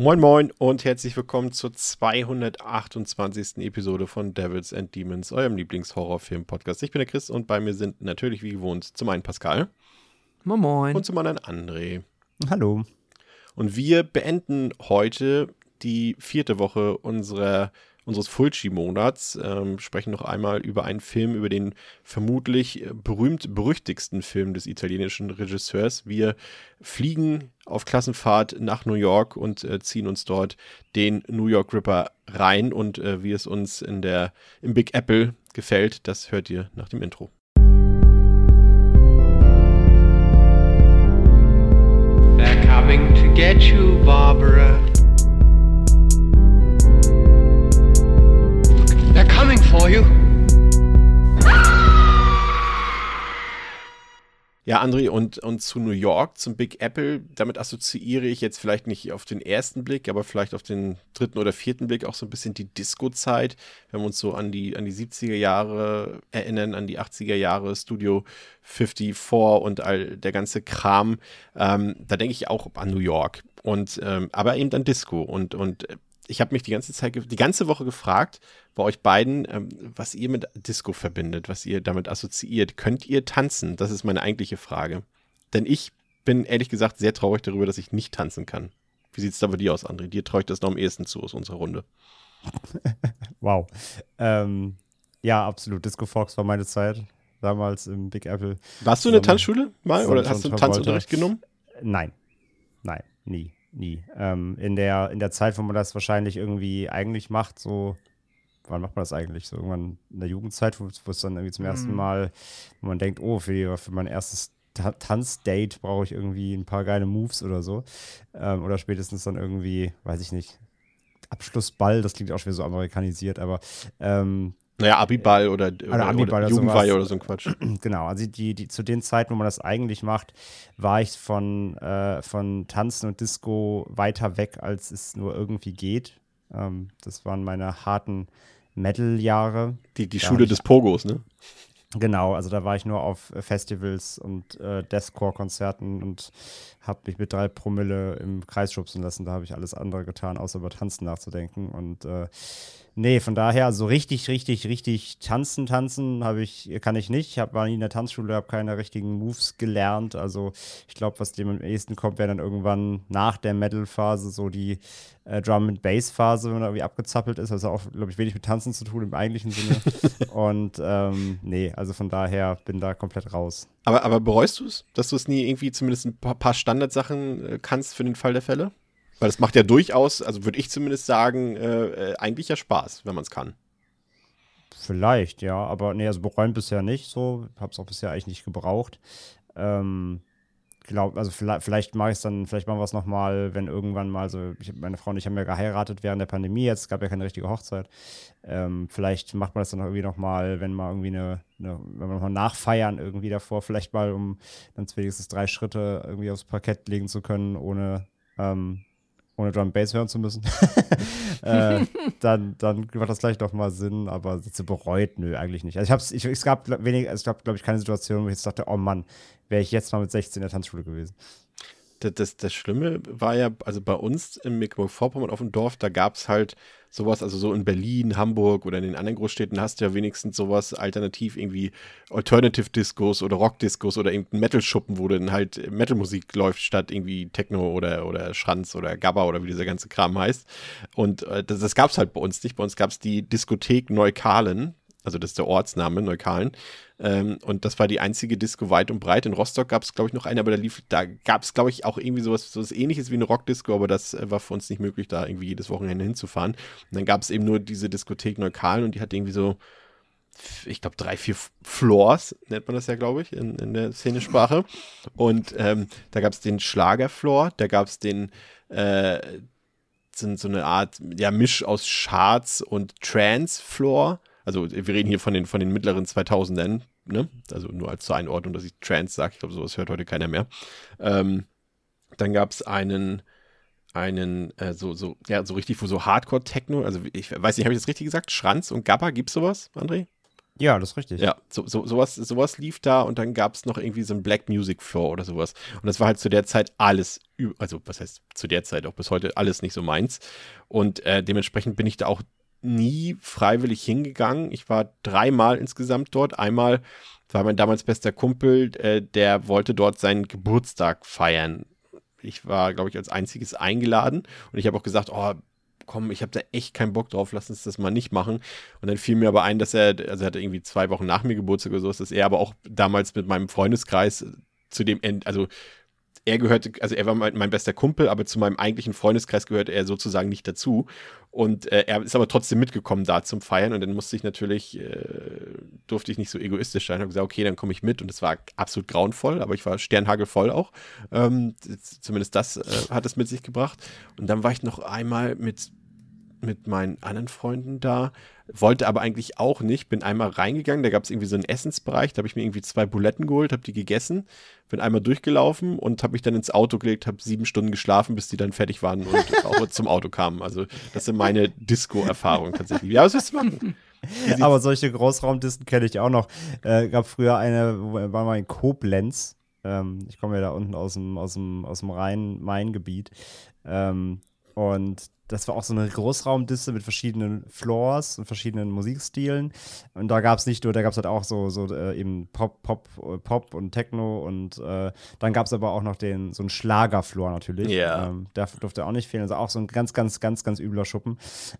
Moin Moin und herzlich willkommen zur 228. Episode von Devils and Demons, eurem Lieblingshorrorfilm-Podcast. Ich bin der Chris und bei mir sind natürlich wie gewohnt zum einen Pascal. Moin Moin. Und zum anderen André. Hallo. Und wir beenden heute die vierte Woche unserer unseres Fulci-Monats, ähm, sprechen noch einmal über einen Film, über den vermutlich berühmt-berüchtigsten Film des italienischen Regisseurs. Wir fliegen auf Klassenfahrt nach New York und äh, ziehen uns dort den New York Ripper rein und äh, wie es uns in der, im Big Apple gefällt, das hört ihr nach dem Intro. They're coming to get you, Barbara. Ja, André, und, und zu New York, zum Big Apple, damit assoziiere ich jetzt vielleicht nicht auf den ersten Blick, aber vielleicht auf den dritten oder vierten Blick auch so ein bisschen die Disco-Zeit. Wenn wir uns so an die, an die 70er Jahre erinnern, an die 80er Jahre, Studio 54 und all der ganze Kram, ähm, da denke ich auch an New York. Und, ähm, aber eben an Disco. Und, und ich habe mich die ganze Zeit, die ganze Woche gefragt, bei euch beiden, ähm, was ihr mit Disco verbindet, was ihr damit assoziiert. Könnt ihr tanzen? Das ist meine eigentliche Frage. Denn ich bin ehrlich gesagt sehr traurig darüber, dass ich nicht tanzen kann. Wie sieht es da bei dir aus, André? Dir traue ich das noch am ehesten zu aus unserer Runde. wow. Ähm, ja, absolut. Disco Fox war meine Zeit damals im Big Apple. Warst du in der Tanzschule mal oder hast du Tanzunterricht genommen? Nein. Nein, nie nie. Ähm, in, der, in der Zeit, wo man das wahrscheinlich irgendwie eigentlich macht, so, wann macht man das eigentlich? So irgendwann in der Jugendzeit, wo, es dann irgendwie zum mhm. ersten Mal, wo man denkt, oh, für, für mein erstes Tanzdate brauche ich irgendwie ein paar geile Moves oder so. Ähm, oder spätestens dann irgendwie, weiß ich nicht, Abschlussball, das klingt auch schon wieder so amerikanisiert, aber ähm, naja, Abiball oder, oder, oder, Abiball oder Jugendweihe oder so ein Quatsch. Genau, also die, die, zu den Zeiten, wo man das eigentlich macht, war ich von, äh, von Tanzen und Disco weiter weg, als es nur irgendwie geht. Ähm, das waren meine harten Metal-Jahre. Die, die Schule des Pogos, ne? Genau, also da war ich nur auf Festivals und äh, Deathcore-Konzerten und habe mich mit drei Promille im Kreis schubsen lassen. Da habe ich alles andere getan, außer über Tanzen nachzudenken. Und äh, Nee, von daher, so richtig, richtig, richtig tanzen, tanzen habe ich, kann ich nicht. Ich hab, war nie in der Tanzschule, habe keine richtigen Moves gelernt. Also ich glaube, was dem am ehesten kommt, wäre dann irgendwann nach der Metal-Phase so die äh, Drum and Bass-Phase, wenn man irgendwie abgezappelt ist. Also auch, glaube ich, wenig mit Tanzen zu tun im eigentlichen Sinne. Und ähm, nee, also von daher bin da komplett raus. Aber, aber bereust du es, dass du es nie irgendwie zumindest ein paar, paar Standardsachen äh, kannst für den Fall der Fälle? Weil es macht ja durchaus, also würde ich zumindest sagen, äh, äh eigentlich ja Spaß, wenn man es kann. Vielleicht, ja, aber nee, also bereuen bisher nicht so. Habe es auch bisher eigentlich nicht gebraucht. Ähm, glaub, also vielleicht, vielleicht mache ich es dann, vielleicht machen wir es nochmal, wenn irgendwann mal so, ich, meine Frau und ich haben ja geheiratet während der Pandemie, jetzt gab ja keine richtige Hochzeit. Ähm, vielleicht macht man das dann irgendwie nochmal, wenn mal irgendwie eine, eine wenn wir nochmal nachfeiern irgendwie davor, vielleicht mal, um dann wenigstens drei Schritte irgendwie aufs Parkett legen zu können, ohne ähm, ohne Drum Bass hören zu müssen, äh, dann, dann macht das gleich doch mal Sinn, aber zu bereut, nö, eigentlich nicht. Also ich hab's, ich, es gab wenig, es gab, glaube ich, keine Situation, wo ich jetzt dachte, oh Mann, wäre ich jetzt mal mit 16 in der Tanzschule gewesen. Das, das, das Schlimme war ja, also bei uns in Mecklenburg-Vorpommern auf dem Dorf, da gab es halt sowas, also so in Berlin, Hamburg oder in den anderen Großstädten hast du ja wenigstens sowas alternativ irgendwie Alternative Discos oder Rock Discos oder irgendein Metal-Schuppen, wo dann halt Metal-Musik läuft statt irgendwie Techno oder, oder Schranz oder Gabba oder wie dieser ganze Kram heißt. Und äh, das, das gab es halt bei uns nicht. Bei uns gab es die Diskothek Neukalen, also das ist der Ortsname, Neukalen. Ähm, und das war die einzige Disco weit und breit. In Rostock gab es, glaube ich, noch eine, aber da lief, da gab es, glaube ich, auch irgendwie sowas, sowas ähnliches wie eine Rockdisco, aber das äh, war für uns nicht möglich, da irgendwie jedes Wochenende hinzufahren. Und dann gab es eben nur diese Diskothek Neukalen und die hat irgendwie so, ich glaube, drei, vier Floors, nennt man das ja, glaube ich, in, in der Szenesprache. Und ähm, da gab es den Schlagerfloor, da gab es den, äh, so, so eine Art, ja, Misch aus Charts und Trance-Floor. Also wir reden hier von den, von den mittleren 2000ern, ne? Also nur als zur Einordnung, dass ich Trance sage. Ich glaube, sowas hört heute keiner mehr. Ähm, dann gab es einen, einen, äh, so, so, ja, so richtig so Hardcore-Techno. Also ich weiß nicht, habe ich das richtig gesagt? Schranz und Gabba, gibt's sowas, André? Ja, das ist richtig. Ja, so, so, sowas, sowas lief da und dann gab es noch irgendwie so ein Black Music Floor oder sowas. Und das war halt zu der Zeit alles, also was heißt zu der Zeit, auch bis heute alles nicht so meins. Und äh, dementsprechend bin ich da auch nie freiwillig hingegangen. Ich war dreimal insgesamt dort. Einmal war mein damals bester Kumpel, äh, der wollte dort seinen Geburtstag feiern. Ich war, glaube ich, als einziges eingeladen und ich habe auch gesagt, oh, komm, ich habe da echt keinen Bock drauf, lass uns das mal nicht machen. Und dann fiel mir aber ein, dass er, also er hatte irgendwie zwei Wochen nach mir Geburtstag oder so, dass er aber auch damals mit meinem Freundeskreis zu dem End, also er gehörte, also er war mein, mein, bester Kumpel, aber zu meinem eigentlichen Freundeskreis gehörte er sozusagen nicht dazu. Und äh, er ist aber trotzdem mitgekommen da zum Feiern und dann musste ich natürlich, äh, durfte ich nicht so egoistisch sein. Habe gesagt, okay, dann komme ich mit und es war absolut grauenvoll, aber ich war sternhagelvoll auch. Ähm, zumindest das äh, hat es mit sich gebracht. Und dann war ich noch einmal mit mit meinen anderen Freunden da, wollte aber eigentlich auch nicht. Bin einmal reingegangen, da gab es irgendwie so einen Essensbereich, da habe ich mir irgendwie zwei Buletten geholt, habe die gegessen, bin einmal durchgelaufen und habe mich dann ins Auto gelegt, habe sieben Stunden geschlafen, bis die dann fertig waren und auch zum Auto kamen. Also das sind meine Disco-Erfahrungen tatsächlich. Ja, was willst du machen? Aber solche Großraumdisten kenne ich auch noch. Äh, gab früher eine, war mal in Koblenz. Ähm, ich komme ja da unten aus dem, aus dem, aus dem Rhein-Main-Gebiet. Ähm, und das war auch so eine Großraumdisse mit verschiedenen Floors und verschiedenen Musikstilen. Und da gab es nicht nur, da gab es halt auch so, so äh, eben Pop, Pop, äh, Pop und Techno und äh, dann gab es aber auch noch den, so einen Schlagerfloor natürlich. Ja. Ähm, der durfte auch nicht fehlen. Also auch so ein ganz, ganz, ganz, ganz übler Schuppen.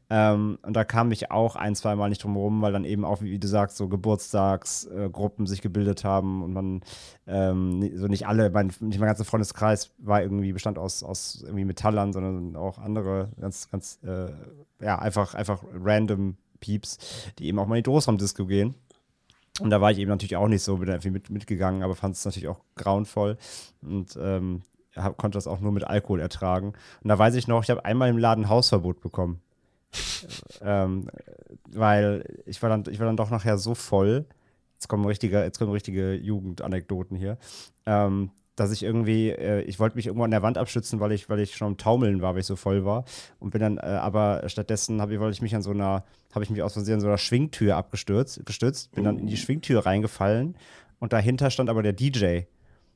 Ähm, und da kam ich auch ein, zwei Mal nicht drum herum, weil dann eben auch, wie, wie du sagst, so Geburtstagsgruppen sich gebildet haben und man ähm, so nicht alle, mein, nicht mein ganzer Freundeskreis war irgendwie, bestand aus, aus irgendwie Metallern, sondern auch andere ganz ganz, äh, ja, einfach, einfach random Peeps, die eben auch mal in die Großraumdisco gehen. Und da war ich eben natürlich auch nicht so, mit, mitgegangen, aber fand es natürlich auch grauenvoll und ähm, hab, konnte das auch nur mit Alkohol ertragen. Und da weiß ich noch, ich habe einmal im Laden Hausverbot bekommen. ähm, weil ich war, dann, ich war dann doch nachher so voll. Jetzt kommen richtige, jetzt kommen richtige Jugendanekdoten hier. Ähm, dass ich irgendwie, äh, ich wollte mich irgendwo an der Wand abschützen, weil ich, weil ich schon am Taumeln war, weil ich so voll war. Und bin dann, äh, aber stattdessen habe ich, wollte ich mich an so einer, habe ich mich aus Versehen an so einer Schwingtür abgestürzt, gestützt, bin dann in die oh. Schwingtür reingefallen und dahinter stand aber der DJ.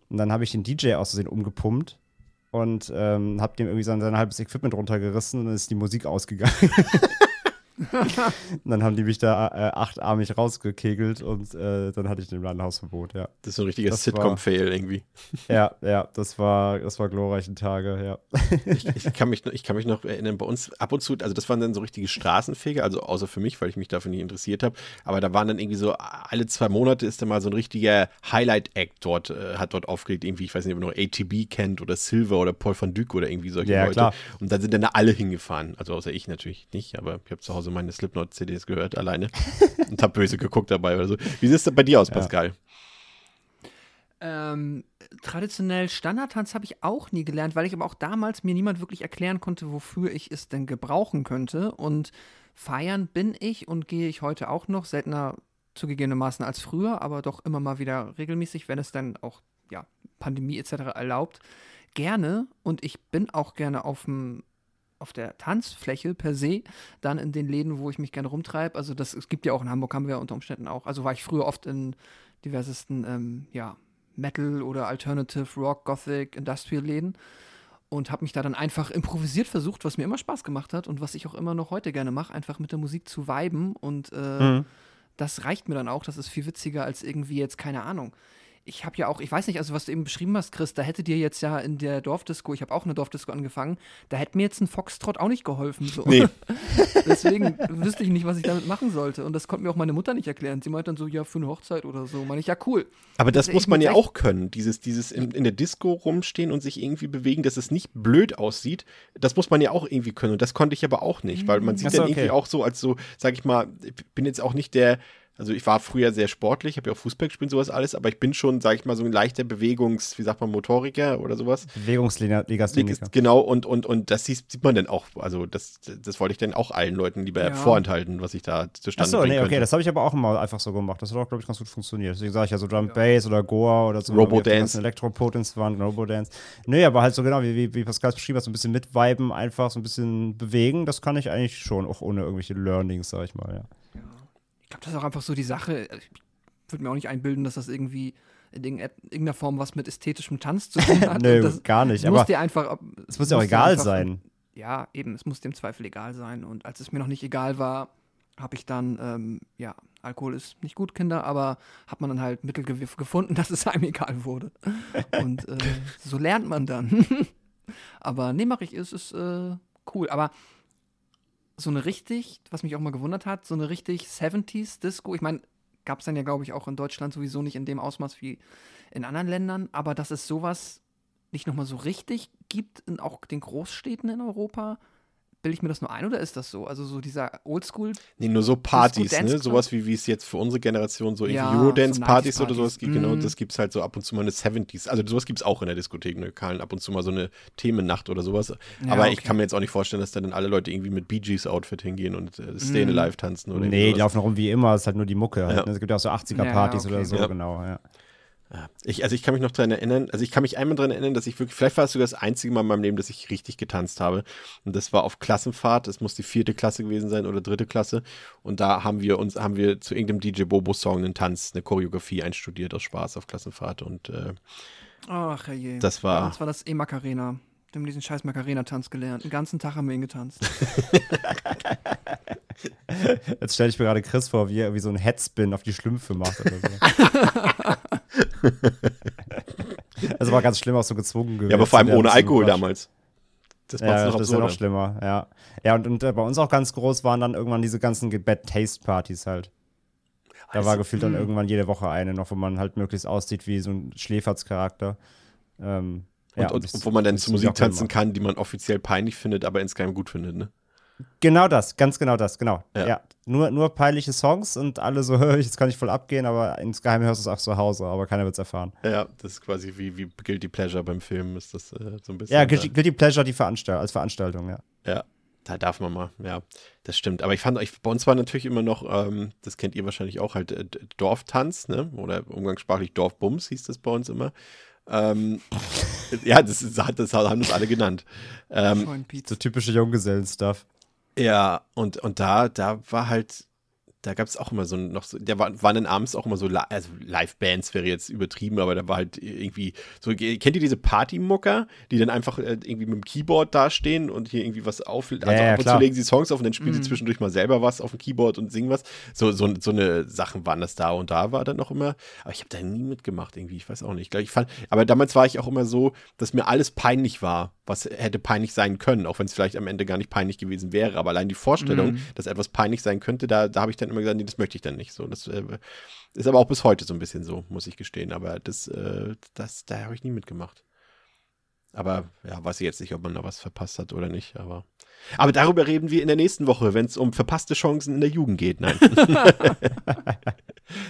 Und dann habe ich den DJ aus Versehen umgepumpt und ähm, habe dem irgendwie sein, sein halbes Equipment runtergerissen und dann ist die Musik ausgegangen. und dann haben die mich da äh, achtarmig rausgekegelt und äh, dann hatte ich den Ladenhausverbot, ja. Das ist so ein richtiger Sitcom-Fail irgendwie. Ja, ja, das war, das war glorreiche Tage, ja. Ich, ich, kann mich, ich kann mich noch erinnern, bei uns ab und zu, also das waren dann so richtige Straßenfeger, also außer für mich, weil ich mich dafür nicht interessiert habe, aber da waren dann irgendwie so, alle zwei Monate ist dann mal so ein richtiger Highlight-Act dort, äh, hat dort aufgelegt, irgendwie, ich weiß nicht, ob ihr noch ATB kennt oder Silver oder Paul van Dyk oder irgendwie solche ja, Leute. Klar. Und dann sind dann alle hingefahren, also außer ich natürlich nicht, aber ich habe zu Hause meine Slipknot-CDs gehört, alleine. und habe böse geguckt dabei oder so. Wie sieht es bei dir aus, Pascal? Ähm, traditionell Standardtanz habe ich auch nie gelernt, weil ich aber auch damals mir niemand wirklich erklären konnte, wofür ich es denn gebrauchen könnte. Und feiern bin ich und gehe ich heute auch noch, seltener zugegebenermaßen als früher, aber doch immer mal wieder regelmäßig, wenn es dann auch ja, Pandemie etc. erlaubt. Gerne und ich bin auch gerne auf dem auf der Tanzfläche per se, dann in den Läden, wo ich mich gerne rumtreibe. Also das, es gibt ja auch in Hamburg, haben wir ja unter Umständen auch. Also war ich früher oft in diversesten, ähm, ja, Metal oder Alternative, Rock, Gothic, Industrial-Läden und habe mich da dann einfach improvisiert versucht, was mir immer Spaß gemacht hat und was ich auch immer noch heute gerne mache, einfach mit der Musik zu viben und äh, mhm. das reicht mir dann auch. Das ist viel witziger als irgendwie jetzt, keine Ahnung, ich habe ja auch, ich weiß nicht, also was du eben beschrieben hast, Chris, da hätte dir jetzt ja in der Dorfdisco, ich habe auch eine Dorfdisco angefangen, da hätte mir jetzt ein Foxtrot auch nicht geholfen. So. Nee. Deswegen wüsste ich nicht, was ich damit machen sollte. Und das konnte mir auch meine Mutter nicht erklären. Sie meinte dann so, ja, für eine Hochzeit oder so. Meine ich, ja, cool. Aber das also, muss man ja auch können, dieses, dieses in, in, der Disco rumstehen und sich irgendwie bewegen, dass es nicht blöd aussieht. Das muss man ja auch irgendwie können. Und das konnte ich aber auch nicht, weil man sieht so, dann okay. irgendwie auch so als so, sag ich mal, ich bin jetzt auch nicht der Also ich war früher sehr sportlich, habe ja auch Fußball gespielt, sowas alles, aber ich bin schon, sage ich mal, so ein leichter Bewegungs-, wie sagt man, Motoriker oder sowas. Bewegungslegastheniker. Genau, und, und, und das sieht, sieht man dann auch, also das, das wollte ich dann auch allen Leuten lieber Ja. vorenthalten, was ich da zustande Achso, bringen nee, okay, könnte. das habe ich aber auch immer einfach so gemacht. Das hat auch, glaube ich, ganz gut funktioniert. Deswegen sage ich ja so Drum Bass oder Goa oder so. Robo-Dance. Elektropotens waren, Robo-Dance. Nee, aber halt so genau, wie, wie, wie Pascal es beschrieben hat, so ein bisschen mitviben, einfach so ein bisschen bewegen, das kann ich eigentlich schon, auch ohne irgendwelche Learnings, sag ich mal, ja. Ich glaube, das ist auch einfach so die Sache. Ich würde mir auch nicht einbilden, dass das irgendwie in irgende- irgendeiner Form was mit ästhetischem Tanz zu tun hat. Nö, das gar nicht. muss Aber dir einfach. es muss ja auch egal sein. Ja, eben, es muss dem Zweifel egal sein. Und als es mir noch nicht egal war, habe ich dann, ähm, ja, Alkohol ist nicht gut, Kinder, aber hat man dann halt Mittel ge gefunden, dass es einem egal wurde. Und äh, so lernt man dann. aber nee, mache ich, ist, ist äh, cool. Aber so eine richtig, was mich auch mal gewundert hat, so eine richtig 70s Disco, ich meine, gab es dann ja, glaube ich, auch in Deutschland sowieso nicht in dem Ausmaß wie in anderen Ländern, aber dass es sowas nicht nochmal so richtig gibt in auch den Großstädten in Europa, bilde ich mir das nur ein oder ist das so? Also so dieser Oldschool, Nee, nur so Partys, ne? Sowas wie, wie es jetzt für unsere Generation so Ja, Eurodance-Partys so oder sowas 90s gibt. Genau, Mhm. das gibt es halt so ab und zu mal eine 70s. Also sowas gibt es auch in der Diskothek, ne? Karl, ab und zu mal so eine Themennacht oder sowas. Ja, Aber ich okay. kann mir jetzt auch nicht vorstellen, dass da dann alle Leute irgendwie mit Bee Gees Outfit hingehen und äh, Stay Mhm. Alive tanzen oder Nee, die laufen rum wie immer, ist halt nur die Mucke halt. Ja. Ne? Es gibt ja auch so 80er-Partys Ja, okay. oder so, Ja. genau, ja. Ich, also ich kann mich noch daran erinnern, also ich kann mich einmal daran erinnern, dass ich wirklich, vielleicht war es sogar das einzige Mal in meinem Leben, dass ich richtig getanzt habe. Und das war auf Klassenfahrt, das muss die vierte Klasse gewesen sein oder dritte Klasse. Und da haben wir uns, haben wir zu irgendeinem DJ Bobo-Song einen Tanz, eine Choreografie einstudiert aus Spaß auf Klassenfahrt. Und äh, ach je. Das war- uns war das eh Macarena. Wir haben diesen scheiß Macarena-Tanz gelernt. Den ganzen Tag haben wir ihn getanzt. Jetzt stelle ich mir gerade Chris vor, wie er wie so einen Headspin auf die Schlümpfe macht oder so. das war ganz schlimm, auch so gezwungen gewesen. ja, aber vor allem ohne Alkohol Quatsch. damals. Das macht es Ja, noch das ist ja noch schlimmer, ja. Ja, und, und äh, bei uns auch ganz groß waren dann irgendwann diese ganzen Bad Taste Partys halt. Da Also, war gefühlt hm. dann irgendwann jede Woche eine noch, wo man halt möglichst aussieht wie so ein Schläferzcharakter. Ähm, ja, und, und wo man dann zu Musik tanzen kann, die man offiziell peinlich findet, aber insgeheim gut findet, ne? Genau das, ganz genau das, genau. Ja. Ja. Nur, nur peinliche Songs und alle so, jetzt kann ich voll abgehen, aber insgeheim hörst du es auch zu Hause, aber keiner wird es erfahren. Ja, das ist quasi wie, wie Guilty Pleasure beim Film, ist das äh, so ein bisschen. Ja. Guilty, Guilty Pleasure die Veranstalt als Veranstaltung, ja. Ja, da darf man mal, ja, das stimmt. Aber ich fand, ich, bei uns war natürlich immer noch, ähm, das kennt ihr wahrscheinlich auch, halt äh, Dorftanz, ne? Oder umgangssprachlich Dorfbums hieß das bei uns immer. Ähm, ja, das, ist, das haben das alle genannt. Ähm. So typische Junggesellen-Stuff. Ja, und, und da, da war halt, da gab es auch immer so noch so, da war, waren dann abends auch immer so, also Live-Bands wäre jetzt übertrieben, aber da war halt irgendwie so, kennt ihr diese Partymucker, die dann einfach äh, irgendwie mit dem Keyboard dastehen und hier irgendwie was auf, also ja, ab und klar. zu legen sie Songs auf und dann spielen Mhm. sie zwischendurch mal selber was auf dem Keyboard und singen was. So, so, so eine Sachen waren das da und da war dann noch immer, aber ich habe da nie mitgemacht irgendwie, ich weiß auch nicht. Ich glaub, Ich fand, aber damals war ich auch immer so, dass mir alles peinlich war, was hätte peinlich sein können, auch wenn es vielleicht am Ende gar nicht peinlich gewesen wäre, aber allein die Vorstellung, Mhm. dass etwas peinlich sein könnte, da, da habe ich dann immer gesagt, nee, das möchte ich dann nicht. So, das äh, ist aber auch bis heute so ein bisschen so, muss ich gestehen. Aber das, äh, das, da habe ich nie mitgemacht. Aber ja, weiß ich jetzt nicht, ob man da was verpasst hat oder nicht. Aber, aber darüber reden wir in der nächsten Woche, wenn es um verpasste Chancen in der Jugend geht. Nein.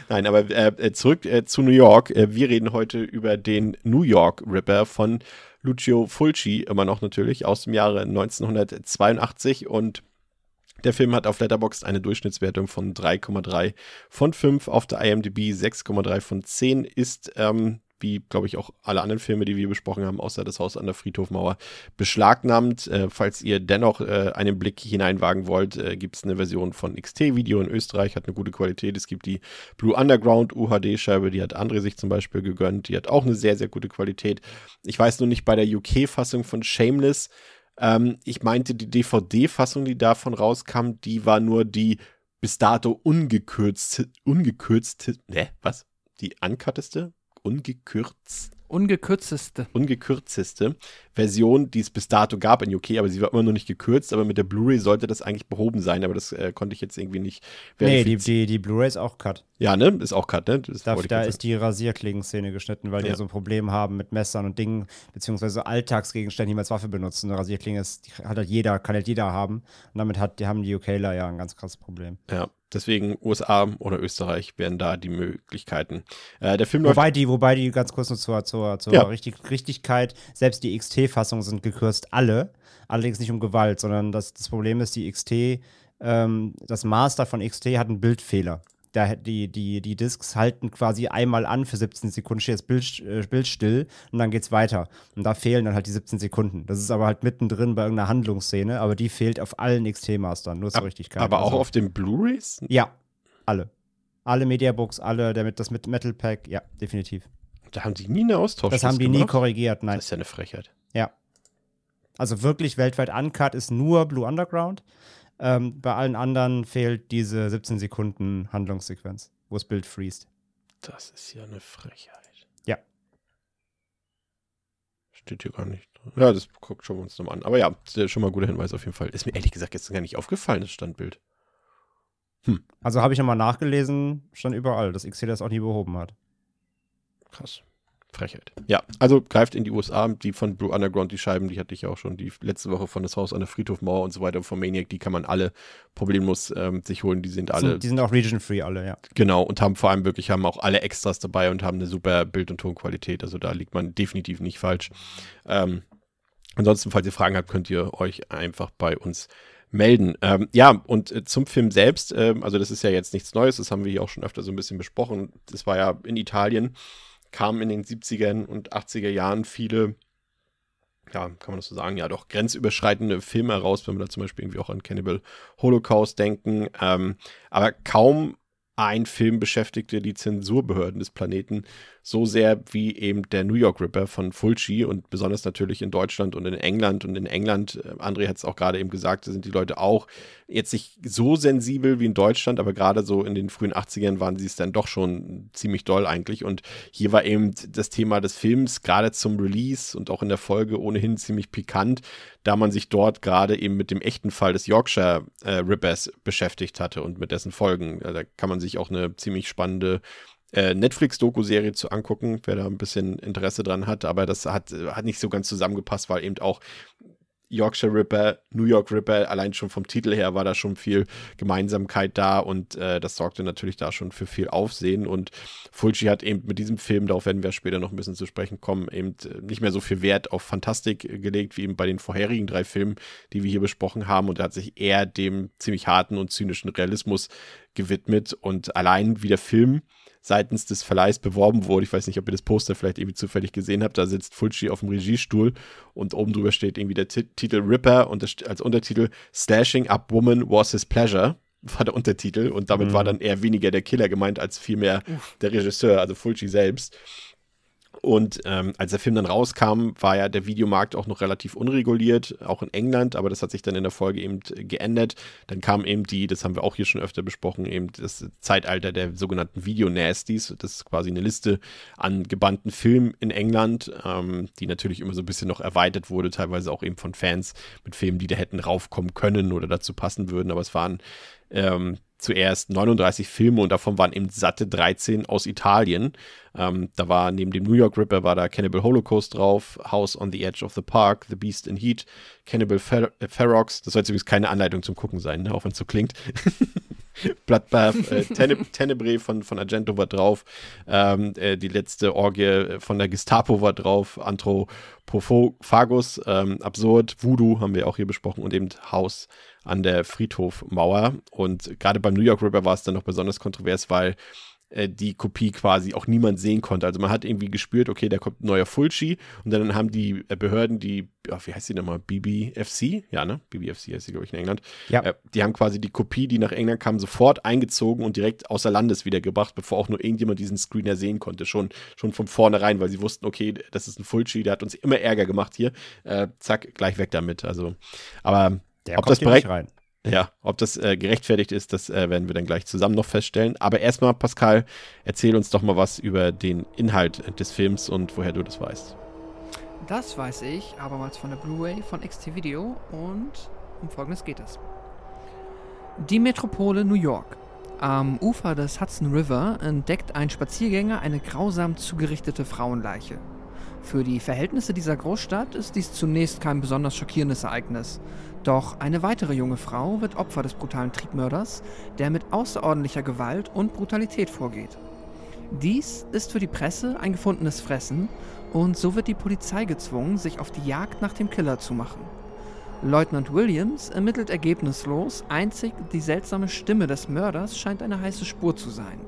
Nein, aber äh, zurück äh, zu New York. Äh, wir reden heute über den New York Ripper von Lucio Fulci, immer noch natürlich, aus dem Jahre 1982 und der Film hat auf Letterboxd eine Durchschnittswertung von 3,3 von 5, auf der IMDb 6,3 von 10, ist, ähm, wie glaube ich auch alle anderen Filme, die wir besprochen haben, außer das Haus an der Friedhofmauer, beschlagnahmt. Äh, falls ihr dennoch äh, einen Blick hineinwagen wollt, äh, gibt es eine Version von XT-Video in Österreich, hat eine gute Qualität. Es gibt die Blue Underground UHD-Scheibe, die hat André sich zum Beispiel gegönnt, die hat auch eine sehr, sehr gute Qualität. Ich weiß nur nicht bei der UK-Fassung von Shameless, ähm, ich meinte, die DVD-Fassung, die davon rauskam, die war nur die bis dato ungekürzte, ungekürzte, ne, was? Die uncutteste? Ungekürzt, Ungekürzeste. ungekürzteste Version, die es bis dato gab in UK, aber sie war immer noch nicht gekürzt, aber mit der Blu-ray sollte das eigentlich behoben sein, aber das äh, konnte ich jetzt irgendwie nicht Nee, die, verifizieren. die, die Blu-ray ist auch cut. Ja, ne? Ist auch Cut, ne? Das Da, da ist die Rasierklingenszene geschnitten, weil Ja. die so ein Problem haben mit Messern und Dingen, beziehungsweise Alltagsgegenständen, die man als Waffe benutzen. Eine Rasierklinge ist, die hat halt jeder, kann halt jeder haben. Und damit hat, die haben die UKler ja ein ganz krasses Problem. Ja. Deswegen USA oder Österreich wären da die Möglichkeiten. Äh, der Film. Wobei die, wobei die ganz kurz noch zur, zur, zur Ja. Richtig, Richtigkeit, selbst die XT-Fassungen sind gekürzt, alle. Allerdings nicht um Gewalt, sondern das, das Problem ist, die XT, ähm, das Master von XT hat einen Bildfehler. Da, die, die, die Discs halten quasi einmal an für 17 Sekunden, steht das Bild, äh, Bild still und dann geht's weiter. Und da fehlen dann halt die 17 Sekunden. Das ist aber halt mittendrin bei irgendeiner Handlungsszene, aber die fehlt auf allen XT-Mastern, nur zur Richtigkeit. aber auch Also- auf den Blu-Rays? Ja, alle. Alle Mediabooks, alle, der mit, das mit Metal Pack, ja, definitiv. Da haben die nie eine Austausch. Das haben die nie gemacht? korrigiert, nein. Das ist ja eine Frechheit. Ja. Also wirklich weltweit uncut ist nur Blue Underground. Ähm, bei allen anderen fehlt diese 17 Sekunden Handlungssequenz, wo das Bild freest. Das ist ja eine Frechheit. Ja. Steht hier gar nicht. drin. Ja, das guckt wir uns nochmal an. Aber ja, schon mal ein guter Hinweis auf jeden Fall. Ist mir ehrlich gesagt jetzt gar nicht aufgefallen, das Standbild. Also habe ich nochmal nachgelesen, stand überall, dass XC das auch nie behoben hat. Krass. Frechheit. Ja, also greift in die USA, die von Blue Underground, die Scheiben, die hatte ich ja auch schon die letzte Woche von das Haus an der Friedhofmauer und so weiter von Maniac, die kann man alle problemlos ähm, sich holen, die sind alle Sind, die sind auch region-free alle, ja. Genau, und haben vor allem wirklich, haben auch alle Extras dabei und haben eine super Bild- und Tonqualität. Also da liegt man definitiv nicht falsch. Ähm, ansonsten, falls ihr Fragen habt, könnt ihr euch einfach bei uns melden. Ähm, ja, und äh, zum Film selbst, ähm, also das ist ja jetzt nichts Neues, das haben wir hier auch schon öfter so ein bisschen besprochen. Das war ja in Italien, kamen in den 70er und 80er Jahren viele ja, kann man das so sagen, ja doch, grenzüberschreitende Filme heraus, wenn wir da zum Beispiel irgendwie auch an Cannibal Holocaust denken. Ähm, aber kaum ein Film beschäftigte die Zensurbehörden des Planeten so sehr wie eben der New York Ripper von Fulci und besonders natürlich in Deutschland und in England. Und in England, äh, André hat es auch gerade eben gesagt, sind die Leute auch jetzt nicht so sensibel wie in Deutschland, aber gerade so in den frühen 80ern waren sie es dann doch schon ziemlich doll eigentlich. Und hier war eben das Thema des Films gerade zum Release und auch in der Folge ohnehin ziemlich pikant, da man sich dort gerade eben mit dem echten Fall des Yorkshire äh, Rippers beschäftigt hatte und mit dessen Folgen. Also da kann man sich auch eine ziemlich spannende äh, Netflix-Doku-Serie zu angucken, wer da ein bisschen Interesse dran hat, aber das hat, hat nicht so ganz zusammengepasst, weil eben auch Yorkshire Ripper, New York Ripper, allein schon vom Titel her war da schon viel Gemeinsamkeit da und äh, das sorgte natürlich da schon für viel Aufsehen. Und Fulci hat eben mit diesem Film, darauf werden wir später noch ein bisschen zu sprechen kommen, eben äh, nicht mehr so viel Wert auf Fantastik äh, gelegt wie eben bei den vorherigen drei Filmen, die wir hier besprochen haben. Und er hat sich eher dem ziemlich harten und zynischen Realismus gewidmet. Und allein wie der Film seitens des Verleihs beworben wurde. Ich weiß nicht, ob ihr das Poster vielleicht irgendwie zufällig gesehen habt. Da sitzt Fulci auf dem Regiestuhl und oben drüber steht irgendwie der Ti- Titel Ripper und als Untertitel Slashing Up Woman was his pleasure war der Untertitel und damit war dann eher weniger der Killer gemeint als vielmehr der Regisseur, also Fulci selbst. Und ähm, als der Film dann rauskam, war ja der Videomarkt auch noch relativ unreguliert, auch in England, aber das hat sich dann in der Folge eben geändert. Dann kam eben die, das haben wir auch hier schon öfter besprochen, eben das Zeitalter der sogenannten Video-Nasties. Das ist quasi eine Liste an gebannten Filmen in England, ähm, die natürlich immer so ein bisschen noch erweitert wurde, teilweise auch eben von Fans mit Filmen, die da hätten raufkommen können oder dazu passen würden. Aber es waren ähm, zuerst 39 Filme und davon waren eben satte 13 aus Italien. Ähm, da war neben dem New York Ripper war da Cannibal Holocaust drauf, House on the Edge of the Park, The Beast in Heat, Cannibal äh, Ferox. Das soll jetzt übrigens keine Anleitung zum Gucken sein, ne? auch wenn es so klingt. Bloodbath, äh, Tene Tenebrae von, von Argento war drauf, ähm, äh, die letzte Orgie von der Gestapo war drauf, Anthropophagus, ähm, Absurd, Voodoo haben wir auch hier besprochen und eben Haus an der Friedhofmauer. Und gerade beim New York Ripper war es dann noch besonders kontrovers, weil äh, die Kopie quasi auch niemand sehen konnte. Also man hat irgendwie gespürt, okay, da kommt ein neuer Fulci und dann haben die äh, Behörden, die, ja, wie heißt die nochmal, BBFC? Ja, ne? BBFC heißt sie, glaube ich, in England. Ja. Äh, die haben quasi die Kopie, die nach England kam, sofort eingezogen und direkt außer Landes wiedergebracht, bevor auch nur irgendjemand diesen Screener sehen konnte. Schon, schon von vornherein, weil sie wussten, okay, das ist ein Fulci, der hat uns immer Ärger gemacht hier. Äh, zack, gleich weg damit. Also, aber Der ob kommt das nicht rein. Ja, ob das äh, gerechtfertigt ist, das äh, werden wir dann gleich zusammen noch feststellen. Aber erstmal, Pascal, erzähl uns doch mal was über den Inhalt des Films und woher du das weißt. Das weiß ich abermals von der Blu-ray von XT Video und um folgendes geht es. Die Metropole New York. Am Ufer des Hudson River entdeckt ein Spaziergänger eine grausam zugerichtete Frauenleiche. Für die Verhältnisse dieser Großstadt ist dies zunächst kein besonders schockierendes Ereignis. Doch eine weitere junge Frau wird Opfer des brutalen Triebmörders, der mit außerordentlicher Gewalt und Brutalität vorgeht. Dies ist für die Presse ein gefundenes Fressen und so wird die Polizei gezwungen, sich auf die Jagd nach dem Killer zu machen. Leutnant Williams ermittelt ergebnislos, einzig die seltsame Stimme des Mörders scheint eine heiße Spur zu sein.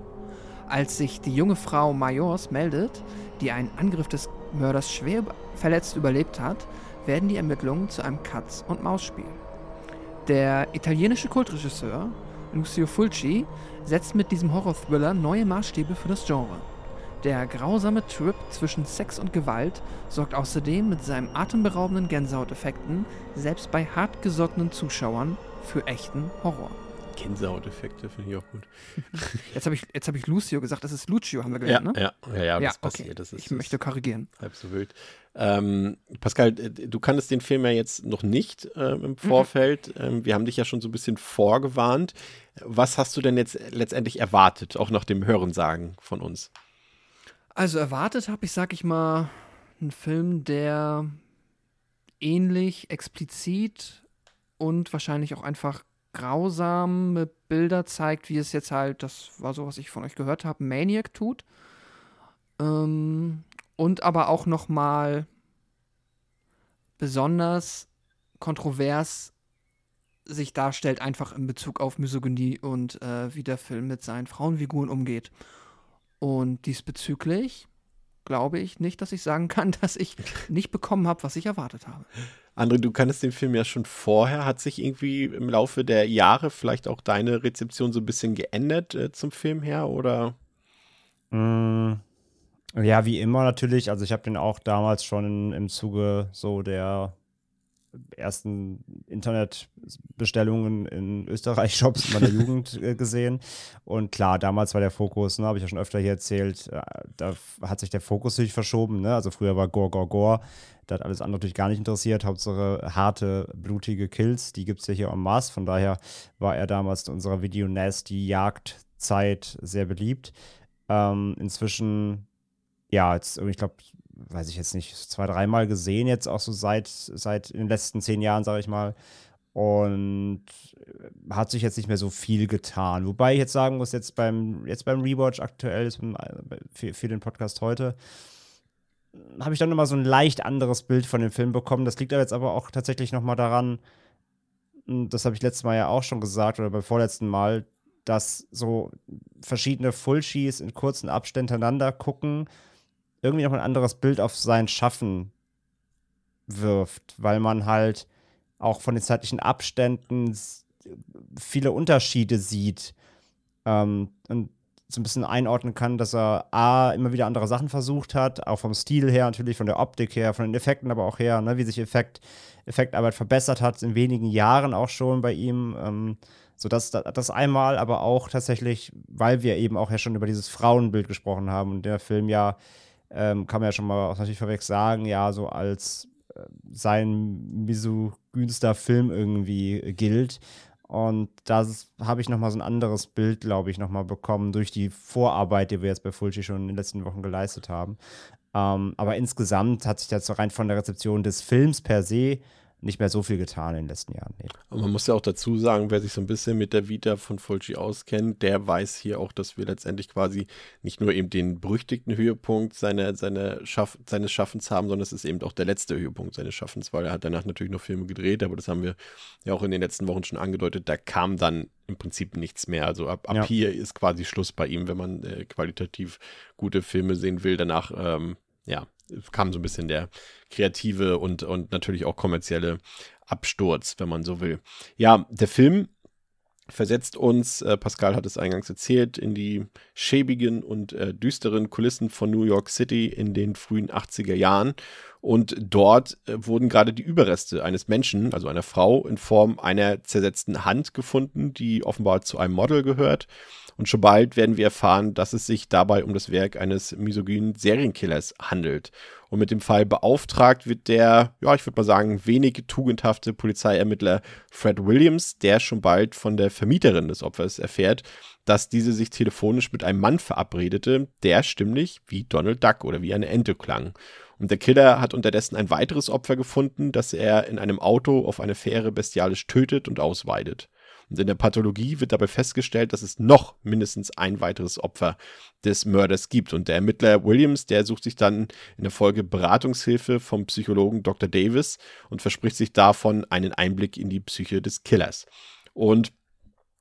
Als sich die junge Frau Majors meldet, die einen Angriff des Mörders schwer verletzt überlebt hat, werden die Ermittlungen zu einem Katz-und-Maus-Spiel. Der italienische Kultregisseur Lucio Fulci setzt mit diesem Horror-Thriller neue Maßstäbe für das Genre. Der grausame Trip zwischen Sex und Gewalt sorgt außerdem mit seinen atemberaubenden Gänsehauteffekten selbst bei hartgesottenen Zuschauern für echten Horror. Gänsehauteffekte finde ich auch gut. Jetzt habe ich, jetzt hab ich Lucio gesagt, das ist Lucio, haben wir gelernt, ja, ne? ja, ja, ja, das okay. passiert. Das ist, ich möchte korrigieren. Halb so wild. Ähm, Pascal, äh, du kanntest den Film ja jetzt noch nicht äh, im Vorfeld. Mhm. Ähm, wir haben dich ja schon so ein bisschen vorgewarnt. Was hast du denn jetzt letztendlich erwartet, auch nach dem Hörensagen von uns? Also erwartet habe ich, sag ich mal, einen Film, der ähnlich explizit und wahrscheinlich auch einfach grausame Bilder zeigt, wie es jetzt halt, das war so, was ich von euch gehört habe, Maniac tut. Ähm, und aber auch noch mal besonders kontrovers sich darstellt, einfach in Bezug auf Misogynie und äh, wie der Film mit seinen Frauenfiguren umgeht. Und diesbezüglich glaube ich nicht, dass ich sagen kann, dass ich nicht bekommen habe, was ich erwartet habe. André, du kanntest den Film ja schon vorher. Hat sich irgendwie im Laufe der Jahre vielleicht auch deine Rezeption so ein bisschen geändert äh, zum Film her oder? Mm, ja, wie immer natürlich. Also ich habe den auch damals schon im Zuge so der ersten Internetbestellungen in Österreich-Shops in meiner Jugend äh, gesehen. Und klar, damals war der Fokus, ne, habe ich ja schon öfter hier erzählt, äh, da hat sich der Fokus natürlich verschoben. Ne? Also früher war Gore, Gore, Gore. Da hat alles andere natürlich gar nicht interessiert. Hauptsache harte, blutige Kills, die gibt es ja hier en masse. Von daher war er damals in unserer Video-Nasty-Jagdzeit sehr beliebt. Ähm, inzwischen, ja, jetzt, ich glaube, weiß ich jetzt nicht, zwei, dreimal gesehen, jetzt auch so seit, seit den letzten zehn Jahren, sage ich mal. Und äh, hat sich jetzt nicht mehr so viel getan. Wobei ich jetzt sagen muss, jetzt beim, jetzt beim Rewatch aktuell, für, für den Podcast heute, habe ich dann immer so ein leicht anderes Bild von dem Film bekommen. Das liegt aber jetzt aber auch tatsächlich nochmal daran, das habe ich letztes Mal ja auch schon gesagt oder beim vorletzten Mal, dass so verschiedene Fullshees in kurzen Abständen hintereinander gucken irgendwie noch ein anderes Bild auf sein Schaffen wirft, weil man halt auch von den zeitlichen Abständen viele Unterschiede sieht ähm, und so ein bisschen einordnen kann, dass er A, immer wieder andere Sachen versucht hat, auch vom Stil her natürlich, von der Optik her, von den Effekten aber auch her, ne, wie sich Effekt, Effektarbeit verbessert hat in wenigen Jahren auch schon bei ihm. Ähm, so dass das einmal, aber auch tatsächlich, weil wir eben auch ja schon über dieses Frauenbild gesprochen haben und der Film ja ähm, kann man ja schon mal natürlich vorweg sagen, ja, so als äh, sein misogynster Film irgendwie gilt. Und da habe ich nochmal so ein anderes Bild, glaube ich, nochmal bekommen durch die Vorarbeit, die wir jetzt bei Fulci schon in den letzten Wochen geleistet haben. Ähm, aber insgesamt hat sich das so rein von der Rezeption des Films per se nicht mehr so viel getan in den letzten Jahren. Nee. Und man muss ja auch dazu sagen, wer sich so ein bisschen mit der Vita von Fulci auskennt, der weiß hier auch, dass wir letztendlich quasi nicht nur eben den berüchtigten Höhepunkt seiner, seiner Schaff, seines Schaffens haben, sondern es ist eben auch der letzte Höhepunkt seines Schaffens, weil er hat danach natürlich noch Filme gedreht, aber das haben wir ja auch in den letzten Wochen schon angedeutet, da kam dann im Prinzip nichts mehr. Also ab, ab ja. hier ist quasi Schluss bei ihm, wenn man äh, qualitativ gute Filme sehen will. Danach, ähm, ja, kam so ein bisschen der kreative und, und natürlich auch kommerzielle Absturz, wenn man so will. Ja, der Film versetzt uns, äh, Pascal hat es eingangs erzählt, in die schäbigen und äh, düsteren Kulissen von New York City in den frühen 80er Jahren. Und dort äh, wurden gerade die Überreste eines Menschen, also einer Frau, in Form einer zersetzten Hand gefunden, die offenbar zu einem Model gehört. Und schon bald werden wir erfahren, dass es sich dabei um das Werk eines misogynen Serienkillers handelt. Und mit dem Fall beauftragt wird der, ja, ich würde mal sagen, wenig tugendhafte Polizeiermittler Fred Williams, der schon bald von der Vermieterin des Opfers erfährt, dass diese sich telefonisch mit einem Mann verabredete, der stimmlich wie Donald Duck oder wie eine Ente klang. Und der Killer hat unterdessen ein weiteres Opfer gefunden, das er in einem Auto auf eine Fähre bestialisch tötet und ausweidet. Und in der Pathologie wird dabei festgestellt, dass es noch mindestens ein weiteres Opfer des Mörders gibt. Und der Ermittler Williams, der sucht sich dann in der Folge Beratungshilfe vom Psychologen Dr. Davis und verspricht sich davon einen Einblick in die Psyche des Killers. Und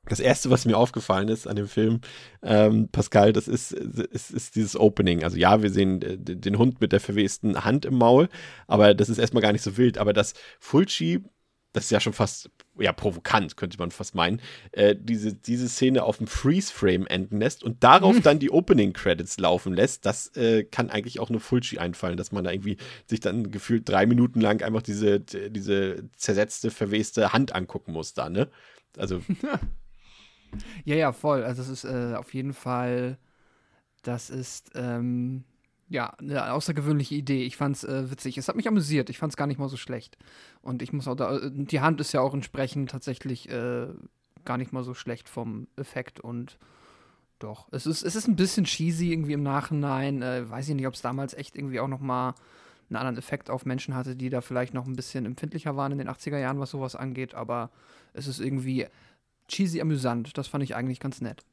das erste, was mir aufgefallen ist an dem Film, ähm, Pascal, das ist, ist, ist dieses Opening. Also ja, wir sehen äh, den Hund mit der verwesten Hand im Maul, aber das ist erstmal gar nicht so wild. Aber dass Fulci, das ist ja schon fast ja, provokant, könnte man fast meinen, äh, diese, diese Szene auf dem Freeze-Frame enden lässt und darauf dann die Opening-Credits laufen lässt, das äh, kann eigentlich auch nur Fulci einfallen, dass man da irgendwie sich dann gefühlt drei Minuten lang einfach diese, diese zersetzte, verweste Hand angucken muss da, ne? Also. Ja, ja, voll. Also es ist äh, auf jeden Fall, das ist ähm, ja eine außergewöhnliche Idee. Ich fand's äh, witzig. Es hat mich amüsiert. Ich fand's gar nicht mal so schlecht. Und ich muss auch da, äh, die Hand ist ja auch entsprechend tatsächlich äh, gar nicht mal so schlecht vom Effekt und doch. Es ist, es ist ein bisschen cheesy irgendwie im Nachhinein. Äh, weiß ich nicht, ob es damals echt irgendwie auch noch mal einen anderen Effekt auf Menschen hatte, die da vielleicht noch ein bisschen empfindlicher waren in den 80er Jahren, was sowas angeht. Aber es ist irgendwie cheesy amüsant. Das fand ich eigentlich ganz nett.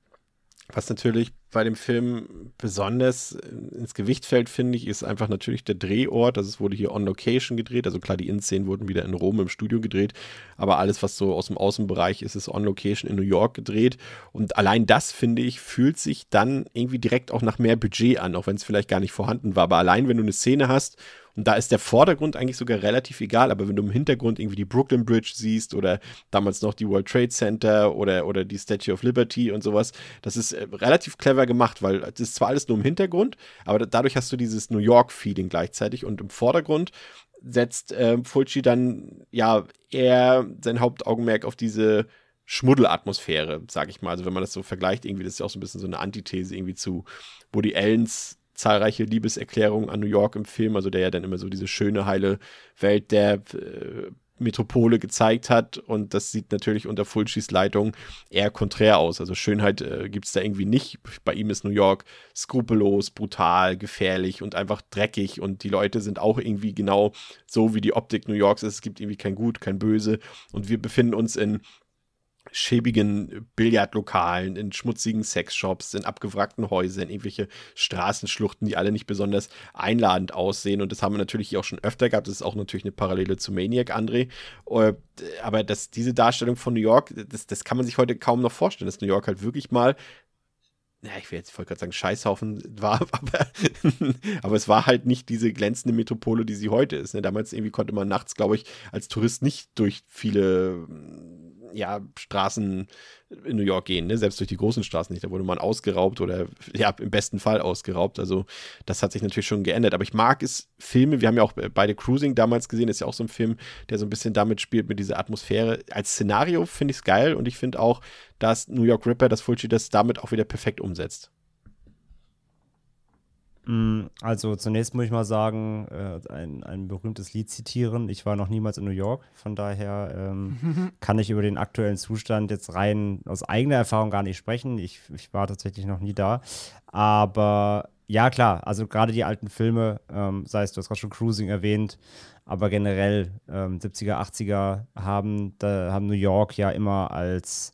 Was natürlich bei dem Film besonders ins Gewicht fällt, finde ich, ist einfach natürlich der Drehort. Also es wurde hier on Location gedreht. Also klar, die Innenszenen wurden wieder in Rom im Studio gedreht. Aber alles, was so aus dem Außenbereich ist, ist on Location in New York gedreht. Und allein das, finde ich, fühlt sich dann irgendwie direkt auch nach mehr Budget an, auch wenn es vielleicht gar nicht vorhanden war. Aber allein, wenn du eine Szene hast und da ist der Vordergrund eigentlich sogar relativ egal, aber wenn du im Hintergrund irgendwie die Brooklyn Bridge siehst oder damals noch die World Trade Center oder, oder die Statue of Liberty und sowas, das ist äh, relativ clever gemacht, weil es ist zwar alles nur im Hintergrund, aber dadurch hast du dieses New York-Feeling gleichzeitig und im Vordergrund setzt äh, Fulci dann ja eher sein Hauptaugenmerk auf diese Schmuddelatmosphäre, sag ich mal. Also wenn man das so vergleicht, irgendwie, das ist ja auch so ein bisschen so eine Antithese irgendwie zu Woody Allens zahlreiche Liebeserklärungen an New York im Film, also der ja dann immer so diese schöne, heile Welt der äh, Metropole gezeigt hat. Und das sieht natürlich unter Fulcis Leitung eher konträr aus. Also Schönheit äh, gibt es da irgendwie nicht. Bei ihm ist New York skrupellos, brutal, gefährlich und einfach dreckig. Und die Leute sind auch irgendwie genau so, wie die Optik New Yorks ist. Es gibt irgendwie kein Gut, kein Böse. Und wir befinden uns in schäbigen Billardlokalen, in schmutzigen Sexshops, in abgewrackten Häusern, irgendwelche Straßenschluchten, die alle nicht besonders einladend aussehen. Und das haben wir natürlich auch schon öfter gehabt. Das ist auch natürlich eine Parallele zu Maniac, André. Äh, aber das, diese Darstellung von New York, das, das kann man sich heute kaum noch vorstellen, dass New York halt wirklich mal ja, ich will jetzt voll gerade sagen, Scheißhaufen war, aber, aber es war halt nicht diese glänzende Metropole, die sie heute ist. Ne? Damals irgendwie konnte man nachts, glaube ich, als Tourist nicht durch viele ja, Straßen in New York gehen, ne? selbst durch die großen Straßen nicht. Da wurde man ausgeraubt oder ja, im besten Fall ausgeraubt. Also das hat sich natürlich schon geändert. Aber ich mag es, Filme, wir haben ja auch beide Cruising damals gesehen, ist ja auch so ein Film, der so ein bisschen damit spielt, mit dieser Atmosphäre. Als Szenario finde ich es geil und ich finde auch, dass New York Ripper, das Fulci das damit auch wieder perfekt umsetzt. Mm, also zunächst muss ich mal sagen, äh, ein, ein berühmtes Lied zitieren. Ich war noch niemals in New York, von daher ähm, kann ich über den aktuellen Zustand jetzt rein aus eigener Erfahrung gar nicht sprechen. Ich, ich war tatsächlich noch nie da. Aber ja, klar, also gerade die alten Filme, ähm, sei es, du hast gerade schon Cruising erwähnt, aber generell ähm, 70er, 80er haben, da, haben New York ja immer als,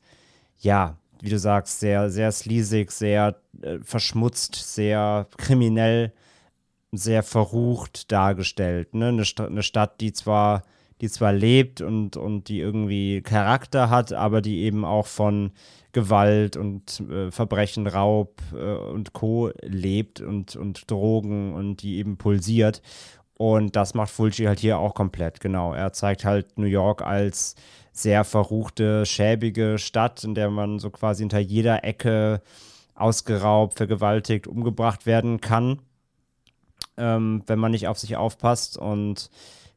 ja, wie du sagst, sehr, sehr sleazig, sehr äh, verschmutzt, sehr kriminell, sehr verrucht dargestellt. Ne? Eine, St eine Stadt, die zwar, die zwar lebt und, und die irgendwie Charakter hat, aber die eben auch von Gewalt und äh, Verbrechen, Raub äh, und Co. lebt und, und Drogen und die eben pulsiert. Und das macht Fulci halt hier auch komplett, genau. Er zeigt halt New York als sehr verruchte, schäbige Stadt, in der man so quasi hinter jeder Ecke ausgeraubt, vergewaltigt, umgebracht werden kann, ähm, wenn man nicht auf sich aufpasst. Und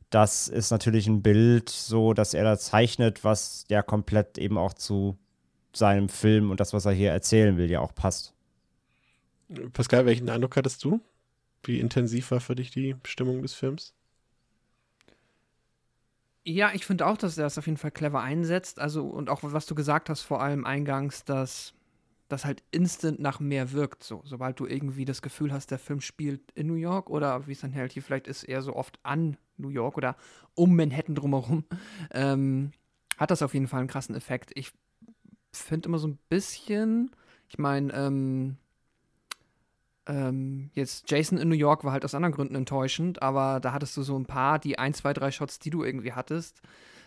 das ist natürlich ein Bild, so dass er da zeichnet, was ja komplett eben auch zu seinem Film und das, was er hier erzählen will, ja auch passt. Pascal, welchen Eindruck hattest du? Wie intensiv war für dich die Stimmung des Films? Ja, ich finde auch, dass er das auf jeden Fall clever einsetzt. Also, und auch was du gesagt hast, vor allem eingangs, dass das halt instant nach mehr wirkt. So, sobald du irgendwie das Gefühl hast, der Film spielt in New York oder wie es dann halt hier vielleicht ist, eher so oft an New York oder um Manhattan drumherum, ähm, hat das auf jeden Fall einen krassen Effekt. Ich finde immer so ein bisschen, ich meine, ähm, ähm, jetzt Jason in New York war halt aus anderen Gründen enttäuschend, aber da hattest du so ein paar, die ein, zwei, drei Shots, die du irgendwie hattest,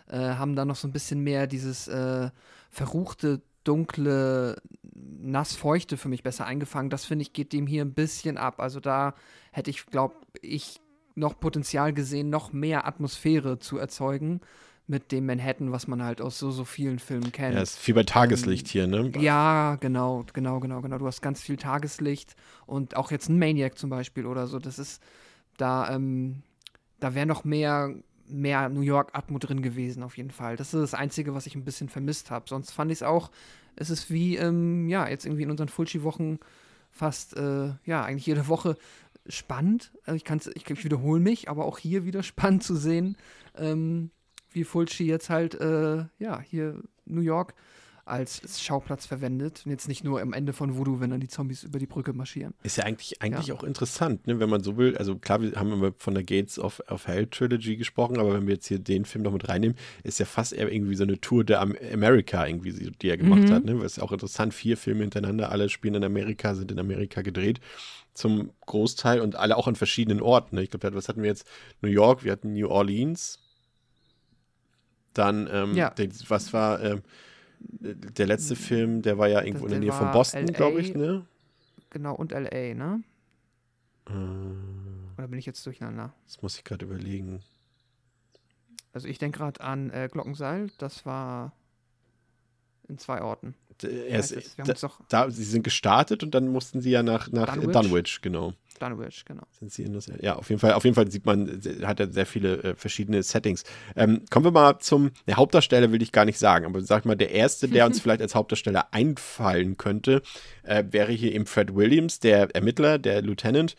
äh, haben dann noch so ein bisschen mehr dieses äh, verruchte, dunkle, nassfeuchte für mich besser eingefangen. Das finde ich geht dem hier ein bisschen ab. Also da hätte ich, glaube ich, noch Potenzial gesehen, noch mehr Atmosphäre zu erzeugen mit dem Manhattan, was man halt aus so, so vielen Filmen kennt. Ja, ist viel bei Tageslicht hier, ne? Ja, genau, genau, genau, genau. Du hast ganz viel Tageslicht und auch jetzt ein Maniac zum Beispiel oder so. Das ist, da, ähm, da wäre noch mehr, mehr New York-Atmo drin gewesen, auf jeden Fall. Das ist das Einzige, was ich ein bisschen vermisst habe. Sonst fand ich es auch, es ist wie, ähm, ja, jetzt irgendwie in unseren Fulci-Wochen fast, äh, ja, eigentlich jede Woche spannend. Also ich, kann's, ich, ich wiederhole mich, aber auch hier wieder spannend zu sehen, ähm, wie Fulci jetzt halt, äh, ja, hier New York als Schauplatz verwendet. Und jetzt nicht nur am Ende von Voodoo, wenn dann die Zombies über die Brücke marschieren. Ist ja eigentlich, eigentlich Ja. auch interessant, ne, wenn man so will. Also klar, wir haben immer von der Gates of, of Hell Trilogy gesprochen, aber wenn wir jetzt hier den Film noch mit reinnehmen, ist ja fast eher irgendwie so eine Tour der Am America irgendwie, die die er gemacht Mhm. hat. Ne? Weil es ist auch interessant, vier Filme hintereinander, alle spielen in Amerika, sind in Amerika gedreht zum Großteil und alle auch an verschiedenen Orten. Ne? Ich glaube, was hatten wir jetzt? New York, wir hatten New Orleans. Dann, ähm, Ja. der, was war ähm, der letzte Film, der war ja irgendwo in der Nähe von Boston, glaube ich, ne? Genau, und L.A., ne? Äh, Oder bin ich jetzt durcheinander? Das muss ich gerade überlegen. Also ich denke gerade an äh, Glockenseil, das war in zwei Orten. D- Er ist, haben da, da, sie sind gestartet und dann mussten sie ja nach, nach Dunwich? Dunwich, Dunwich genau. Dunwich, genau. Sind sie in das, ja, auf jeden Fall, auf jeden Fall sieht man, äh, hat er sehr viele äh, verschiedene Settings. Ähm, kommen wir mal zum, der Hauptdarsteller will ich gar nicht sagen, aber sag mal, der erste, der uns vielleicht als Hauptdarsteller einfallen könnte, äh, wäre hier eben Fred Williams, der Ermittler, der Lieutenant.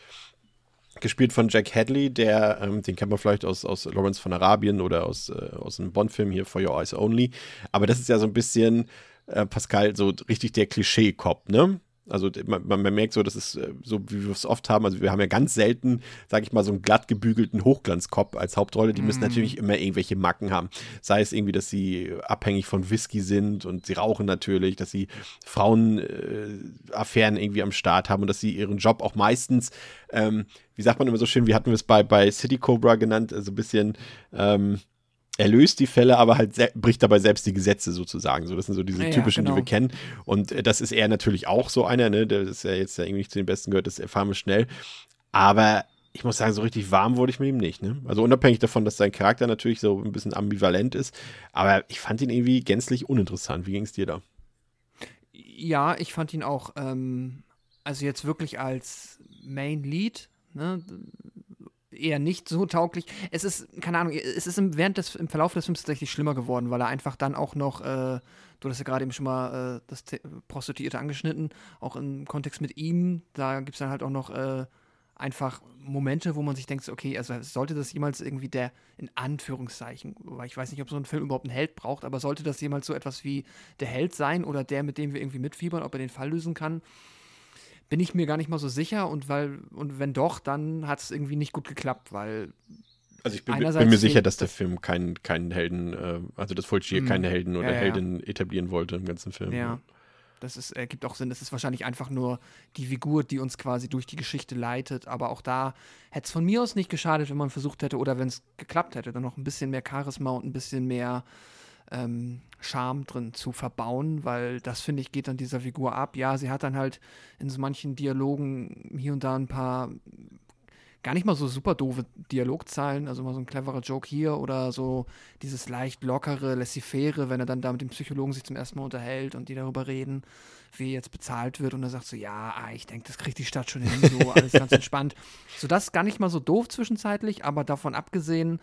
Gespielt von Jack Hadley, der, ähm, den kennt man vielleicht aus, aus Lawrence von Arabien oder aus, äh, aus einem Bond-Film hier, For Your Eyes Only. Aber das ist ja so ein bisschen, äh, Pascal, so richtig der Klischee-Cop, ne? Also man, man merkt so, das ist äh, so, wie wir es oft haben. Also wir haben ja ganz selten, sag ich mal, so einen glatt gebügelten Hochglanzkopf als Hauptrolle. Die müssen natürlich immer irgendwelche Macken haben. Sei es irgendwie, dass sie abhängig von Whisky sind und sie rauchen natürlich, dass sie Frauenaffären äh, irgendwie am Start haben und dass sie ihren Job auch meistens, ähm, wie sagt man immer so schön, wie hatten wir es bei, bei City Cobra genannt, also ein bisschen ähm, er löst die Fälle, aber halt bricht dabei selbst die Gesetze sozusagen. So, das sind so diese Ja, typischen, genau. die wir kennen. Und äh, das ist er natürlich auch so einer, ne? Der ist ja jetzt ja irgendwie nicht zu den Besten gehört, das erfahren wir schnell. Aber ich muss sagen, so richtig warm wurde ich mit ihm nicht, ne? Also unabhängig davon, dass sein Charakter natürlich so ein bisschen ambivalent ist, aber ich fand ihn irgendwie gänzlich uninteressant. Wie ging es dir da? Ja, ich fand ihn auch, ähm, also jetzt wirklich als Main Lead, ne, eher nicht so tauglich. Es ist, keine Ahnung, es ist im, während des, im Verlauf des Films tatsächlich schlimmer geworden, weil er einfach dann auch noch, äh, du hast ja gerade eben schon mal äh, das The Prostituierte angeschnitten, auch im Kontext mit ihm, da gibt es dann halt auch noch äh, einfach Momente, wo man sich denkt, okay, also sollte das jemals irgendwie der, in Anführungszeichen, weil ich weiß nicht, ob so ein Film überhaupt einen Held braucht, aber sollte das jemals so etwas wie der Held sein oder der, mit dem wir irgendwie mitfiebern, ob er den Fall lösen kann, bin ich mir gar nicht mal so sicher und weil, und wenn doch, dann hat es irgendwie nicht gut geklappt, weil Also ich bin, bin mir sicher, dass der Film keinen, keinen Helden, äh, also dass Fulci Hm. keine Helden oder Ja, ja. Heldin etablieren wollte im ganzen Film. Ja. Das ist, äh, gibt auch Sinn. Das ist wahrscheinlich einfach nur die Figur, die uns quasi durch die Geschichte leitet. Aber auch da hätte es von mir aus nicht geschadet, wenn man versucht hätte oder wenn es geklappt hätte, dann noch ein bisschen mehr Charisma und ein bisschen mehr ähm, Charme drin zu verbauen, weil das, finde ich, geht an dieser Figur ab. Ja, sie hat dann halt in so manchen Dialogen hier und da ein paar gar nicht mal so super doofe Dialogzeilen, also mal so ein cleverer Joke hier oder so dieses leicht lockere, laissez-faire, wenn er dann da mit dem Psychologen sich zum ersten Mal unterhält und die darüber reden, wie jetzt bezahlt wird und er sagt so, ja, ah, ich denke, das kriegt die Stadt schon hin, so alles ganz entspannt. So, das gar nicht mal so doof zwischenzeitlich, aber davon abgesehen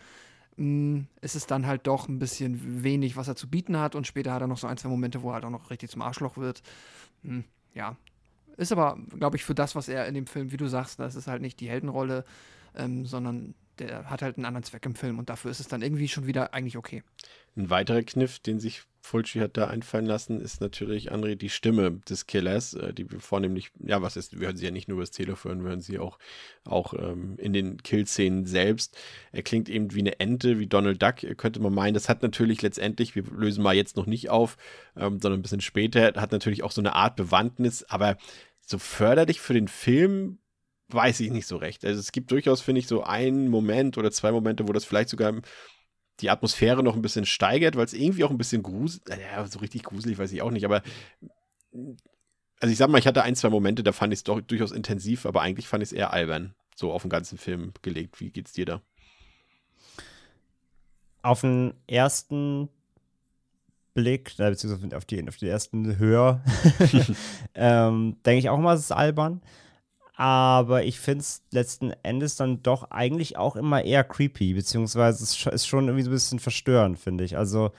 mh, ist es dann halt doch ein bisschen wenig, was er zu bieten hat und später hat er noch so ein, zwei Momente, wo er halt auch noch richtig zum Arschloch wird. Hm, ja, ist aber, glaube ich, für das, was er in dem Film, wie du sagst, das ist halt nicht die Heldenrolle, ähm, sondern der hat halt einen anderen Zweck im Film und dafür ist es dann irgendwie schon wieder eigentlich okay. Ein weiterer Kniff, den sich Fulci hat da einfallen lassen, ist natürlich, André, die Stimme des Killers, äh, die wir vornehmlich, ja, was ist, wir hören sie ja nicht nur über das Telefon, wir hören sie auch, auch ähm, in den Kill-Szenen selbst. Er klingt eben wie eine Ente, wie Donald Duck, könnte man meinen. Das hat natürlich letztendlich, wir lösen mal jetzt noch nicht auf, ähm, sondern ein bisschen später, hat natürlich auch so eine Art Bewandtnis, aber so förderlich für den Film weiß ich nicht so recht. Also es gibt durchaus, finde ich, so einen Moment oder zwei Momente, wo das vielleicht sogar die Atmosphäre noch ein bisschen steigert, weil es irgendwie auch ein bisschen gruselig, ja, so richtig gruselig weiß ich auch nicht, aber also ich sag mal, ich hatte ein, zwei Momente, da fand ich es doch durchaus intensiv, aber eigentlich fand ich es eher albern, so auf den ganzen Film gelegt. Wie geht's dir da? Auf den ersten Blick, beziehungsweise auf die, auf die ersten Hör, ähm, denke ich auch mal, es ist albern. Aber ich finde es letzten Endes dann doch eigentlich auch immer eher creepy, beziehungsweise es ist schon irgendwie so ein bisschen verstörend, finde ich. Also,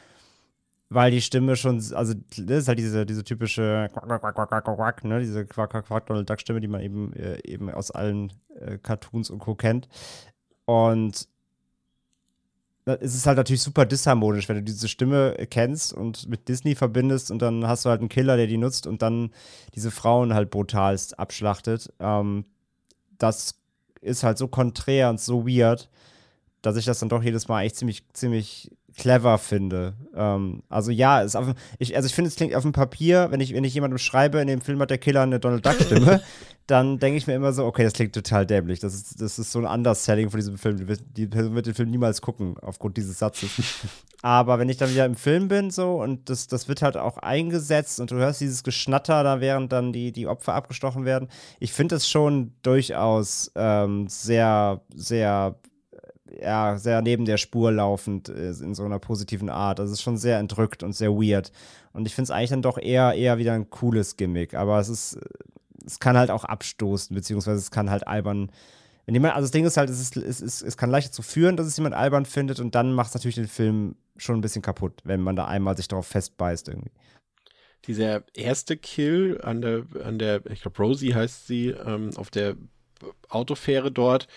weil die Stimme schon, also das ist halt diese, diese typische Quack, Quack, Quack, Quack, Quack, ne, diese Quack, Quack, Quack, Donald Duck Stimme, die man eben, äh, eben aus allen äh, Cartoons und Co. kennt. Und es ist halt natürlich super disharmonisch, wenn du diese Stimme kennst und mit Disney verbindest und dann hast du halt einen Killer, der die nutzt und dann diese Frauen halt brutalst abschlachtet. Ähm, das ist halt so konträr und so weird, dass ich das dann doch jedes Mal echt ziemlich, ziemlich clever finde. Ähm, also ja, auf, ich, also ich finde, es klingt auf dem Papier, wenn ich, wenn ich jemandem schreibe, in dem Film hat der Killer eine Donald Duck-Stimme, dann denke ich mir immer so, okay, das klingt total dämlich. Das ist, das ist so ein Underselling von diesem Film. Die Person wird den Film niemals gucken, aufgrund dieses Satzes. Aber wenn ich dann wieder im Film bin, so, und das, das wird halt auch eingesetzt und du hörst dieses Geschnatter, da während dann die, die Opfer abgestochen werden, ich finde es schon durchaus ähm, sehr, sehr ja, sehr neben der Spur laufend äh, in so einer positiven Art. Das ist schon sehr entrückt und sehr weird. Und ich finde es eigentlich dann doch eher, eher wieder ein cooles Gimmick. Aber es ist, es kann halt auch abstoßen, beziehungsweise es kann halt albern. Wenn jemand, also das Ding ist halt, es, ist, es, ist, es kann leicht dazu führen, dass es jemand albern findet und dann macht es natürlich den Film schon ein bisschen kaputt, wenn man da einmal sich darauf festbeißt irgendwie. Dieser erste Kill an der, an der, ich glaube Rosie heißt sie, ähm, auf der Autofähre dort,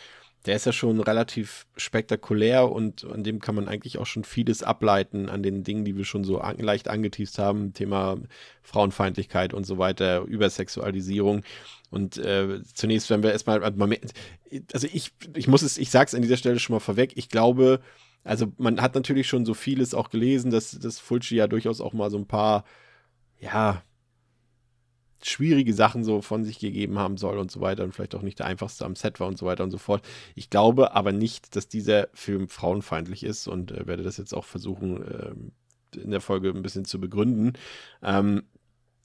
der ist ja schon relativ spektakulär und an dem kann man eigentlich auch schon vieles ableiten an den Dingen, die wir schon so an, leicht angeteased haben, Thema Frauenfeindlichkeit und so weiter, Übersexualisierung. Und äh, zunächst, wenn wir erstmal, also ich, ich muss es, ich sag's an dieser Stelle schon mal vorweg, ich glaube, also man hat natürlich schon so vieles auch gelesen, dass, dass Fulci ja durchaus auch mal so ein paar, ja, schwierige Sachen so von sich gegeben haben soll und so weiter und vielleicht auch nicht der einfachste am Set war und so weiter und so fort. Ich glaube aber nicht, dass dieser Film frauenfeindlich ist und äh, werde das jetzt auch versuchen, äh, in der Folge ein bisschen zu begründen. Ähm,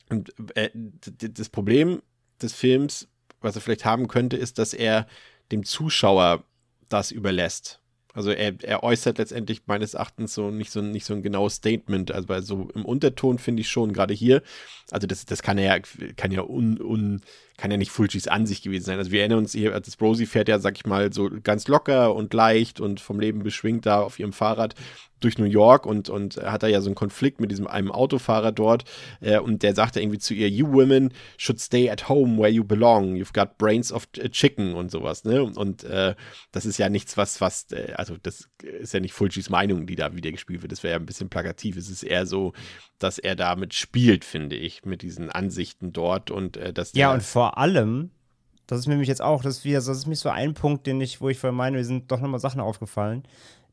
und äh, das Problem des Films, was er vielleicht haben könnte, ist, dass er dem Zuschauer das überlässt. Also er, er äußert letztendlich meines Erachtens so nicht so nicht so ein genaues Statement. Also bei so im Unterton finde ich schon, gerade hier, also das, das kann er ja, kann ja un, un, kann ja nicht Fulcis Ansicht gewesen sein. Also wir erinnern uns hier, das Rosie fährt ja, sag ich mal, so ganz locker und leicht und vom Leben beschwingt da auf ihrem Fahrrad durch New York und, und hat da ja so einen Konflikt mit diesem einem Autofahrer dort äh, und der sagt irgendwie zu ihr, you women should stay at home where you belong, you've got brains of chicken und sowas, ne? Und äh, das ist ja nichts, was, was, äh, also das ist ja nicht Fulcis Meinung, die da wieder gespielt wird, das wäre ja ein bisschen plakativ, es ist eher so, dass er damit spielt, finde ich, mit diesen Ansichten dort und äh, dass Ja, und vor allem, das ist mir nämlich jetzt auch, das ist, wieder, das ist mich so ein Punkt, den ich, wo ich meine, mir sind doch nochmal Sachen aufgefallen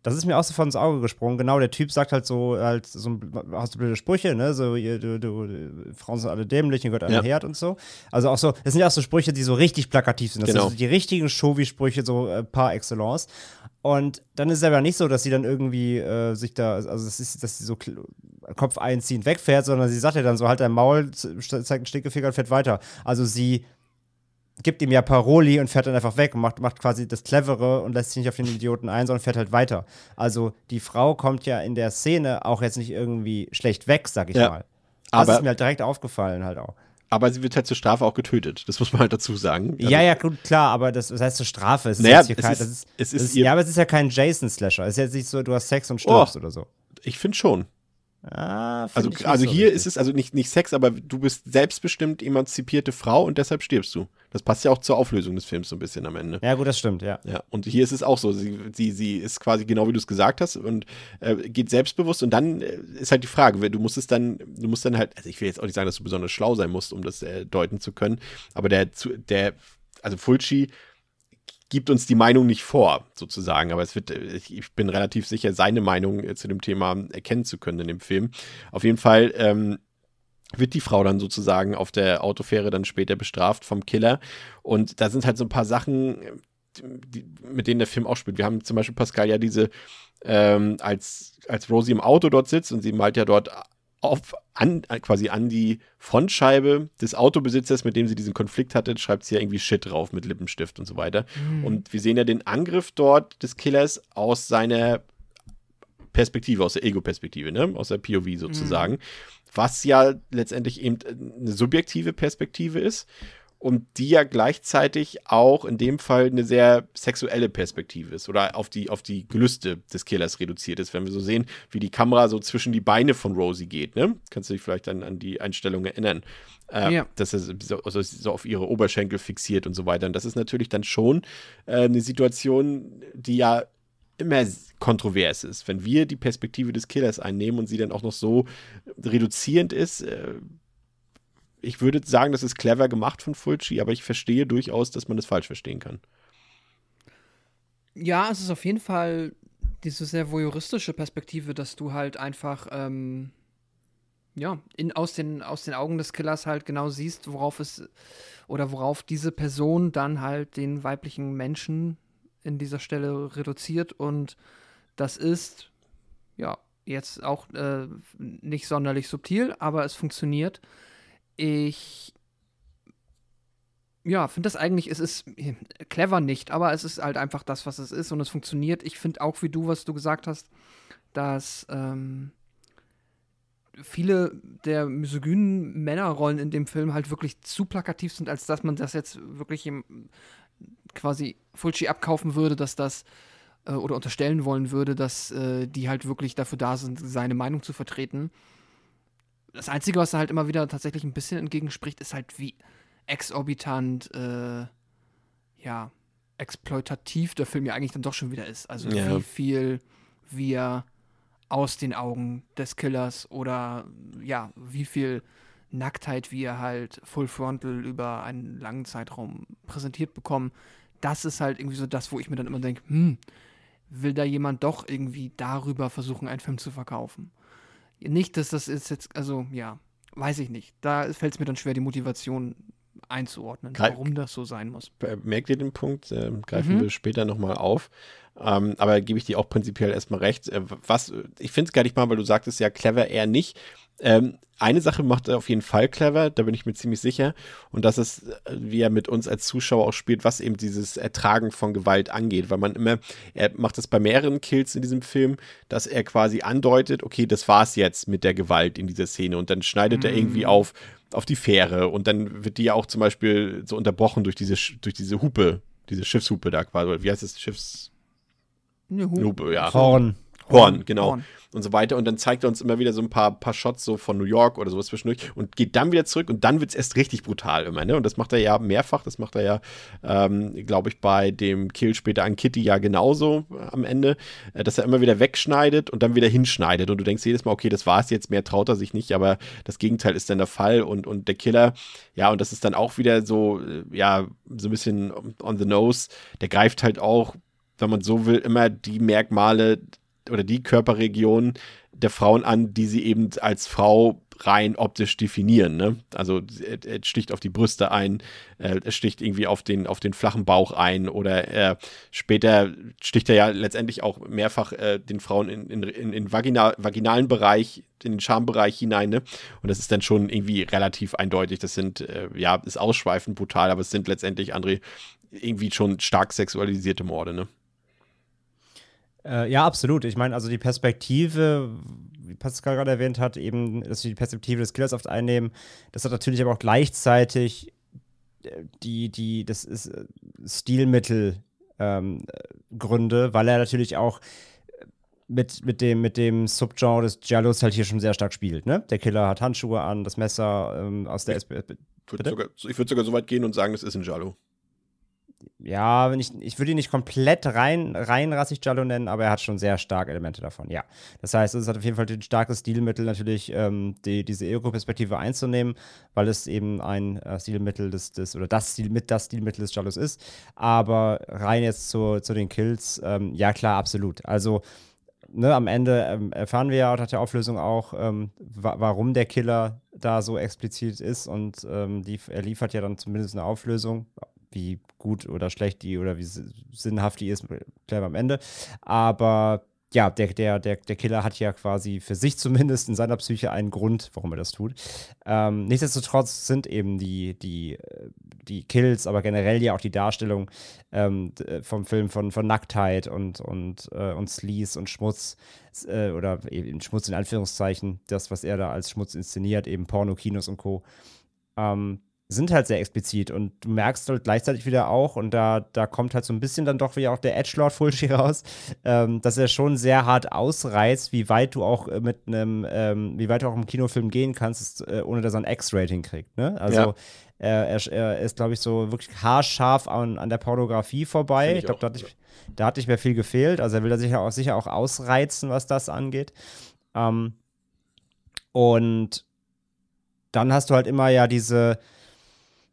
das ist mir auch so von ins Auge gesprungen. Genau, der Typ sagt halt so, halt so hast du blöde Sprüche, ne? So, ihr, du, du, Frauen sind alle dämlich, ihr gehört einer ja. Herd und so. Also auch so, das sind ja auch so Sprüche, die so richtig plakativ sind. Das genau. sind so die richtigen Showy-Sprüche, so äh, par excellence. Und dann ist es aber nicht so, dass sie dann irgendwie äh, sich da, also das ist, dass sie so Kopf einziehend wegfährt, sondern sie sagt ja dann so, halt dein Maul, zeigt einen Stinkefinger und fährt weiter. Also sie gibt ihm ja Paroli und fährt dann einfach weg und macht, macht quasi das Clevere und lässt sich nicht auf den Idioten ein, sondern fährt halt weiter. Also die Frau kommt ja in der Szene auch jetzt nicht irgendwie schlecht weg, sag ich ja. mal. Das aber, ist mir halt direkt aufgefallen halt auch. Aber sie wird halt zur Strafe auch getötet. Das muss man halt dazu sagen. Also, ja, ja, gut, klar, aber das, das heißt zur Strafe. Es naja, ist es kein, ist, ist, es ist, ist ja, aber es ist ja kein Jason-Slasher. Es ist jetzt nicht so, du hast Sex und stirbst oh, oder so. Ich finde schon. Ah, Also, also so hier richtig. ist es also nicht, nicht Sex, aber du bist selbstbestimmt emanzipierte Frau und deshalb stirbst du. Das passt ja auch zur Auflösung des Films so ein bisschen am Ende. Ja, gut, das stimmt, ja. Ja, und hier ist es auch so. Sie, sie, sie ist quasi genau wie du es gesagt hast und äh, geht selbstbewusst und dann äh, ist halt die Frage, wer- du musst es dann, du musst dann halt, also ich will jetzt auch nicht sagen, dass du besonders schlau sein musst, um das äh, deuten zu können, aber der, zu- der, also Fulci gibt uns die Meinung nicht vor, sozusagen, aber es wird, äh, ich, bin relativ sicher, seine Meinung äh, zu dem Thema erkennen zu können in dem Film. Auf jeden Fall, ähm, wird die Frau dann sozusagen auf der Autofähre dann später bestraft vom Killer. Und da sind halt so ein paar Sachen, die, mit denen der Film auch spielt. Wir haben zum Beispiel Pascal ja diese, ähm, als, als Rosie im Auto dort sitzt und sie malt ja dort auf, an, quasi an die Frontscheibe des Autobesitzers, mit dem sie diesen Konflikt hatte, schreibt sie ja irgendwie Shit drauf mit Lippenstift und so weiter. Und wir sehen ja den Angriff dort des Killers aus seiner Perspektive, aus der Ego-Perspektive, ne? aus der POV sozusagen, was ja letztendlich eben eine subjektive Perspektive ist und die ja gleichzeitig auch in dem Fall eine sehr sexuelle Perspektive ist oder auf die, auf die Gelüste des Killers reduziert ist, wenn wir so sehen, wie die Kamera so zwischen die Beine von Rosie geht, ne? Kannst du dich vielleicht dann an die Einstellung erinnern? Äh, Ja. Dass er so, also so auf ihre Oberschenkel fixiert und so weiter. Und das ist natürlich dann schon äh, eine Situation, die ja immer kontrovers ist. Wenn wir die Perspektive des Killers einnehmen und sie dann auch noch so reduzierend ist, äh, ich würde sagen, das ist clever gemacht von Fulci, aber ich verstehe durchaus, dass man das falsch verstehen kann. Ja, es ist auf jeden Fall diese sehr voyeuristische Perspektive, dass du halt einfach, ähm, ja, in, aus, den, aus den Augen des Killers halt genau siehst, worauf es oder worauf diese Person dann halt den weiblichen Menschen in dieser Stelle reduziert und das ist, ja, jetzt auch äh, nicht sonderlich subtil, aber es funktioniert. Ich ja, finde das eigentlich, es ist clever nicht, aber es ist halt einfach das, was es ist und es funktioniert. Ich finde auch, wie du, was du gesagt hast, dass ähm, viele der misogynen Männerrollen in dem Film halt wirklich zu plakativ sind, als dass man das jetzt wirklich quasi Fulci abkaufen würde, dass das äh, oder unterstellen wollen würde, dass äh, die halt wirklich dafür da sind, seine Meinung zu vertreten. Das Einzige, was da halt immer wieder tatsächlich ein bisschen entgegenspricht, ist halt, wie exorbitant, äh, ja, exploitativ der Film ja eigentlich dann doch schon wieder ist. Also Ja. wie viel wir aus den Augen des Killers oder ja, wie viel Nacktheit wir halt Full Frontal über einen langen Zeitraum präsentiert bekommen. Das ist halt irgendwie so das, wo ich mir dann immer denke, hm, will da jemand doch irgendwie darüber versuchen, einen Film zu verkaufen? Nicht, dass das ist jetzt, also ja, weiß ich nicht. Da fällt es mir dann schwer, die Motivation einzuordnen, Greif- warum das so sein muss. Äh, Merkt ihr den Punkt? Äh, greifen Mhm. wir später nochmal auf. Ähm, aber gebe ich dir auch prinzipiell erstmal recht. Äh, was, ich finde es gar nicht mal, weil du sagtest ja clever eher nicht. Ähm, eine Sache macht er auf jeden Fall clever, da bin ich mir ziemlich sicher. Und das ist, äh, wie er mit uns als Zuschauer auch spielt, was eben dieses Ertragen von Gewalt angeht. Weil man immer, er macht das bei mehreren Kills in diesem Film, dass er quasi andeutet, okay, das war's jetzt mit der Gewalt in dieser Szene. Und dann schneidet er irgendwie auf, auf die Fähre. Und dann wird die ja auch zum Beispiel so unterbrochen durch diese, durch diese Hupe, diese Schiffshupe da quasi. Oder Wie heißt das? Schiffs. Ne, Hu- Hupe, ja. Horn. Horn, genau. Horn. Und so weiter. Und dann zeigt er uns immer wieder so ein paar, paar Shots so von New York oder sowas zwischendurch und geht dann wieder zurück und dann wird es erst richtig brutal immer, ne? Und das macht er ja mehrfach. Das macht er ja, ähm, glaube ich, bei dem Kill später an Kitty ja genauso äh, am Ende, äh, dass er immer wieder wegschneidet und dann wieder hinschneidet. Und du denkst jedes Mal, okay, das war's jetzt, mehr traut er sich nicht, aber das Gegenteil ist dann der Fall und, und der Killer, ja, und das ist dann auch wieder so, äh, ja, so ein bisschen on the nose. Der greift halt auch, wenn man so will, immer die Merkmale oder die Körperregionen der Frauen an, die sie eben als Frau rein optisch definieren. Ne? Also er sticht auf die Brüste ein, äh, er sticht irgendwie auf den, auf den flachen Bauch ein oder er, später sticht er ja letztendlich auch mehrfach äh, den Frauen in, in, in, in Vagina, vaginalen Bereich, in den Schambereich hinein. Ne? Und das ist dann schon irgendwie relativ eindeutig. Das sind, äh, ja, ist ausschweifend brutal, aber es sind letztendlich, André, irgendwie schon stark sexualisierte Morde. Ne? Äh, ja, absolut. Ich meine, also die Perspektive, wie Pascal gerade erwähnt hat, eben, dass wir die Perspektive des Killers oft einnehmen, das hat natürlich aber auch gleichzeitig äh, die, die, das ist äh, Stilmittel ähm, äh, Gründe, weil er natürlich auch mit, mit, dem, mit dem Subgenre des Giallos halt hier schon sehr stark spielt. Ne? Der Killer hat Handschuhe an, das Messer ähm, aus der Ich würde sogar, ich würd sogar so weit gehen und sagen, das ist ein Giallo. Ja, ich, ich würde ihn nicht komplett rein, reinrassig Giallo nennen, aber er hat schon sehr starke Elemente davon, ja. Das heißt, es hat auf jeden Fall ein starkes Stilmittel, natürlich ähm, die, diese Ego-Perspektive einzunehmen, weil es eben ein äh, Stilmittel des, des, oder das Stil, mit das Stilmittel des Giallos ist. Aber rein jetzt zu, zu den Kills, ähm, ja klar, absolut. Also, ne, am Ende ähm, erfahren wir ja nach der Auflösung auch, ähm, wa warum der Killer da so explizit ist und ähm, die, er liefert ja dann zumindest eine Auflösung, wie gut oder schlecht die oder wie si- sinnhaft die ist, klären wir am Ende. Aber ja, der, der, der, der Killer hat ja quasi für sich zumindest in seiner Psyche einen Grund, warum er das tut. Ähm, nichtsdestotrotz sind eben die, die, äh, die Kills, aber generell ja auch die Darstellung ähm, d- vom Film von, von Nacktheit und, und, äh, und Sleaze und Schmutz äh, oder eben Schmutz in Anführungszeichen, das, was er da als Schmutz inszeniert, eben Porno, Kinos und Co. Ähm, sind halt sehr explizit und du merkst halt gleichzeitig wieder auch, und da, da kommt halt so ein bisschen dann doch wieder auch der Edgelord Fulci raus, ähm, dass er schon sehr hart ausreizt, wie weit du auch äh, mit einem, ähm, wie weit du auch im Kinofilm gehen kannst, äh, ohne dass er ein X-Rating kriegt. Ne? Also Ja. er, er, er ist, glaube ich, so wirklich haarscharf an, an der Pornografie vorbei. Ich Ich glaube, da, nicht- da hat nicht mehr viel gefehlt. Also er will da sicher auch, sicher auch ausreizen, was das angeht. Ähm, und dann hast du halt immer ja diese,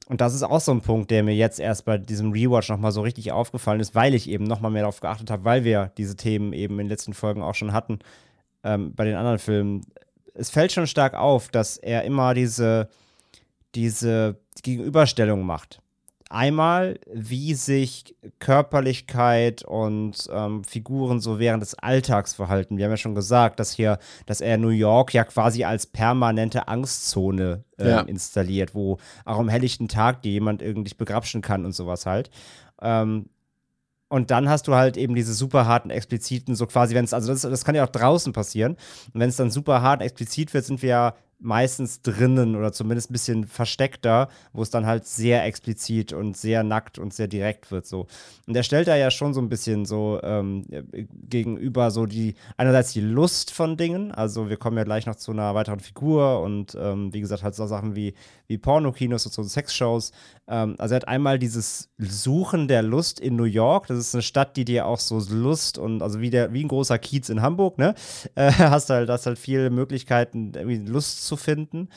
und das ist auch so ein Punkt, der mir jetzt erst bei diesem Rewatch nochmal so richtig aufgefallen ist, weil ich eben nochmal mehr darauf geachtet habe, weil wir diese Themen eben in den letzten Folgen auch schon hatten, ähm, bei den anderen Filmen. Es fällt schon stark auf, dass er immer diese, diese Gegenüberstellung macht. Einmal, wie sich Körperlichkeit und ähm, Figuren so während des Alltags verhalten. Wir haben ja schon gesagt, dass hier, dass er New York ja quasi als permanente Angstzone ähm, Ja. installiert, wo auch am helllichten Tag die jemand irgendwie begrapschen kann und sowas halt. Ähm, und dann hast du halt eben diese super harten, expliziten, so quasi, wenn es, also das, das kann ja auch draußen passieren. Und wenn es dann super hart explizit wird, sind wir ja meistens drinnen oder zumindest ein bisschen versteckter, wo es dann halt sehr explizit und sehr nackt und sehr direkt wird. So. Und er stellt da ja schon so ein bisschen so ähm, gegenüber so die, einerseits die Lust von Dingen, also wir kommen ja gleich noch zu einer weiteren Figur und ähm, wie gesagt, halt so Sachen wie, wie Pornokinos und so Sexshows. Ähm, also er hat einmal dieses Suchen der Lust in New York, das ist eine Stadt, die dir auch so Lust und also wie der, wie ein großer Kiez in Hamburg, ne? Äh, hast halt, hast halt viele Möglichkeiten, Lust zu finden,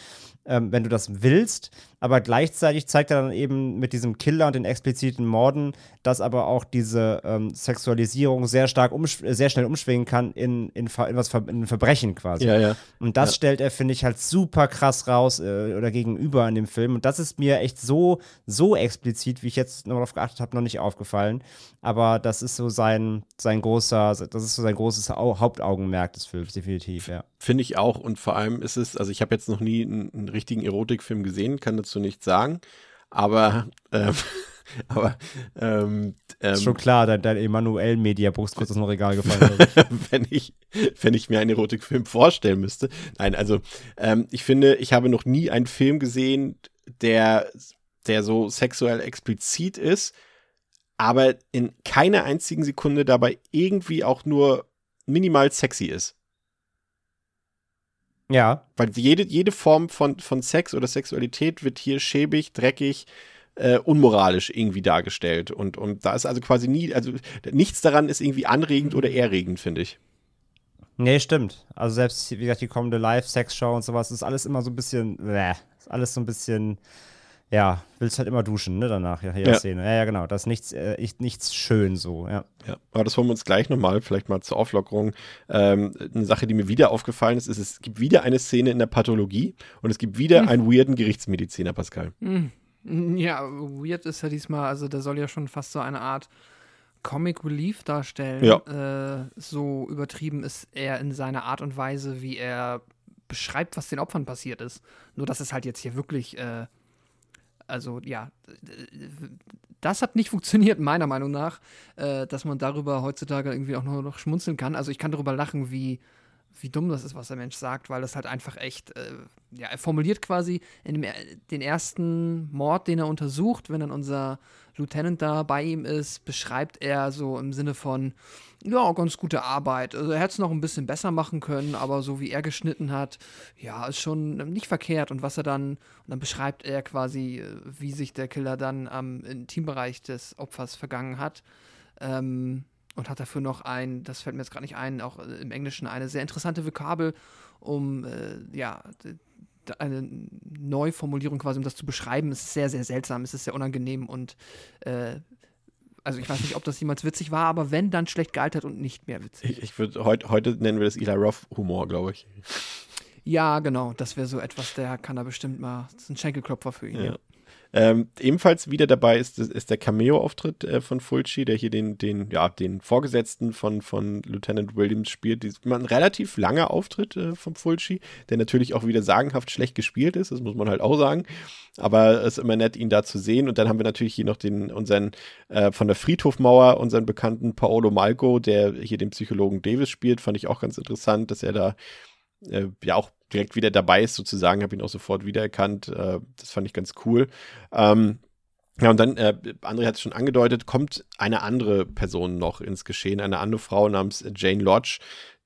ähm, wenn du das willst. Aber gleichzeitig zeigt er dann eben mit diesem Killer und den expliziten Morden, dass aber auch diese ähm, Sexualisierung sehr stark, sehr schnell umschwingen kann in, in, in was Ver in Verbrechen quasi. Ja, ja. Und das Ja. stellt er, finde ich, halt super krass raus äh, oder gegenüber in dem Film. Und das ist mir echt so, so explizit, wie ich jetzt noch darauf geachtet habe, noch nicht aufgefallen. Aber das ist so sein, sein großer, das ist so sein großes Au Hauptaugenmerk des Films, definitiv, ja. Finde ich auch. Und vor allem ist es, also ich habe jetzt noch nie einen, einen richtigen Erotikfilm gesehen, kann dazu nichts sagen. Aber, ähm, aber ähm, ähm, Ist schon klar, dein, dein Emanuel Mediabuch ist kurz aus dem Regal gefallen. wenn ich, wenn ich mir einen Erotikfilm vorstellen müsste. Nein, also ähm, ich finde, ich habe noch nie einen Film gesehen, der, der so sexuell explizit ist, aber in keiner einzigen Sekunde dabei irgendwie auch nur minimal sexy ist. Ja, Weil jede, jede Form von, von Sex oder Sexualität wird hier schäbig, dreckig, äh, unmoralisch irgendwie dargestellt. Und, und da ist also quasi nie, also nichts daran ist irgendwie anregend oder erregend, finde ich. nee, stimmt. Also selbst, wie gesagt, die kommende Live-Sex-Show und sowas, ist alles immer so ein bisschen, bäh, ist alles so ein bisschen, ja, willst halt immer duschen, ne, danach, ja, Ja. Szene. Ja, ja, genau, das ist nichts, äh, ich- nichts schön so, ja. Ja, aber das wollen wir uns gleich nochmal, vielleicht mal zur Auflockerung. Ähm, eine Sache, die mir wieder aufgefallen ist, ist, es gibt wieder eine Szene in der Pathologie und es gibt wieder einen weirden Gerichtsmediziner, Pascal. Hm. Ja, weird ist ja diesmal, also der soll ja schon fast so eine Art Comic Relief darstellen. Äh, so übertrieben ist er in seiner Art und Weise, wie er beschreibt, was den Opfern passiert ist. Nur, dass es halt jetzt hier wirklich, äh, also ja, das hat nicht funktioniert, meiner Meinung nach, äh, dass man darüber heutzutage irgendwie auch nur noch schmunzeln kann. Also ich kann darüber lachen, wie, wie dumm das ist, was der Mensch sagt, weil das halt einfach echt, äh, ja, er formuliert quasi in dem, den ersten Mord, den er untersucht, wenn dann unser Lieutenant da bei ihm ist, beschreibt er so im Sinne von, ja, ganz gute Arbeit. Also er hätte es noch ein bisschen besser machen können, aber so wie er geschnitten hat, ja, ist schon nicht verkehrt. Und was er dann, und dann beschreibt er quasi, äh, wie sich der Killer dann am Intimbereich des Opfers vergangen hat. Ähm, und hat dafür noch ein, das fällt mir jetzt gerade nicht ein, auch im Englischen eine sehr interessante Vokabel, um äh, ja eine Neuformulierung quasi, um das zu beschreiben, ist sehr, sehr seltsam, es ist sehr unangenehm und äh, also ich weiß nicht, ob das jemals witzig war, aber wenn, dann schlecht gealtert und nicht mehr witzig. Ich, ich würde heute, heute nennen wir das Eli Roth Humor, glaube ich. Ja, genau, das wäre so etwas, der kann da bestimmt mal, das ist ein Schenkelklopfer für ihn. Ja. Ähm, ebenfalls wieder dabei ist, ist der Cameo-Auftritt äh, von Fulci, der hier den, den, ja, den Vorgesetzten von, von Lieutenant Williams spielt. Dies, ein relativ langer Auftritt äh, von Fulci, der natürlich auch wieder sagenhaft schlecht gespielt ist, das muss man halt auch sagen. Aber es ist immer nett, ihn da zu sehen. Und dann haben wir natürlich hier noch den, unseren äh, von der Friedhofmauer, unseren bekannten Paolo Malco, der hier den Psychologen Davis spielt. Fand ich auch ganz interessant, dass er da äh, ja auch direkt wieder dabei ist, sozusagen, habe ihn auch sofort wiedererkannt. Äh, das fand ich ganz cool. Ähm, ja, und dann, äh, André hat es schon angedeutet, kommt eine andere Person noch ins Geschehen, eine andere Frau namens Jane Lodge,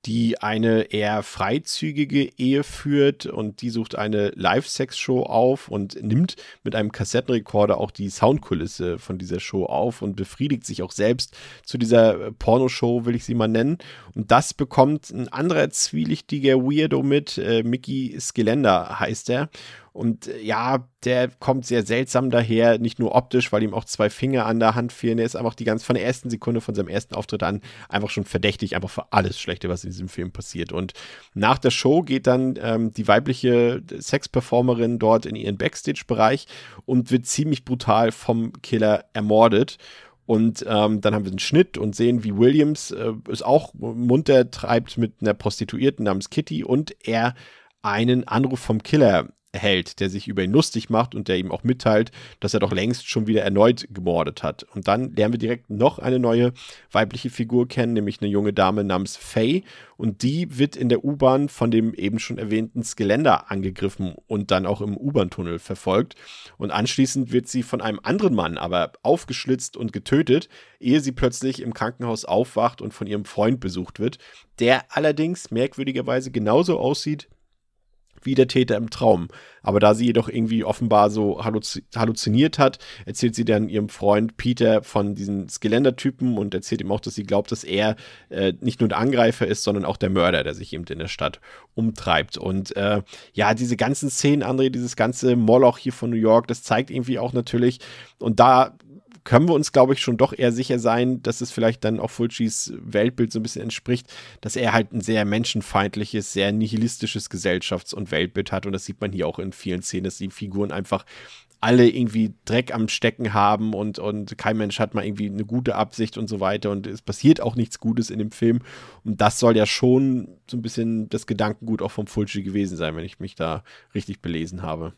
die eine eher freizügige Ehe führt und die sucht eine Live-Sex-Show auf und nimmt mit einem Kassettenrekorder auch die Soundkulisse von dieser Show auf und befriedigt sich auch selbst zu dieser Pornoshow, will ich sie mal nennen. Und das bekommt ein anderer zwielichtiger Weirdo mit, äh, Mickey Skilender heißt er. Und äh, ja, der kommt sehr seltsam daher, nicht nur optisch, weil ihm auch zwei Finger an der Hand fehlen. Er ist einfach die ganz von der ersten Sekunde von seinem ersten Auftritt an einfach schon verdächtig, einfach für alles Schlechte, was in diesem Film passiert. Und nach der Show geht dann ähm, die weibliche Sexperformerin dort in ihren Backstage-Bereich und wird ziemlich brutal vom Killer ermordet. Und ähm, dann haben wir einen Schnitt und sehen, wie Williams äh, es auch munter treibt mit einer Prostituierten namens Kitty und er einen Anruf vom Killer hält, der sich über ihn lustig macht und der ihm auch mitteilt, dass er doch längst schon wieder erneut gemordet hat. Und dann lernen wir direkt noch eine neue weibliche Figur kennen, nämlich eine junge Dame namens Faye. Und die wird in der U-Bahn von dem eben schon erwähnten Skelender angegriffen und dann auch im U-Bahn-Tunnel verfolgt. Und anschließend wird sie von einem anderen Mann aber aufgeschlitzt und getötet, ehe sie plötzlich im Krankenhaus aufwacht und von ihrem Freund besucht wird, der allerdings merkwürdigerweise genauso aussieht wie der Täter im Traum. Aber da sie jedoch irgendwie offenbar so halluziniert hat, erzählt sie dann ihrem Freund Peter von diesen Skelender-Typen und erzählt ihm auch, dass sie glaubt, dass er äh, nicht nur der Angreifer ist, sondern auch der Mörder, der sich eben in der Stadt umtreibt. Und äh, ja, diese ganzen Szenen, André, dieses ganze Moloch hier von New York, das zeigt irgendwie auch natürlich, und da können wir uns, glaube ich, schon doch eher sicher sein, dass es vielleicht dann auch Fulcis Weltbild so ein bisschen entspricht, dass er halt ein sehr menschenfeindliches, sehr nihilistisches Gesellschafts- und Weltbild hat. Und das sieht man hier auch in vielen Szenen, dass die Figuren einfach alle irgendwie Dreck am Stecken haben und, und kein Mensch hat mal irgendwie eine gute Absicht und so weiter und es passiert auch nichts Gutes in dem Film und das soll ja schon so ein bisschen das Gedankengut auch vom Fulci gewesen sein, wenn ich mich da richtig belesen habe.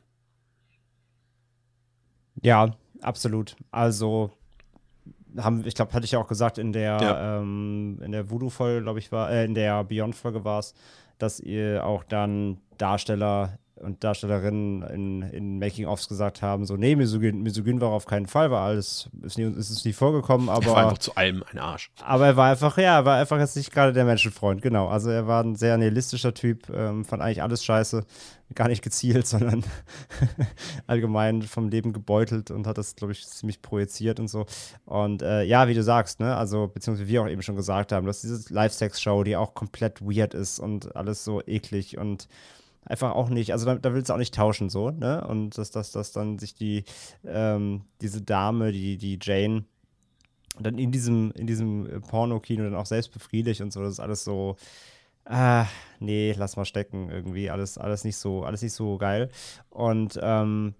Ja, absolut. Also haben, ich glaube, hatte ich ja auch gesagt in der ja. ähm, in der Voodoo-Folge, glaube ich, war, äh, in der Beyond-Folge war es, dass ihr auch dann Darsteller und Darstellerinnen in, in Making-ofs gesagt haben, so, nee, Misogyn, Misogyn war auf keinen Fall, war alles, ist, nie, ist es nie vorgekommen, aber. Er war einfach zu allem ein Arsch. Aber er war einfach, ja, er war einfach jetzt nicht gerade der Menschenfreund, genau. Also er war ein sehr nihilistischer Typ, ähm, fand eigentlich alles scheiße, gar nicht gezielt, sondern allgemein vom Leben gebeutelt und hat das, glaube ich, ziemlich projiziert und so. Und äh, ja, wie du sagst, ne, also, beziehungsweise wir auch eben schon gesagt haben, dass diese Live-Sex-Show, die auch komplett weird ist und alles so eklig und einfach auch nicht, also da, da willst du auch nicht tauschen so, ne? Und dass, dass, dass dann sich die, ähm, diese Dame, die, die Jane, dann in diesem, in diesem Porno-Kino dann auch selbst befriedigt und so, das ist alles so, ah, nee, lass mal stecken, irgendwie, alles, alles nicht so, alles nicht so geil. Und ähm,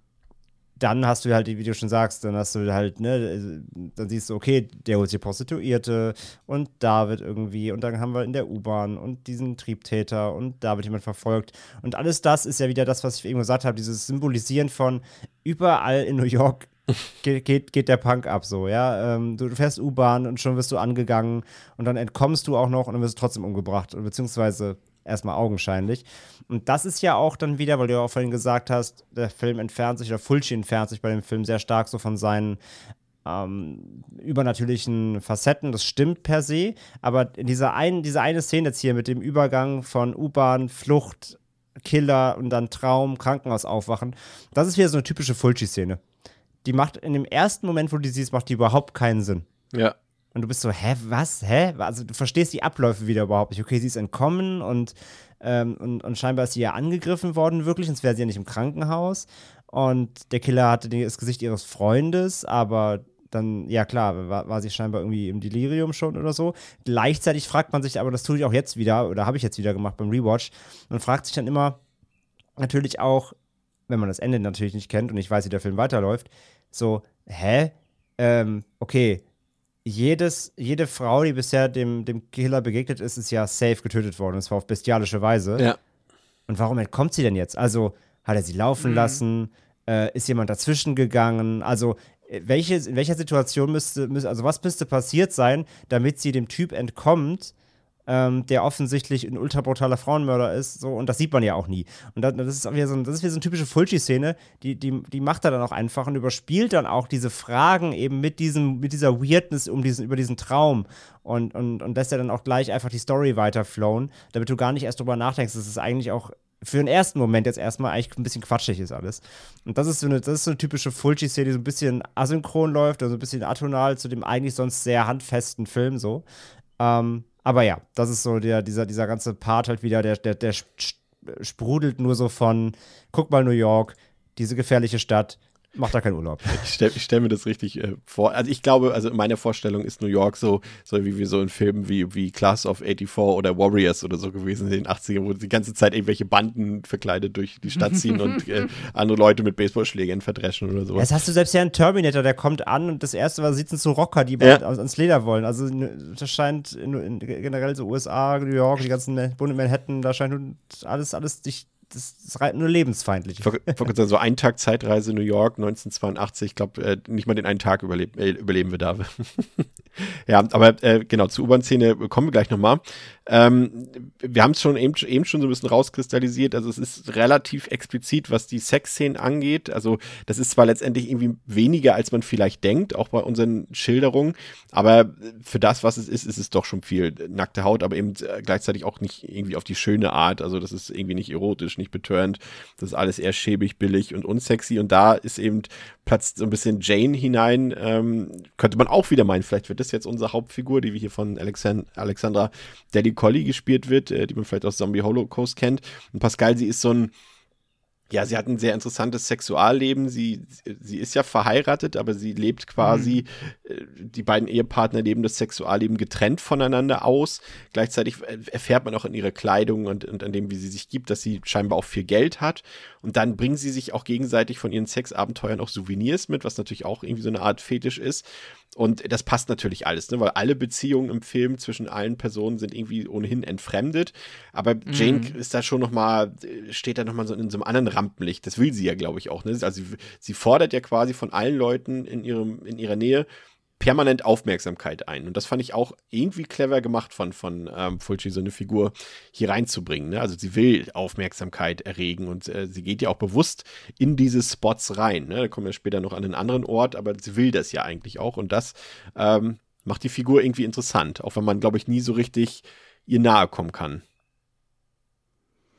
dann hast du halt, wie du schon sagst, dann hast du halt, ne, dann siehst du, okay, der holt sich Prostituierte und da wird irgendwie, und dann haben wir in der U-Bahn und diesen Triebtäter und da wird jemand verfolgt. Und alles das ist ja wieder das, was ich eben gesagt habe, dieses Symbolisieren von überall in New York geht, geht, geht der Punk ab so, ja. Ähm, du fährst U-Bahn und schon wirst du angegangen und dann entkommst du auch noch und dann wirst du trotzdem umgebracht. Beziehungsweise erstmal augenscheinlich. Und das ist ja auch dann wieder, weil du ja auch vorhin gesagt hast, der Film entfernt sich, oder Fulci entfernt sich bei dem Film sehr stark so von seinen ähm, übernatürlichen Facetten. Das stimmt per se, aber in dieser einen, diese eine Szene jetzt hier mit dem Übergang von U-Bahn, Flucht, Killer und dann Traum, Krankenhaus aufwachen, das ist wieder so eine typische Fulci-Szene. Die macht in dem ersten Moment, wo du die siehst, macht die überhaupt keinen Sinn. Ja. Und du bist so, hä, was, hä? Also du verstehst die Abläufe wieder überhaupt nicht. Okay, sie ist entkommen und, ähm, und, und scheinbar ist sie ja angegriffen worden, wirklich, sonst wäre sie ja nicht im Krankenhaus. Und der Killer hatte das Gesicht ihres Freundes, aber dann, ja klar, war, war sie scheinbar irgendwie im Delirium schon oder so. Gleichzeitig fragt man sich, aber das tue ich auch jetzt wieder, oder habe ich jetzt wieder gemacht beim Rewatch, man fragt sich dann immer natürlich auch, wenn man das Ende natürlich nicht kennt und ich weiß, wie der Film weiterläuft, so, hä? Ähm, okay, jedes, jede Frau, die bisher dem, dem Killer begegnet ist, ist ja safe getötet worden, und zwar auf bestialische Weise. Ja. Und warum entkommt sie denn jetzt? Also, hat er sie laufen Mhm. lassen? Äh, ist jemand dazwischen gegangen? Also, äh, welche, in welcher Situation müsste, müsste, also was müsste passiert sein, damit sie dem Typ entkommt, ähm, der offensichtlich ein ultra brutaler Frauenmörder ist, so, und das sieht man ja auch nie. Und das, das ist wieder so, das ist wieder so eine typische Fulci-Szene, die, die, die macht er dann auch einfach und überspielt dann auch diese Fragen eben mit diesem, mit dieser Weirdness um diesen, über diesen Traum und, und, und lässt ja dann auch gleich einfach die Story weiterflowen, damit du gar nicht erst drüber nachdenkst, dass es eigentlich auch für den ersten Moment jetzt erstmal eigentlich ein bisschen quatschig ist alles. Und das ist so eine, das ist so eine typische Fulci-Szene, die so ein bisschen asynchron läuft, also ein bisschen atonal zu dem eigentlich sonst sehr handfesten Film so. Ähm, aber ja, das ist so der, dieser, dieser ganze Part halt wieder, der, der, der sp- sprudelt nur so von, guck mal New York, diese gefährliche Stadt, mach da keinen Urlaub. Ich stelle stell mir das richtig äh, vor. Also ich glaube, also in meiner Vorstellung ist New York so, so wie wir so in Filmen wie, wie Class of 84 oder Warriors oder so gewesen in den 80ern, wo die ganze Zeit irgendwelche Banden verkleidet durch die Stadt ziehen und äh, andere Leute mit Baseballschlägern verdreschen oder sowas. Das hast du selbst ja in Terminator, der kommt an und das erste, was sieht, sind so Rocker, die Ja. ans Leder wollen. Also n- das scheint in, in, generell so USA, New York, die ganzen Bund Manhattan, da scheint alles, alles dich, das ist nur lebensfeindlich. So ein Tag Zeitreise New York 1982, ich glaube, äh, nicht mal den einen Tag überleb äh, überleben wir da. ja, aber äh, genau, zur U-Bahn-Szene kommen wir gleich nochmal. Ähm, wir haben es schon eben, eben schon so ein bisschen rauskristallisiert, also es ist relativ explizit, was die Sexszenen angeht. Also das ist zwar letztendlich irgendwie weniger, als man vielleicht denkt, auch bei unseren Schilderungen, aber für das, was es ist, ist es doch schon viel nackte Haut, aber eben äh, gleichzeitig auch nicht irgendwie auf die schöne Art. Also das ist irgendwie nicht erotisch, nicht betörend. Das ist alles eher schäbig, billig und unsexy. Und da ist eben platzt so ein bisschen Jane hinein. Ähm, könnte man auch wieder meinen, vielleicht wird das jetzt unsere Hauptfigur, die wir hier von Alexan Alexandra Daddy Collie gespielt wird, äh, die man vielleicht aus Zombie Holocaust kennt. Und Pascal, sie ist so ein ja, sie hat ein sehr interessantes Sexualleben. Sie, sie ist ja verheiratet, aber sie lebt quasi, äh, die beiden Ehepartner leben das Sexualleben getrennt voneinander aus. Gleichzeitig äh, erfährt man auch in ihrer Kleidung und, und an dem, wie sie sich gibt, dass sie scheinbar auch viel Geld hat. Und dann bringen sie sich auch gegenseitig von ihren Sexabenteuern auch Souvenirs mit, was natürlich auch irgendwie so eine Art Fetisch ist. Und das passt natürlich alles, ne? weil alle Beziehungen im Film zwischen allen Personen sind irgendwie ohnehin entfremdet. Aber Jane ist da schon noch mal, äh, steht da noch mal so in so einem anderen Rampenlicht. Das will sie ja, glaube ich, auch. Ne? Also sie, sie fordert ja quasi von allen Leuten in, ihrem, in ihrer Nähe permanent Aufmerksamkeit ein. Und das fand ich auch irgendwie clever gemacht von, von ähm, Fulci, so eine Figur hier reinzubringen. Ne? Also sie will Aufmerksamkeit erregen und äh, sie geht ja auch bewusst in diese Spots rein. Ne? Da kommen wir später noch an einen anderen Ort, aber sie will das ja eigentlich auch. Und das ähm, macht die Figur irgendwie interessant, auch wenn man, glaube ich, nie so richtig ihr nahe kommen kann.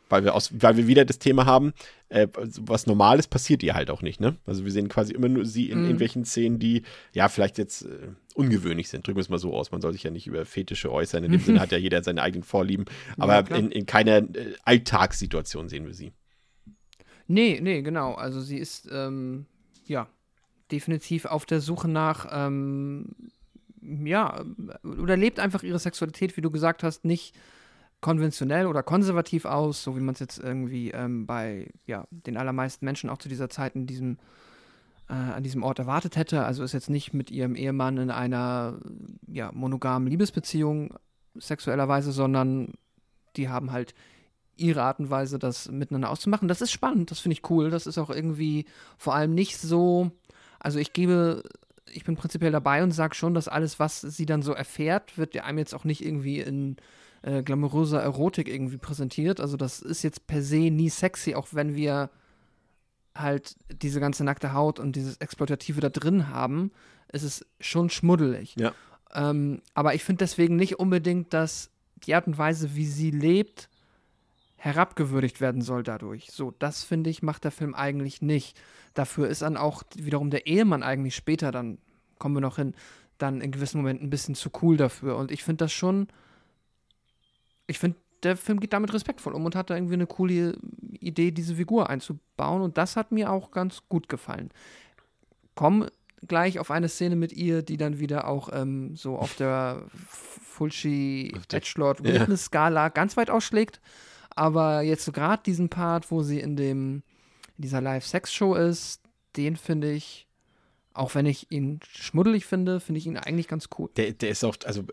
Weil wir, aus, weil wir wieder das Thema haben, äh, was Normales passiert ihr halt auch nicht, ne? Also wir sehen quasi immer nur sie in Mhm. irgendwelchen Szenen, die ja vielleicht jetzt äh, ungewöhnlich sind. Drücken wir es mal so aus. Man soll sich ja nicht über Fetische äußern. In dem Sinne hat ja jeder seine eigenen Vorlieben. Aber Ja, in, in keiner äh, Alltagssituation sehen wir sie. Nee, nee, genau. Also sie ist, ähm, ja, definitiv auf der Suche nach, ähm, ja, oder lebt einfach ihre Sexualität, wie du gesagt hast, nicht konventionell oder konservativ aus, so wie man es jetzt irgendwie ähm, bei ja, den allermeisten Menschen auch zu dieser Zeit in diesem, äh, an diesem Ort erwartet hätte. Also ist jetzt nicht mit ihrem Ehemann in einer ja, monogamen Liebesbeziehung sexuellerweise, sondern die haben halt ihre Art und Weise, das miteinander auszumachen. Das ist spannend, das finde ich cool. Das ist auch irgendwie vor allem nicht so, also ich gebe ich bin prinzipiell dabei und sage schon, dass alles, was sie dann so erfährt, wird einem jetzt auch nicht irgendwie in äh, glamouröser Erotik irgendwie präsentiert. Also das ist jetzt per se nie sexy, auch wenn wir halt diese ganze nackte Haut und dieses Exploitative da drin haben, ist es schon schmuddelig. Ja. Ähm, aber ich finde deswegen nicht unbedingt, dass die Art und Weise, wie sie lebt, herabgewürdigt werden soll dadurch. So, das finde ich, macht der Film eigentlich nicht. Dafür ist dann auch wiederum der Ehemann eigentlich später, dann kommen wir noch hin, dann in gewissen Momenten ein bisschen zu cool dafür. Und ich finde das schon, ich finde, der Film geht damit respektvoll um und hat da irgendwie eine coole Idee, diese Figur einzubauen. Und das hat mir auch ganz gut gefallen. Komm gleich auf eine Szene mit ihr, die dann wieder auch ähm, so auf der Fulci Edgelord Witness Skala ganz weit ausschlägt. Aber jetzt so gerade diesen Part, wo sie in dem in dieser Live-Sex-Show ist, den finde ich, auch wenn ich ihn schmuddelig finde, finde ich ihn eigentlich ganz cool. Der, der ist auch, also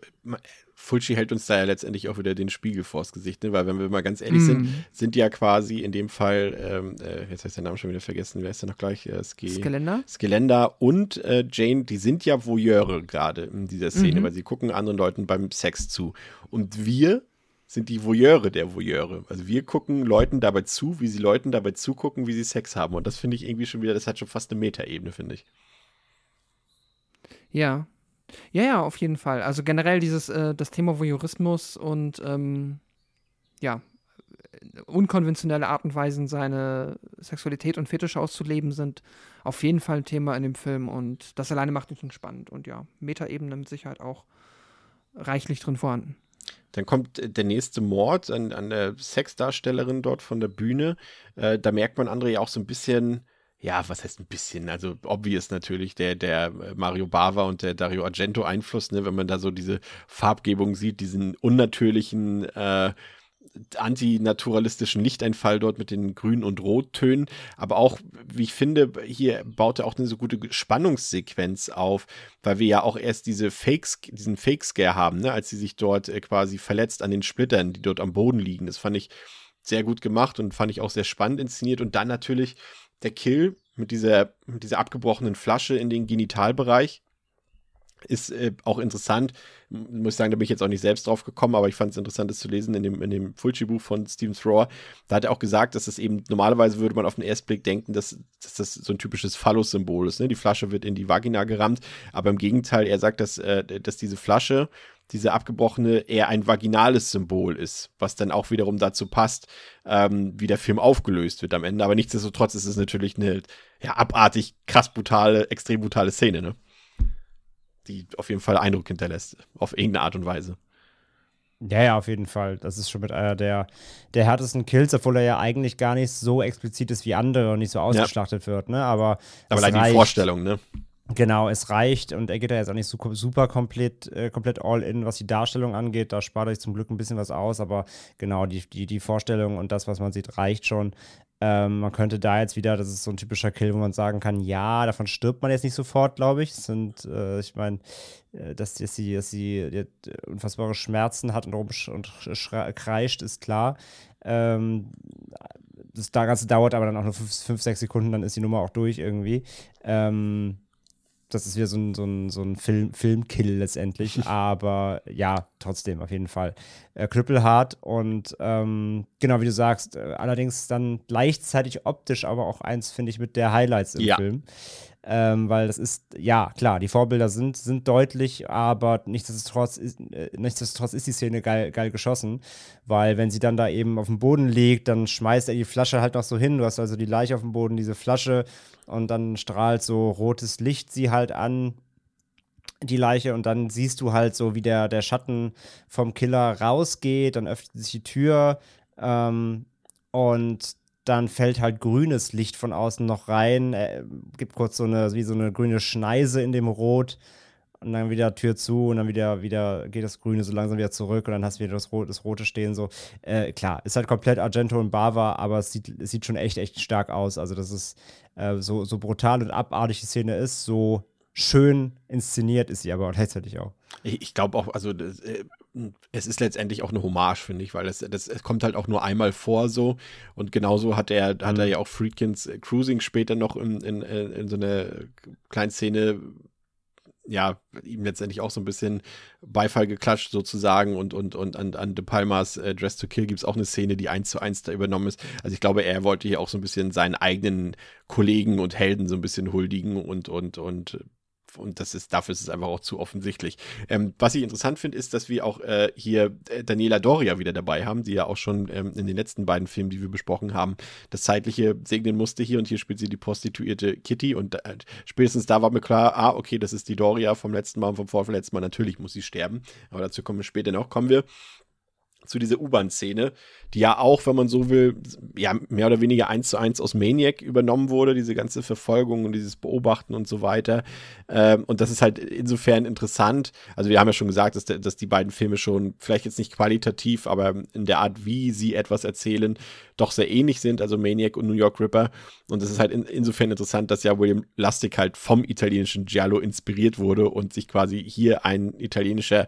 Fulci hält uns da ja letztendlich auch wieder den Spiegel vors Gesicht, ne? weil wenn wir mal ganz ehrlich mm. sind, mhm. sind ja quasi in dem Fall, ähm, äh, jetzt heißt der Name schon wieder vergessen, wer ist der noch gleich? Äh, Ske Skelender? Skelender und äh, Jane, die sind ja Voyeure gerade in dieser Szene, mhm. weil sie gucken anderen Leuten beim Sex zu. Und wir sind die Voyeure der Voyeure. Also wir gucken Leuten dabei zu, wie sie Leuten dabei zugucken, wie sie Sex haben. Und das finde ich irgendwie schon wieder, das hat schon fast eine Metaebene, finde ich. Ja. Ja, ja, auf jeden Fall. Also generell dieses, äh, das Thema Voyeurismus und ähm, ja, unkonventionelle Art und Weisen, seine Sexualität und Fetische auszuleben, sind auf jeden Fall ein Thema in dem Film und das alleine macht ihn schon spannend und ja, Metaebene mit Sicherheit auch reichlich drin vorhanden. Dann kommt der nächste Mord an, an der Sexdarstellerin dort von der Bühne. Äh, da merkt man André auch so ein bisschen, ja, was heißt ein bisschen? Also obvious natürlich der, der Mario Bava und der Dario Argento Einfluss, ne, wenn man da so diese Farbgebung sieht, diesen unnatürlichen äh, antinaturalistischen Lichteinfall dort mit den Grün- und Rottönen. Aber auch, wie ich finde, hier baut er auch eine so gute Spannungssequenz auf, weil wir ja auch erst diese Fakes, diesen Fake-Scare haben, ne, als sie sich dort äh, quasi verletzt an den Splittern, die dort am Boden liegen. Das fand ich sehr gut gemacht und fand ich auch sehr spannend inszeniert. Und dann natürlich der Kill mit dieser, mit dieser abgebrochenen Flasche in den Genitalbereich ist äh, auch interessant. Muss ich sagen, da bin ich jetzt auch nicht selbst drauf gekommen, aber ich fand es interessant, das zu lesen in dem, in dem Fulci-Buch von Steven Thrower. Da hat er auch gesagt, dass es eben, normalerweise würde man auf den ersten Blick denken, dass, dass das so ein typisches Phallus-Symbol ist. Ne? Die Flasche wird in die Vagina gerammt, aber im Gegenteil, er sagt, dass, äh, dass diese Flasche, diese abgebrochene, eher ein vaginales Symbol ist, was dann auch wiederum dazu passt, ähm, wie der Film aufgelöst wird am Ende. Aber nichtsdestotrotz ist es natürlich eine ja, abartig, krass brutale, extrem brutale Szene, ne? Die auf jeden Fall Eindruck hinterlässt, auf irgendeine Art und Weise. Ja, ja, auf jeden Fall. Das ist schon mit einer der, der härtesten Kills, obwohl er ja eigentlich gar nicht so explizit ist wie andere und nicht so ausgeschlachtet ja. wird, ne? Aber, Aber allein reicht. die Vorstellung, ne? Genau, es reicht und er geht da jetzt auch nicht super komplett, äh, komplett all in, was die Darstellung angeht. Da spart sich zum Glück ein bisschen was aus, aber genau, die, die, die Vorstellung und das, was man sieht, reicht schon. Ähm, man könnte da jetzt wieder, das ist so ein typischer Kill, wo man sagen kann, ja, davon stirbt man jetzt nicht sofort, glaube ich. Das sind, äh, ich meine, äh, dass, dass, sie, dass sie äh, unfassbare Schmerzen hat und, und kreischt, ist klar. Ähm, das Ganze dauert aber dann auch nur 5, 6 Sekunden, dann ist die Nummer auch durch irgendwie. Ähm, das ist wieder so ein, so ein, so ein Film, Filmkill letztendlich. Aber ja, trotzdem, auf jeden Fall. Äh, knüppelhart und ähm, genau, wie du sagst, äh, allerdings dann gleichzeitig optisch aber auch eins, finde ich, mit der Highlights im ja. Film. Ähm, weil das ist, ja, klar, die Vorbilder sind, sind deutlich, aber nichtsdestotrotz ist, äh, nichtsdestotrotz ist die Szene geil, geil geschossen, weil wenn sie dann da eben auf dem Boden liegt, dann schmeißt er die Flasche halt noch so hin. Du hast also die Leiche auf dem Boden, diese Flasche und dann strahlt so rotes Licht sie halt an, die Leiche und dann siehst du halt so, wie der, der Schatten vom Killer rausgeht, dann öffnet sich die Tür ähm, und dann fällt halt grünes Licht von außen noch rein, äh, gibt kurz so eine, wie so eine grüne Schneise in dem Rot und dann wieder Tür zu und dann wieder, wieder geht das Grüne so langsam wieder zurück und dann hast du wieder das, Rot, das Rote stehen. So, äh, klar, ist halt komplett Argento und Bava, aber es sieht, es sieht schon echt, echt stark aus. Also, das ist äh, so, so brutal und abartig die Szene ist, so schön inszeniert ist sie aber gleichzeitig auch. Ich, ich glaube auch, also das, äh, es ist letztendlich auch eine Hommage, finde ich, weil es, das, es kommt halt auch nur einmal vor so und genauso hat er, hat er mhm. ja auch Friedkins Cruising später noch in, in, in so einer kleinen Szene ja, ihm letztendlich auch so ein bisschen Beifall geklatscht sozusagen und, und, und an, an De Palmas äh, Dress to Kill gibt es auch eine Szene, die eins zu eins da übernommen ist. Also ich glaube, er wollte hier auch so ein bisschen seinen eigenen Kollegen und Helden so ein bisschen huldigen und, und, und und das ist, dafür ist es einfach auch zu offensichtlich. Ähm, was ich interessant finde, ist, dass wir auch äh, hier äh, Daniela Doria wieder dabei haben, die ja auch schon ähm, in den letzten beiden Filmen, die wir besprochen haben, das Zeitliche segnen musste hier und hier spielt sie die prostituierte Kitty und äh, spätestens da war mir klar, ah, okay, das ist die Doria vom letzten Mal und vom vorletzten Mal, natürlich muss sie sterben, aber dazu kommen wir später noch. Kommen wir zu dieser U-Bahn-Szene, die ja auch, wenn man so will, ja, mehr oder weniger eins zu eins aus Maniac übernommen wurde, diese ganze Verfolgung und dieses Beobachten und so weiter. Ähm, und das ist halt insofern interessant. Also wir haben ja schon gesagt, dass, dass die beiden Filme schon vielleicht jetzt nicht qualitativ, aber in der Art, wie sie etwas erzählen, doch sehr ähnlich sind, also Maniac und New York Ripper. Und das ist halt in, insofern interessant, dass ja William Lustig halt vom italienischen Giallo inspiriert wurde und sich quasi hier ein italienischer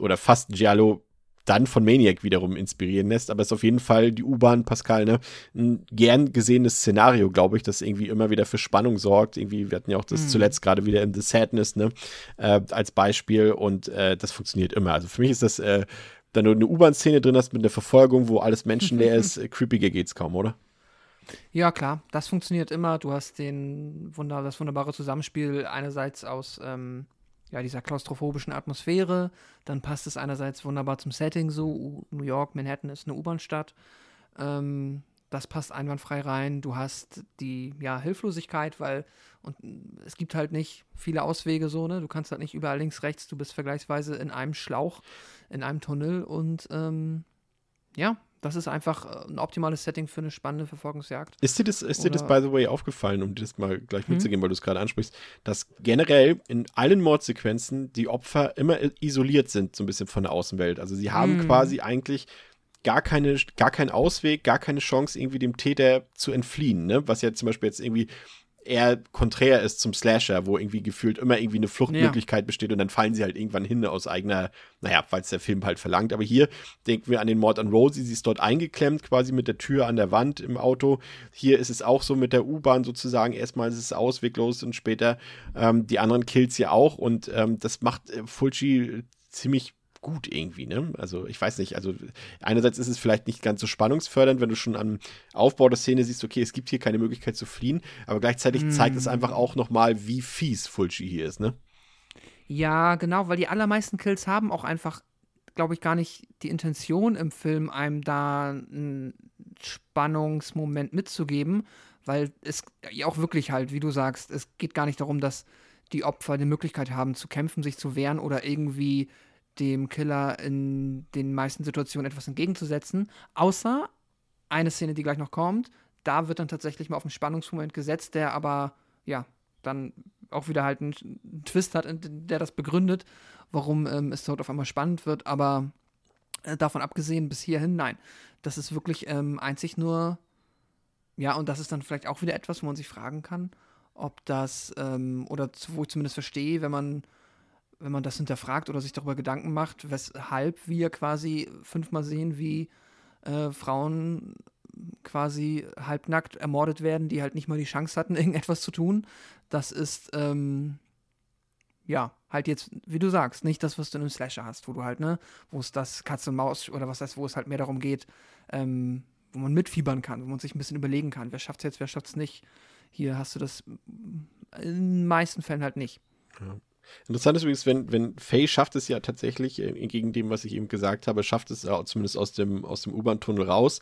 oder fast Giallo dann von Maniac wiederum inspirieren lässt. Aber es ist auf jeden Fall die U-Bahn, Pascal, ne? Ein gern gesehenes Szenario, glaube ich, das irgendwie immer wieder für Spannung sorgt. Irgendwie, wir hatten ja auch das mhm. zuletzt gerade wieder in The Sadness, ne? Äh, als Beispiel und äh, das funktioniert immer. Also für mich ist das, äh, da du eine U-Bahn-Szene drin hast mit einer Verfolgung, wo alles menschenleer ist, äh, creepiger geht's kaum, oder? Ja, klar, das funktioniert immer. Du hast den Wunder, das wunderbare Zusammenspiel einerseits aus ähm, ja, dieser klaustrophobischen Atmosphäre. Dann passt es einerseits wunderbar zum Setting so. New York, Manhattan ist eine U-Bahn-Stadt. Ähm, das passt einwandfrei rein. Du hast die ja, Hilflosigkeit, weil und es gibt halt nicht viele Auswege so, ne? Du kannst halt nicht überall links, rechts, du bist vergleichsweise in einem Schlauch, in einem Tunnel und ähm, ja, das ist einfach äh, ein optimales Setting für eine spannende Verfolgungsjagd. Ist dir das, ist dir das by the way, aufgefallen, um dir das mal gleich hm? mitzugeben, weil du es gerade ansprichst, dass generell in allen Mordsequenzen die Opfer immer isoliert sind, so ein bisschen von der Außenwelt. Also sie haben hm. quasi eigentlich gar keine, gar keinen Ausweg, gar keine Chance, irgendwie dem Täter zu entfliehen, ne? Was ja zum Beispiel jetzt irgendwie eher konträr ist zum Slasher, wo irgendwie gefühlt immer irgendwie eine Fluchtmöglichkeit ja. besteht und dann fallen sie halt irgendwann hin aus eigener, naja, weil es der Film halt verlangt. Aber hier denken wir an den Mord an Rosie, sie ist dort eingeklemmt, quasi mit der Tür an der Wand im Auto. Hier ist es auch so mit der U-Bahn sozusagen. Erstmal ist es ausweglos und später ähm, die anderen Kills ja auch und ähm, das macht äh, Fulci ziemlich gut irgendwie, ne? Also ich weiß nicht, also einerseits ist es vielleicht nicht ganz so spannungsfördernd, wenn du schon am Aufbau der Szene siehst, okay, es gibt hier keine Möglichkeit zu fliehen, aber gleichzeitig mm. zeigt es einfach auch nochmal, wie fies Fulci hier ist, ne? Ja, genau, weil die allermeisten Kills haben auch einfach, glaube ich, gar nicht die Intention im Film, einem da einen Spannungsmoment mitzugeben, weil es ja auch wirklich halt, wie du sagst, es geht gar nicht darum, dass die Opfer die Möglichkeit haben zu kämpfen, sich zu wehren oder irgendwie dem Killer in den meisten Situationen etwas entgegenzusetzen, außer eine Szene, die gleich noch kommt. Da wird dann tatsächlich mal auf einen Spannungsmoment gesetzt, der aber, ja, dann auch wieder halt einen Twist hat, der das begründet, warum ähm, es dort auf einmal spannend wird. Aber äh, davon abgesehen, bis hierhin, nein. Das ist wirklich ähm, einzig nur, ja, und das ist dann vielleicht auch wieder etwas, wo man sich fragen kann, ob das, ähm, oder wo ich zumindest verstehe, wenn man wenn man das hinterfragt oder sich darüber Gedanken macht, weshalb wir quasi fünfmal sehen, wie äh, Frauen quasi halbnackt ermordet werden, die halt nicht mal die Chance hatten, irgendetwas zu tun. Das ist, ähm, ja, halt jetzt, wie du sagst, nicht das, was du in einem Slasher hast, wo du halt, ne, wo es das Katze und Maus oder was heißt, wo es halt mehr darum geht, ähm, wo man mitfiebern kann, wo man sich ein bisschen überlegen kann, wer schafft es jetzt, wer schafft es nicht. Hier hast du das in den meisten Fällen halt nicht. Ja. Interessant ist übrigens, wenn, wenn Faye schafft es ja tatsächlich, äh, entgegen dem, was ich eben gesagt habe, schafft es ja zumindest aus dem, aus dem U-Bahn-Tunnel raus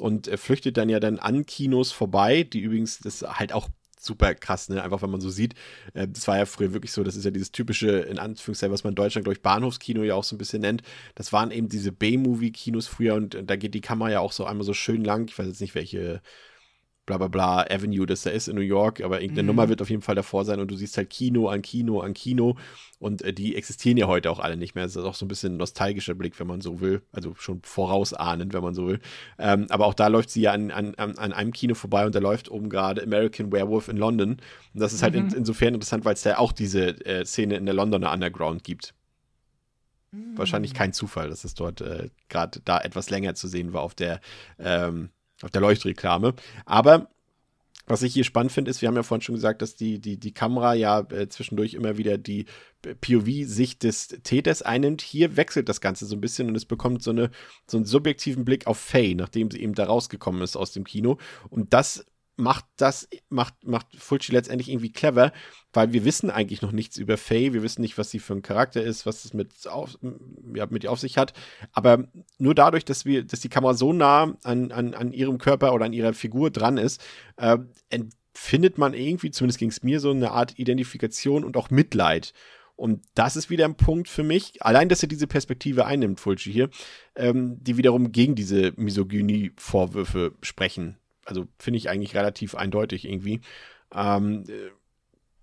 und flüchtet dann ja dann an Kinos vorbei, die übrigens, das halt auch super krass, ne? Einfach, wenn man so sieht. Äh, das war ja früher wirklich so, das ist ja dieses typische, in Anführungszeichen, was man in Deutschland, glaube ich, Bahnhofskino ja auch so ein bisschen nennt. Das waren eben diese B-Movie-Kinos früher und da geht die Kamera ja auch so einmal so schön lang. Ich weiß jetzt nicht, welche bla bla bla Avenue das da ist in New York, aber irgendeine mhm. Nummer wird auf jeden Fall davor sein und du siehst halt Kino an Kino an Kino und äh, die existieren ja heute auch alle nicht mehr. Das ist auch so ein bisschen ein nostalgischer Blick, wenn man so will, also schon vorausahnend, wenn man so will. Ähm, aber auch da läuft sie ja an, an, an einem Kino vorbei und da läuft oben gerade American Werewolf in London und das ist halt mhm. in, insofern interessant, weil es da auch diese äh, Szene in der Londoner Underground gibt. Mhm. Wahrscheinlich kein Zufall, dass es dort äh, gerade da etwas länger zu sehen war auf der ähm, auf der Leuchtreklame. Aber Was ich hier spannend finde, ist, wir haben ja vorhin schon gesagt, dass die, die, die Kamera ja äh, zwischendurch immer wieder die POV-Sicht des Täters einnimmt. Hier wechselt das Ganze so ein bisschen und es bekommt so, eine, so einen subjektiven Blick auf Faye, nachdem sie eben da rausgekommen ist aus dem Kino. Und das macht das, macht, macht Fulci letztendlich irgendwie clever, weil wir wissen eigentlich noch nichts über Faye, wir wissen nicht, was sie für ein Charakter ist, was es mit, auf, ja, mit ihr auf sich hat, aber nur dadurch, dass wir, dass die Kamera so nah an, an, an ihrem Körper oder an ihrer Figur dran ist, äh, findet man irgendwie, zumindest ging es mir so, eine Art Identifikation und auch Mitleid. Und das ist wieder ein Punkt für mich, allein, dass er diese Perspektive einnimmt, Fulci hier, ähm, die wiederum gegen diese Misogynie-Vorwürfe sprechen also finde ich eigentlich relativ eindeutig irgendwie. Ähm,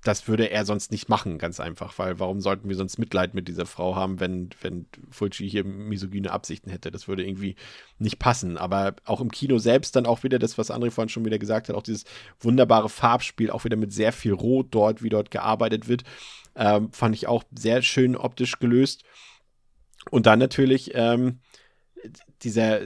das würde er sonst nicht machen, ganz einfach, weil warum sollten wir sonst Mitleid mit dieser Frau haben, wenn, wenn Fulci hier misogyne Absichten hätte? Das würde irgendwie nicht passen. Aber auch im Kino selbst dann auch wieder das, was André vorhin schon wieder gesagt hat, auch dieses wunderbare Farbspiel, auch wieder mit sehr viel Rot dort, wie dort gearbeitet wird, ähm, fand ich auch sehr schön optisch gelöst. Und dann natürlich ähm, dieser,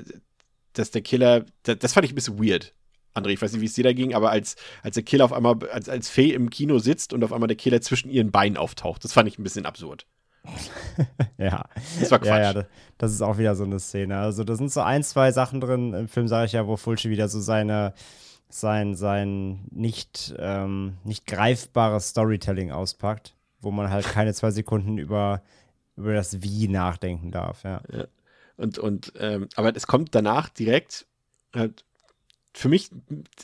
dass der Killer, das, das fand ich ein bisschen weird. André, ich weiß nicht, wie es dir da ging, aber als, als der Killer auf einmal, als, als Fee im Kino sitzt und auf einmal der Killer zwischen ihren Beinen auftaucht, das fand ich ein bisschen absurd. ja. Das war Quatsch. Ja, ja, das, ist auch wieder so eine Szene. Also, da sind so ein, zwei Sachen drin im Film, sage ich ja, wo Fulci wieder so seine, sein, sein nicht, ähm, nicht greifbares Storytelling auspackt, wo man halt keine zwei Sekunden über, über das Wie nachdenken darf, ja. ja. Und, und, ähm, aber es kommt danach direkt halt für mich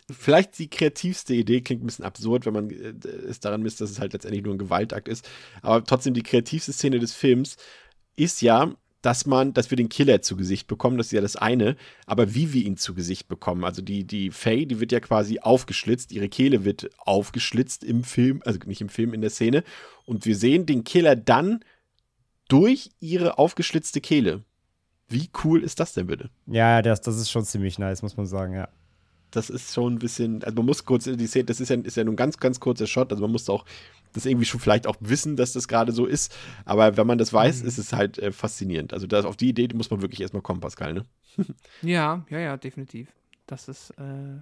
vielleicht die kreativste Idee, klingt ein bisschen absurd, wenn man äh, es daran misst, dass es halt letztendlich nur ein Gewaltakt ist. Aber trotzdem die kreativste Szene des Films ist ja, dass man, dass wir den Killer zu Gesicht bekommen, das ist ja das eine, aber wie wir ihn zu Gesicht bekommen. Also die, die Faye, die wird ja quasi aufgeschlitzt, ihre Kehle wird aufgeschlitzt im Film, also nicht im Film, in der Szene. Und wir sehen den Killer dann durch ihre aufgeschlitzte Kehle. Wie cool ist das denn bitte? Ja, das, das ist schon ziemlich nice, muss man sagen, ja das ist schon ein bisschen, also man muss kurz die Szene, das ist ja, ist ja nur ein ganz, ganz kurzer Shot, also man muss auch das irgendwie schon vielleicht auch wissen, dass das gerade so ist, aber wenn man das weiß, mhm. ist es halt äh, faszinierend. Also das, auf die Idee muss man wirklich erstmal kommen, Pascal, ne? ja, ja, ja, definitiv. Das ist, äh,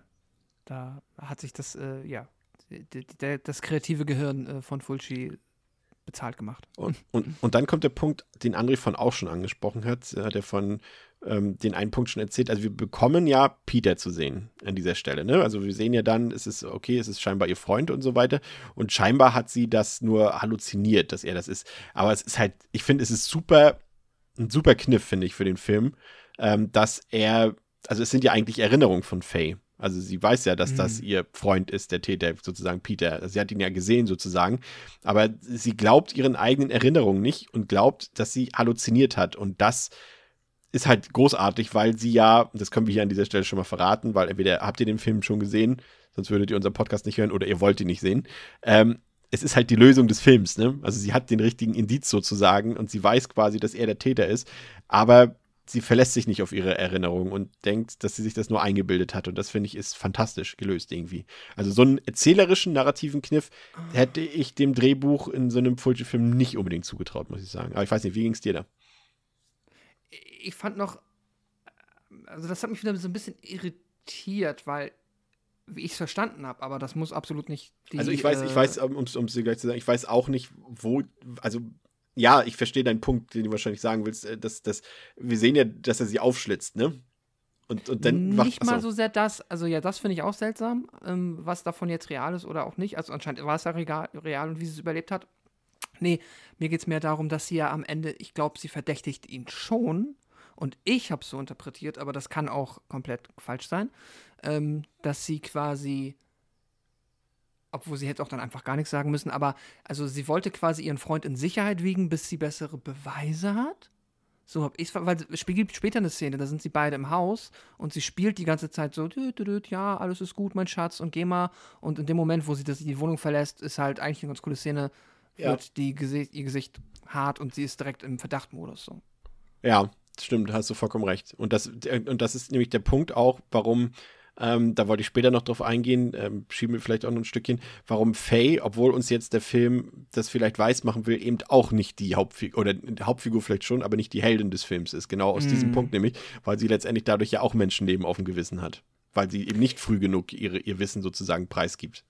da hat sich das, äh, ja, das kreative Gehirn äh, von Fulci bezahlt gemacht. Und, und, und dann kommt der Punkt, den André von auch schon angesprochen hat, hat er von ähm, den einen Punkt schon erzählt. Also wir bekommen ja Peter zu sehen an dieser Stelle. Ne? Also wir sehen ja dann, es ist okay, es ist scheinbar ihr Freund und so weiter. Und scheinbar hat sie das nur halluziniert, dass er das ist. Aber es ist halt, ich finde, es ist super, ein super Kniff, finde ich, für den Film, ähm, dass er, also es sind ja eigentlich Erinnerungen von Faye. Also sie weiß ja, dass mhm. das ihr Freund ist, der Täter, sozusagen Peter. Sie hat ihn ja gesehen, sozusagen. Aber sie glaubt ihren eigenen Erinnerungen nicht und glaubt, dass sie halluziniert hat. Und das ist halt großartig, weil sie ja, das können wir hier an dieser Stelle schon mal verraten, weil entweder habt ihr den Film schon gesehen, sonst würdet ihr unseren Podcast nicht hören oder ihr wollt ihn nicht sehen. Ähm, es ist halt die Lösung des Films, ne? Also sie hat den richtigen Indiz sozusagen und sie weiß quasi, dass er der Täter ist, aber sie verlässt sich nicht auf ihre Erinnerung und denkt, dass sie sich das nur eingebildet hat. Und das finde ich ist fantastisch gelöst irgendwie. Also so einen erzählerischen, narrativen Kniff hätte ich dem Drehbuch in so einem Fulci-Film nicht unbedingt zugetraut, muss ich sagen. Aber ich weiß nicht, wie ging es dir da? Ich fand noch, also das hat mich wieder so ein bisschen irritiert, weil wie ich es verstanden habe, aber das muss absolut nicht die, Also ich weiß, äh, ich weiß, um es dir gleich zu sagen, ich weiß auch nicht, wo, also ja, ich verstehe deinen Punkt, den du wahrscheinlich sagen willst, äh, dass, dass wir sehen ja, dass er sie aufschlitzt, ne? Und, und dann nicht mal so sehr das, also ja, das finde ich auch seltsam, ähm, was davon jetzt real ist oder auch nicht. Also anscheinend war es ja real und wie sie es überlebt hat. Nee, mir geht es mehr darum, dass sie ja am Ende, ich glaube, sie verdächtigt ihn schon, und ich habe es so interpretiert, aber das kann auch komplett falsch sein, ähm, dass sie quasi, obwohl sie hätte auch dann einfach gar nichts sagen müssen, aber also sie wollte quasi ihren Freund in Sicherheit wiegen, bis sie bessere Beweise hat. So habe ich weil es gibt später eine Szene, da sind sie beide im Haus und sie spielt die ganze Zeit so, dü, dü, dü, ja, alles ist gut, mein Schatz, und geh mal. Und in dem Moment, wo sie das, die Wohnung verlässt, ist halt eigentlich eine ganz coole Szene, wird ja. die Gesicht, ihr Gesicht hart und sie ist direkt im Verdachtmodus. So. Ja, Stimmt, hast du vollkommen recht. Und das, und das ist nämlich der Punkt auch, warum, ähm, da wollte ich später noch drauf eingehen, ähm, schieben wir vielleicht auch noch ein Stückchen, warum Faye, obwohl uns jetzt der Film das vielleicht weiß machen will, eben auch nicht die Hauptfigur, oder die Hauptfigur vielleicht schon, aber nicht die Heldin des Films ist. Genau aus mm. diesem Punkt nämlich, weil sie letztendlich dadurch ja auch Menschenleben auf dem Gewissen hat. weil sie eben nicht früh genug ihre, ihr Wissen sozusagen preisgibt.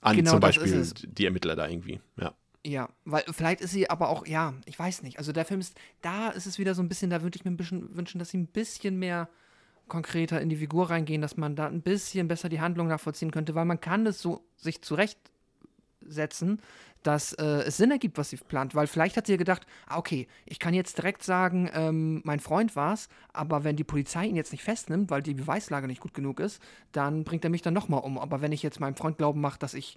An Genau, zum das ist Beispiel es. die Ermittler da irgendwie. Ja. Ja, weil vielleicht ist sie aber auch, ja, ich weiß nicht. Also der Film ist, da ist es wieder so ein bisschen, da würde ich mir ein bisschen wünschen, dass sie ein bisschen mehr konkreter in die Figur reingehen, dass man da ein bisschen besser die Handlung nachvollziehen könnte, weil man kann es so sich zurechtsetzen, dass äh, es Sinn ergibt, was sie plant, weil vielleicht hat sie ja gedacht, ah, okay, ich kann jetzt direkt sagen, ähm, mein Freund war's, aber wenn die Polizei ihn jetzt nicht festnimmt, weil die Beweislage nicht gut genug ist, dann bringt er mich dann nochmal um. Aber wenn ich jetzt meinem Freund glauben mache, dass ich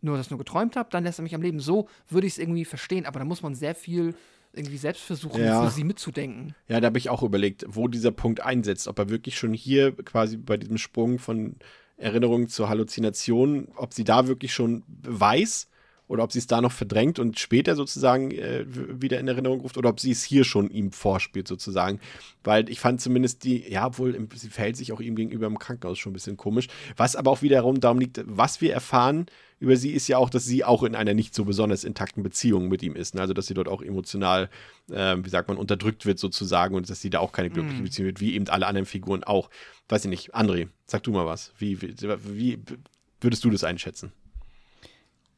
nur das nur geträumt habe, dann lässt er mich am Leben. So würde ich es irgendwie verstehen, aber da muss man sehr viel irgendwie selbst versuchen, Ja. für sie mitzudenken. Ja, da habe ich auch überlegt, wo dieser Punkt einsetzt. Ob er wirklich schon hier quasi bei diesem Sprung von Erinnerung zur Halluzination, ob sie da wirklich schon weiß oder ob sie es da noch verdrängt und später sozusagen äh, wieder in Erinnerung ruft oder ob sie es hier schon ihm vorspielt sozusagen. Weil ich fand zumindest die, ja, obwohl sie verhält sich auch ihm gegenüber im Krankenhaus schon ein bisschen komisch. Was aber auch wiederum darum liegt, was wir erfahren über sie, ist ja auch, dass sie auch in einer nicht so besonders intakten Beziehung mit ihm ist. Ne? Also, dass sie dort auch emotional, ähm, wie sagt man, unterdrückt wird sozusagen und dass sie da auch keine glückliche Mhm. Beziehung wird, wie eben alle anderen Figuren auch. Weiß ich nicht. André, sag du mal was. Wie, wie, wie würdest du das einschätzen?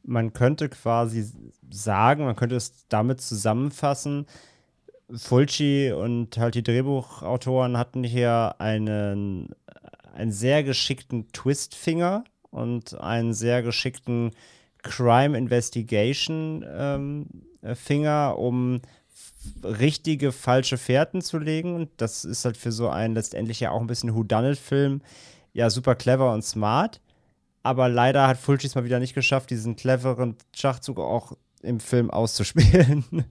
man könnte quasi sagen, man könnte es damit zusammenfassen, Fulci und halt die Drehbuchautoren hatten hier einen, einen sehr geschickten Twistfinger und einen sehr geschickten Crime Investigation ähm, äh, Finger, um richtige falsche Fährten zu legen. Und das ist halt für so einen letztendlich ja auch ein bisschen Whodunit-Film ja super clever und smart. Aber leider hat Fulci es mal wieder nicht geschafft, diesen cleveren Schachzug auch im Film auszuspielen.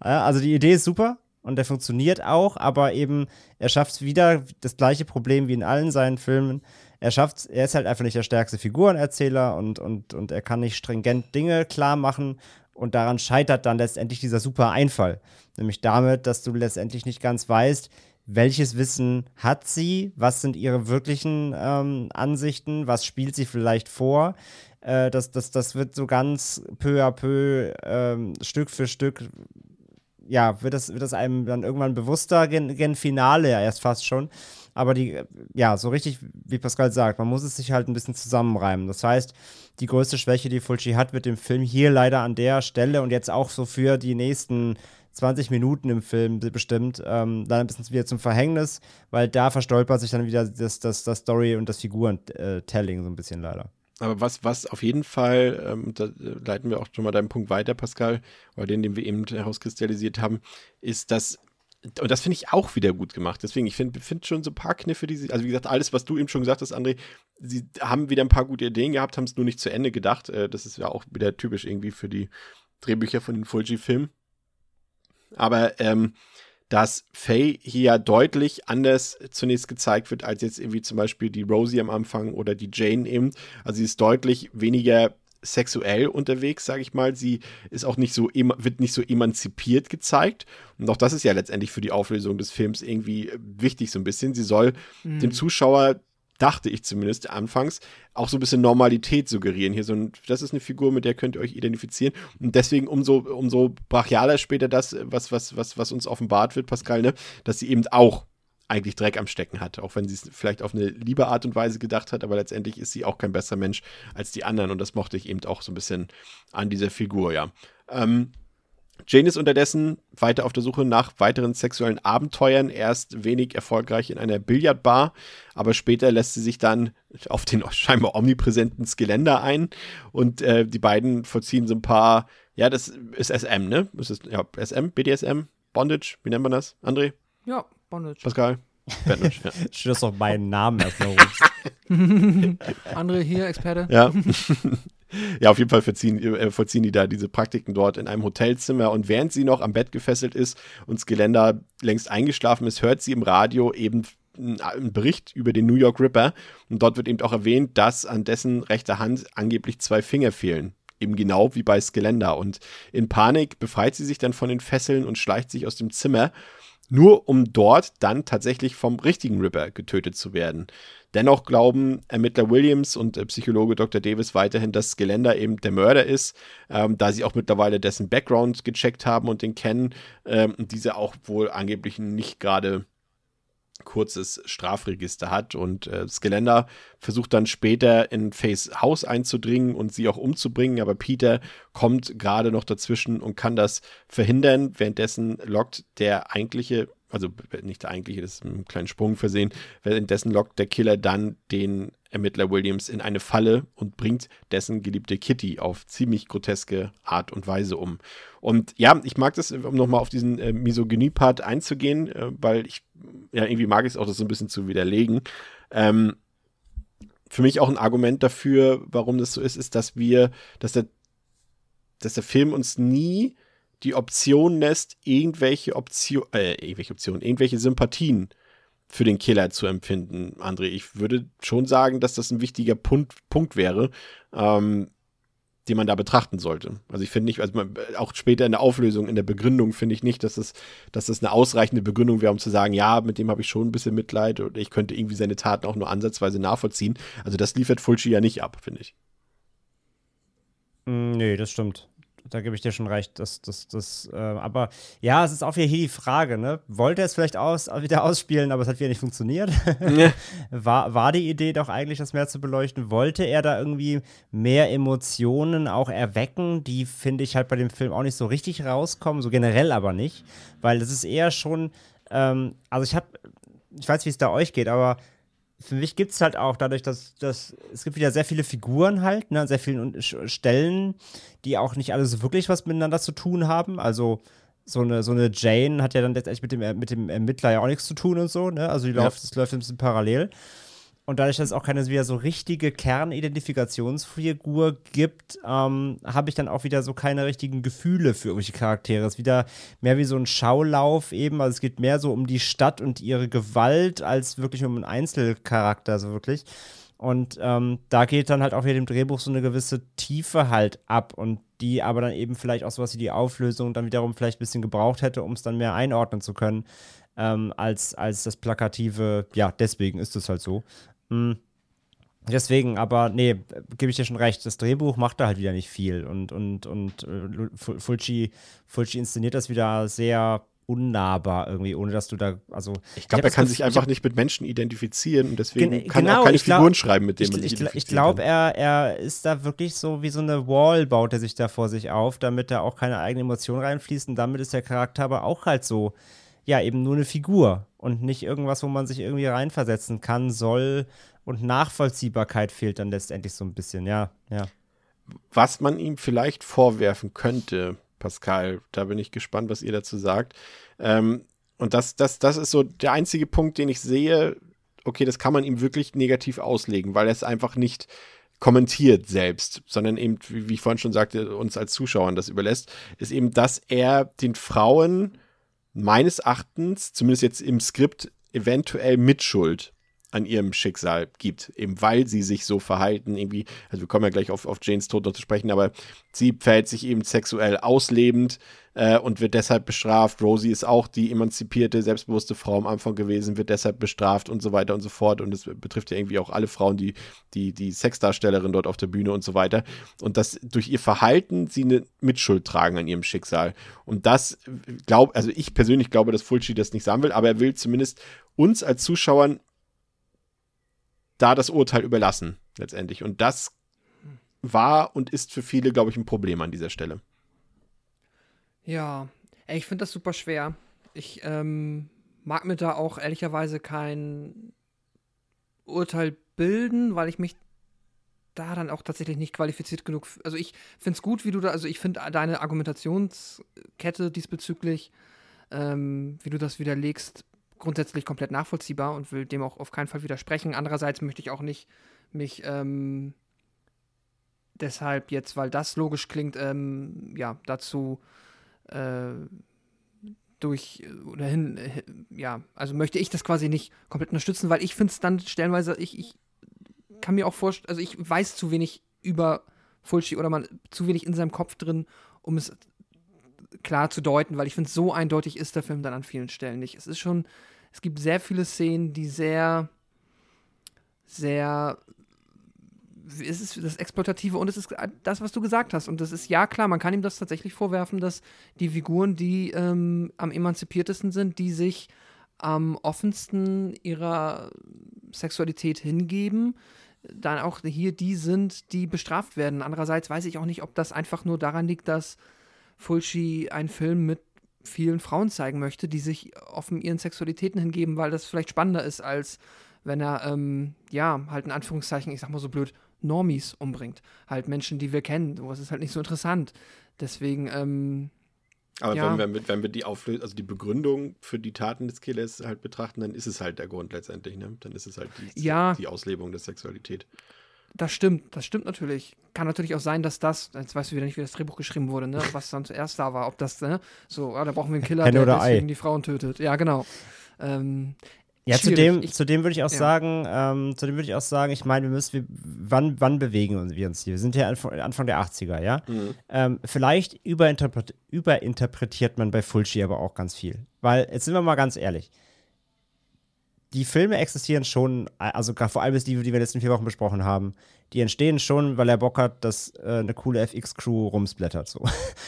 Also die Idee ist super und der funktioniert auch, aber eben er schafft wieder das gleiche Problem wie in allen seinen Filmen. Er schafft er ist halt einfach nicht der stärkste Figurenerzähler und, und, und er kann nicht stringent Dinge klar machen und daran scheitert dann letztendlich dieser super Einfall. Nämlich damit, dass du letztendlich nicht ganz weißt, welches Wissen hat sie, was sind ihre wirklichen ähm, Ansichten, was spielt sie vielleicht vor. Äh, das, das, das wird so ganz peu à peu, ähm, Stück für Stück, ja, wird das, wird das einem dann irgendwann bewusster, gen, gen Finale erst fast schon. Aber die, äh, ja, so richtig, wie Pascal sagt, man muss es sich halt ein bisschen zusammenreimen. Das heißt, die größte Schwäche, die Fulci hat, wird dem Film hier leider an der Stelle und jetzt auch so für die nächsten 20 Minuten im Film be- bestimmt, ähm, dann ein bisschen wieder zum Verhängnis, weil da verstolpert sich dann wieder das, das, das Story und das Figurentelling so ein bisschen leider. Aber was, was auf jeden Fall, ähm, da äh, leiten wir auch schon mal deinen Punkt weiter, Pascal, oder den, den wir eben herauskristallisiert haben, ist, dass, und das finde ich auch wieder gut gemacht. Deswegen, ich finde find schon so ein paar Kniffe, die sie, also wie gesagt, alles, was du eben schon gesagt hast, André, sie haben wieder ein paar gute Ideen gehabt, haben es nur nicht zu Ende gedacht. Äh, das ist ja auch wieder typisch irgendwie für die Drehbücher von den Fulci-Filmen. Aber ähm, dass Faye hier ja deutlich anders zunächst gezeigt wird, als jetzt irgendwie zum Beispiel die Rosie am Anfang oder die Jane eben. Also sie ist deutlich weniger sexuell unterwegs, sage ich mal. Sie ist auch nicht so, wird nicht so emanzipiert gezeigt. Und auch das ist ja letztendlich für die Auflösung des Films irgendwie äh, wichtig so ein bisschen. Sie soll dem Zuschauer, dachte ich zumindest anfangs, auch so ein bisschen Normalität suggerieren. Hier so ein, das ist eine Figur, mit der könnt ihr euch identifizieren. Und deswegen umso, umso brachialer später das, was, was, was, was uns offenbart wird, Pascal, ne, dass sie eben auch eigentlich Dreck am Stecken hat, auch wenn sie es vielleicht auf eine liebe Art und Weise gedacht hat, aber letztendlich ist sie auch kein besserer Mensch als die anderen und das mochte ich eben auch so ein bisschen an dieser Figur, ja. Ähm, Jane ist unterdessen weiter auf der Suche nach weiteren sexuellen Abenteuern, erst wenig erfolgreich in einer Billardbar, aber später lässt sie sich dann auf den scheinbar omnipräsenten Skelender ein und äh, die beiden vollziehen so ein paar, ja, das ist SM, ne? Das ja, SM, BDSM, Bondage, wie nennt man das? André, Ja, Bondage. Pascal? Bondage, ja. Schön, dass du auch meinen Namen erstmal rufst. Andere hier, Experte. Ja. ja, auf jeden Fall vollziehen, äh, vollziehen die da diese Praktiken dort in einem Hotelzimmer. Und während sie noch am Bett gefesselt ist und das Geländer längst eingeschlafen ist, hört sie im Radio eben einen Bericht über den New York Ripper. Und dort wird eben auch erwähnt, dass an dessen rechter Hand angeblich zwei Finger fehlen. Eben genau wie bei Skelender. Und in Panik befreit sie sich dann von den Fesseln und schleicht sich aus dem Zimmer, nur um dort dann tatsächlich vom richtigen Ripper getötet zu werden. Dennoch glauben Ermittler Williams und äh, Psychologe Dr. Davis weiterhin, dass Geländer eben der Mörder ist, ähm, da sie auch mittlerweile dessen Background gecheckt haben und den kennen ähm, diese auch wohl angeblich nicht gerade kurzes Strafregister hat. Und äh, Skelender versucht dann später in Fays Haus einzudringen und sie auch umzubringen, aber Peter kommt gerade noch dazwischen und kann das verhindern. Währenddessen lockt der eigentliche, also nicht der eigentliche, das ist mit einem kleinen Sprung versehen, währenddessen lockt der Killer dann den Ermittler Williams in eine Falle und bringt dessen geliebte Kitty auf ziemlich groteske Art und Weise um. Und ja, ich mag das, um nochmal auf diesen äh, Misogynie-Part einzugehen, äh, weil ich, ja, irgendwie mag ich es auch, das so ein bisschen zu widerlegen. Ähm, für mich auch ein Argument dafür, warum das so ist, ist, dass wir, dass der, dass der Film uns nie die Option lässt, irgendwelche Option, äh, irgendwelche Optionen, irgendwelche Sympathien für den Killer zu empfinden, André. Ich würde schon sagen, dass das ein wichtiger Punkt, Punkt wäre, ähm, den man da betrachten sollte. Also ich finde nicht, also man, auch später in der Auflösung, in der Begründung finde ich nicht, dass das, dass das eine ausreichende Begründung wäre, um zu sagen, ja, mit dem habe ich schon ein bisschen Mitleid oder ich könnte irgendwie seine Taten auch nur ansatzweise nachvollziehen. Also das liefert Fulci ja nicht ab, finde ich. Mm, nee, das stimmt da gebe ich dir schon recht. Das, das, das, äh, aber ja, es ist auch wieder hier die Frage, ne? Wollte er es vielleicht aus, wieder ausspielen, aber es hat wieder nicht funktioniert? Ja. war, war die Idee doch eigentlich, das mehr zu beleuchten? Wollte er da irgendwie mehr Emotionen auch erwecken, die, finde ich, halt bei dem Film auch nicht so richtig rauskommen, so generell aber nicht, weil das ist eher schon, ähm, also ich habe, ich weiß, wie es da euch geht, aber für mich gibt es halt auch dadurch, dass, dass es gibt wieder sehr viele Figuren halt, ne, an sehr vielen Stellen, die auch nicht alle so wirklich was miteinander zu tun haben. Also so eine, so eine Jane hat ja dann letztendlich mit dem, mit dem Ermittler ja auch nichts zu tun und so, ne? Also die ja. läuft, das läuft ein bisschen parallel. Und dadurch, dass es auch keine wieder so richtige Kernidentifikationsfigur gibt, ähm, habe ich dann auch wieder so keine richtigen Gefühle für irgendwelche Charaktere. Es ist wieder mehr wie so ein Schaulauf eben. Also es geht mehr so um die Stadt und ihre Gewalt als wirklich um einen Einzelcharakter, so wirklich. Und ähm, da geht dann halt auch wieder dem Drehbuch so eine gewisse Tiefe halt ab und die aber dann eben vielleicht auch sowas wie die Auflösung dann wiederum vielleicht ein bisschen gebraucht hätte, um es dann mehr einordnen zu können, ähm, als, als das plakative, ja, deswegen ist es halt so. Mhm. Deswegen, aber nee, gebe ich dir schon recht, das Drehbuch macht da halt wieder nicht viel und, und, und äh, Fulci, Fulci inszeniert das wieder sehr unnahbar irgendwie, ohne dass du da, also. Ich glaube, er kann sich einfach nicht mit Menschen identifizieren und deswegen gen kann genau, er auch keine glaub, Figuren schreiben, mit denen sich ich, ich glaube, er, er ist da wirklich so wie so eine Wall, baut er sich da vor sich auf, damit da auch keine eigenen Emotionen reinfließen. Damit ist der Charakter aber auch halt so, ja, eben nur eine Figur und nicht irgendwas, wo man sich irgendwie reinversetzen kann, soll und Nachvollziehbarkeit fehlt dann letztendlich so ein bisschen, ja, ja. Was man ihm vielleicht vorwerfen könnte, Pascal, da bin ich gespannt, was ihr dazu sagt. Ähm, und das, das, das ist so der einzige Punkt, den ich sehe, okay, das kann man ihm wirklich negativ auslegen, weil er es einfach nicht kommentiert selbst, sondern eben, wie ich vorhin schon sagte, uns als Zuschauern das überlässt, ist eben, dass er den Frauen meines Erachtens, zumindest jetzt im Skript, eventuell Mitschuld an ihrem Schicksal gibt, eben weil sie sich so verhalten, irgendwie, also wir kommen ja gleich auf, auf Janes Tod noch zu sprechen, aber sie verhält sich eben sexuell auslebend äh, und wird deshalb bestraft. Rosie ist auch die emanzipierte, selbstbewusste Frau am Anfang gewesen, wird deshalb bestraft und so weiter und so fort. Und es betrifft ja irgendwie auch alle Frauen, die, die, die Sexdarstellerin dort auf der Bühne und so weiter. Und dass durch ihr Verhalten sie eine Mitschuld tragen an ihrem Schicksal. Und das glaube, also ich persönlich glaube, dass Fulci das nicht sagen will, aber er will zumindest uns als Zuschauern da das Urteil überlassen, letztendlich. Und das war und ist für viele, glaube ich, ein Problem an dieser Stelle. Ja, ich finde das super schwer. Ich ähm, mag mir da auch ehrlicherweise kein Urteil bilden, weil ich mich da dann auch tatsächlich nicht qualifiziert genug. Also ich finde es gut, wie du da, also ich finde deine Argumentationskette diesbezüglich, ähm, wie du das widerlegst, grundsätzlich komplett nachvollziehbar und will dem auch auf keinen Fall widersprechen. Andererseits möchte ich auch nicht mich ähm, deshalb jetzt, weil das logisch klingt, ähm, ja, dazu äh, durch oder hin, äh, ja, also möchte ich das quasi nicht komplett unterstützen, weil ich finde es dann stellenweise, ich, ich kann mir auch vorstellen, also ich weiß zu wenig über Fulci oder man zu wenig in seinem Kopf drin, um es klar zu deuten, weil ich finde, so eindeutig ist der Film dann an vielen Stellen nicht. Es ist schon, es gibt sehr viele Szenen, die sehr, sehr, es ist das Exploitative und es ist das, was du gesagt hast. Und das ist ja klar, man kann ihm das tatsächlich vorwerfen, dass die Figuren, die ähm, am emanzipiertesten sind, die sich am offensten ihrer Sexualität hingeben, dann auch hier die sind, die bestraft werden. Andererseits weiß ich auch nicht, ob das einfach nur daran liegt, dass Fulci einen Film mit vielen Frauen zeigen möchte, die sich offen ihren Sexualitäten hingeben, weil das vielleicht spannender ist, als wenn er, ähm, ja, halt in Anführungszeichen, ich sag mal so blöd, Normies umbringt. Halt Menschen, die wir kennen. Sowas ist halt nicht so interessant. Deswegen, ähm, Aber Ja. wenn, wir, mit- wenn wir die Auflösung, also die Begründung für die Taten des Killers halt betrachten, dann ist es halt der Grund letztendlich, ne? Dann ist es halt die, Ja. die Auslebung der Sexualität. Das stimmt, das stimmt natürlich. Kann natürlich auch sein, dass das, jetzt weißt du wieder nicht, wie das Drehbuch geschrieben wurde, ne? was dann zuerst da war. Ob das, ne? so, ah, da brauchen wir einen Killer, Henne der oder Ei. deswegen die Frauen tötet. Ja, genau. Ähm, Ja, zudem, Ich- zudem würde ich auch ja. sagen, ähm, zudem würde ich auch sagen, ich meine, wir müssen, wir, wann, wann bewegen wir uns hier? Wir sind ja Anfang, der 80er, ja? Ähm, vielleicht überinterpret, überinterpretiert man bei Fulci aber auch ganz viel. Weil, jetzt sind wir mal ganz ehrlich, die Filme existieren schon, also vor allem die, die wir in den letzten vier Wochen besprochen haben, die entstehen schon, weil er Bock hat, dass äh, eine coole FX-Crew rumsplattert. So.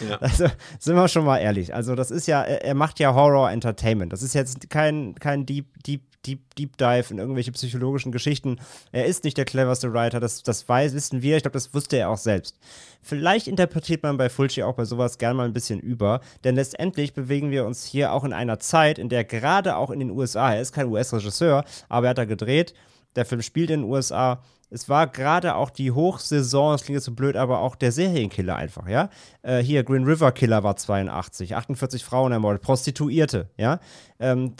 Ja. Also sind wir schon mal ehrlich. Also das ist ja, er, macht ja Horror Entertainment. Das ist jetzt kein, kein Deep, Deep, Deep, Deep Dive in irgendwelche psychologischen Geschichten. Er ist nicht der cleverste Writer, das, das weiß, wissen wir. Ich glaube, das wusste er auch selbst. Vielleicht interpretiert man bei Fulci auch bei sowas gern mal ein bisschen über, denn letztendlich bewegen wir uns hier auch in einer Zeit, in der gerade auch in den USA, er ist kein US-Regisseur, aber er hat da gedreht, der Film spielt in den USA. Es war gerade auch die Hochsaison, das klingt jetzt so blöd, aber auch der Serienkiller einfach, ja. Äh, hier, Green River Killer war 82, 48 Frauen ermordet, Prostituierte, ja. Ähm,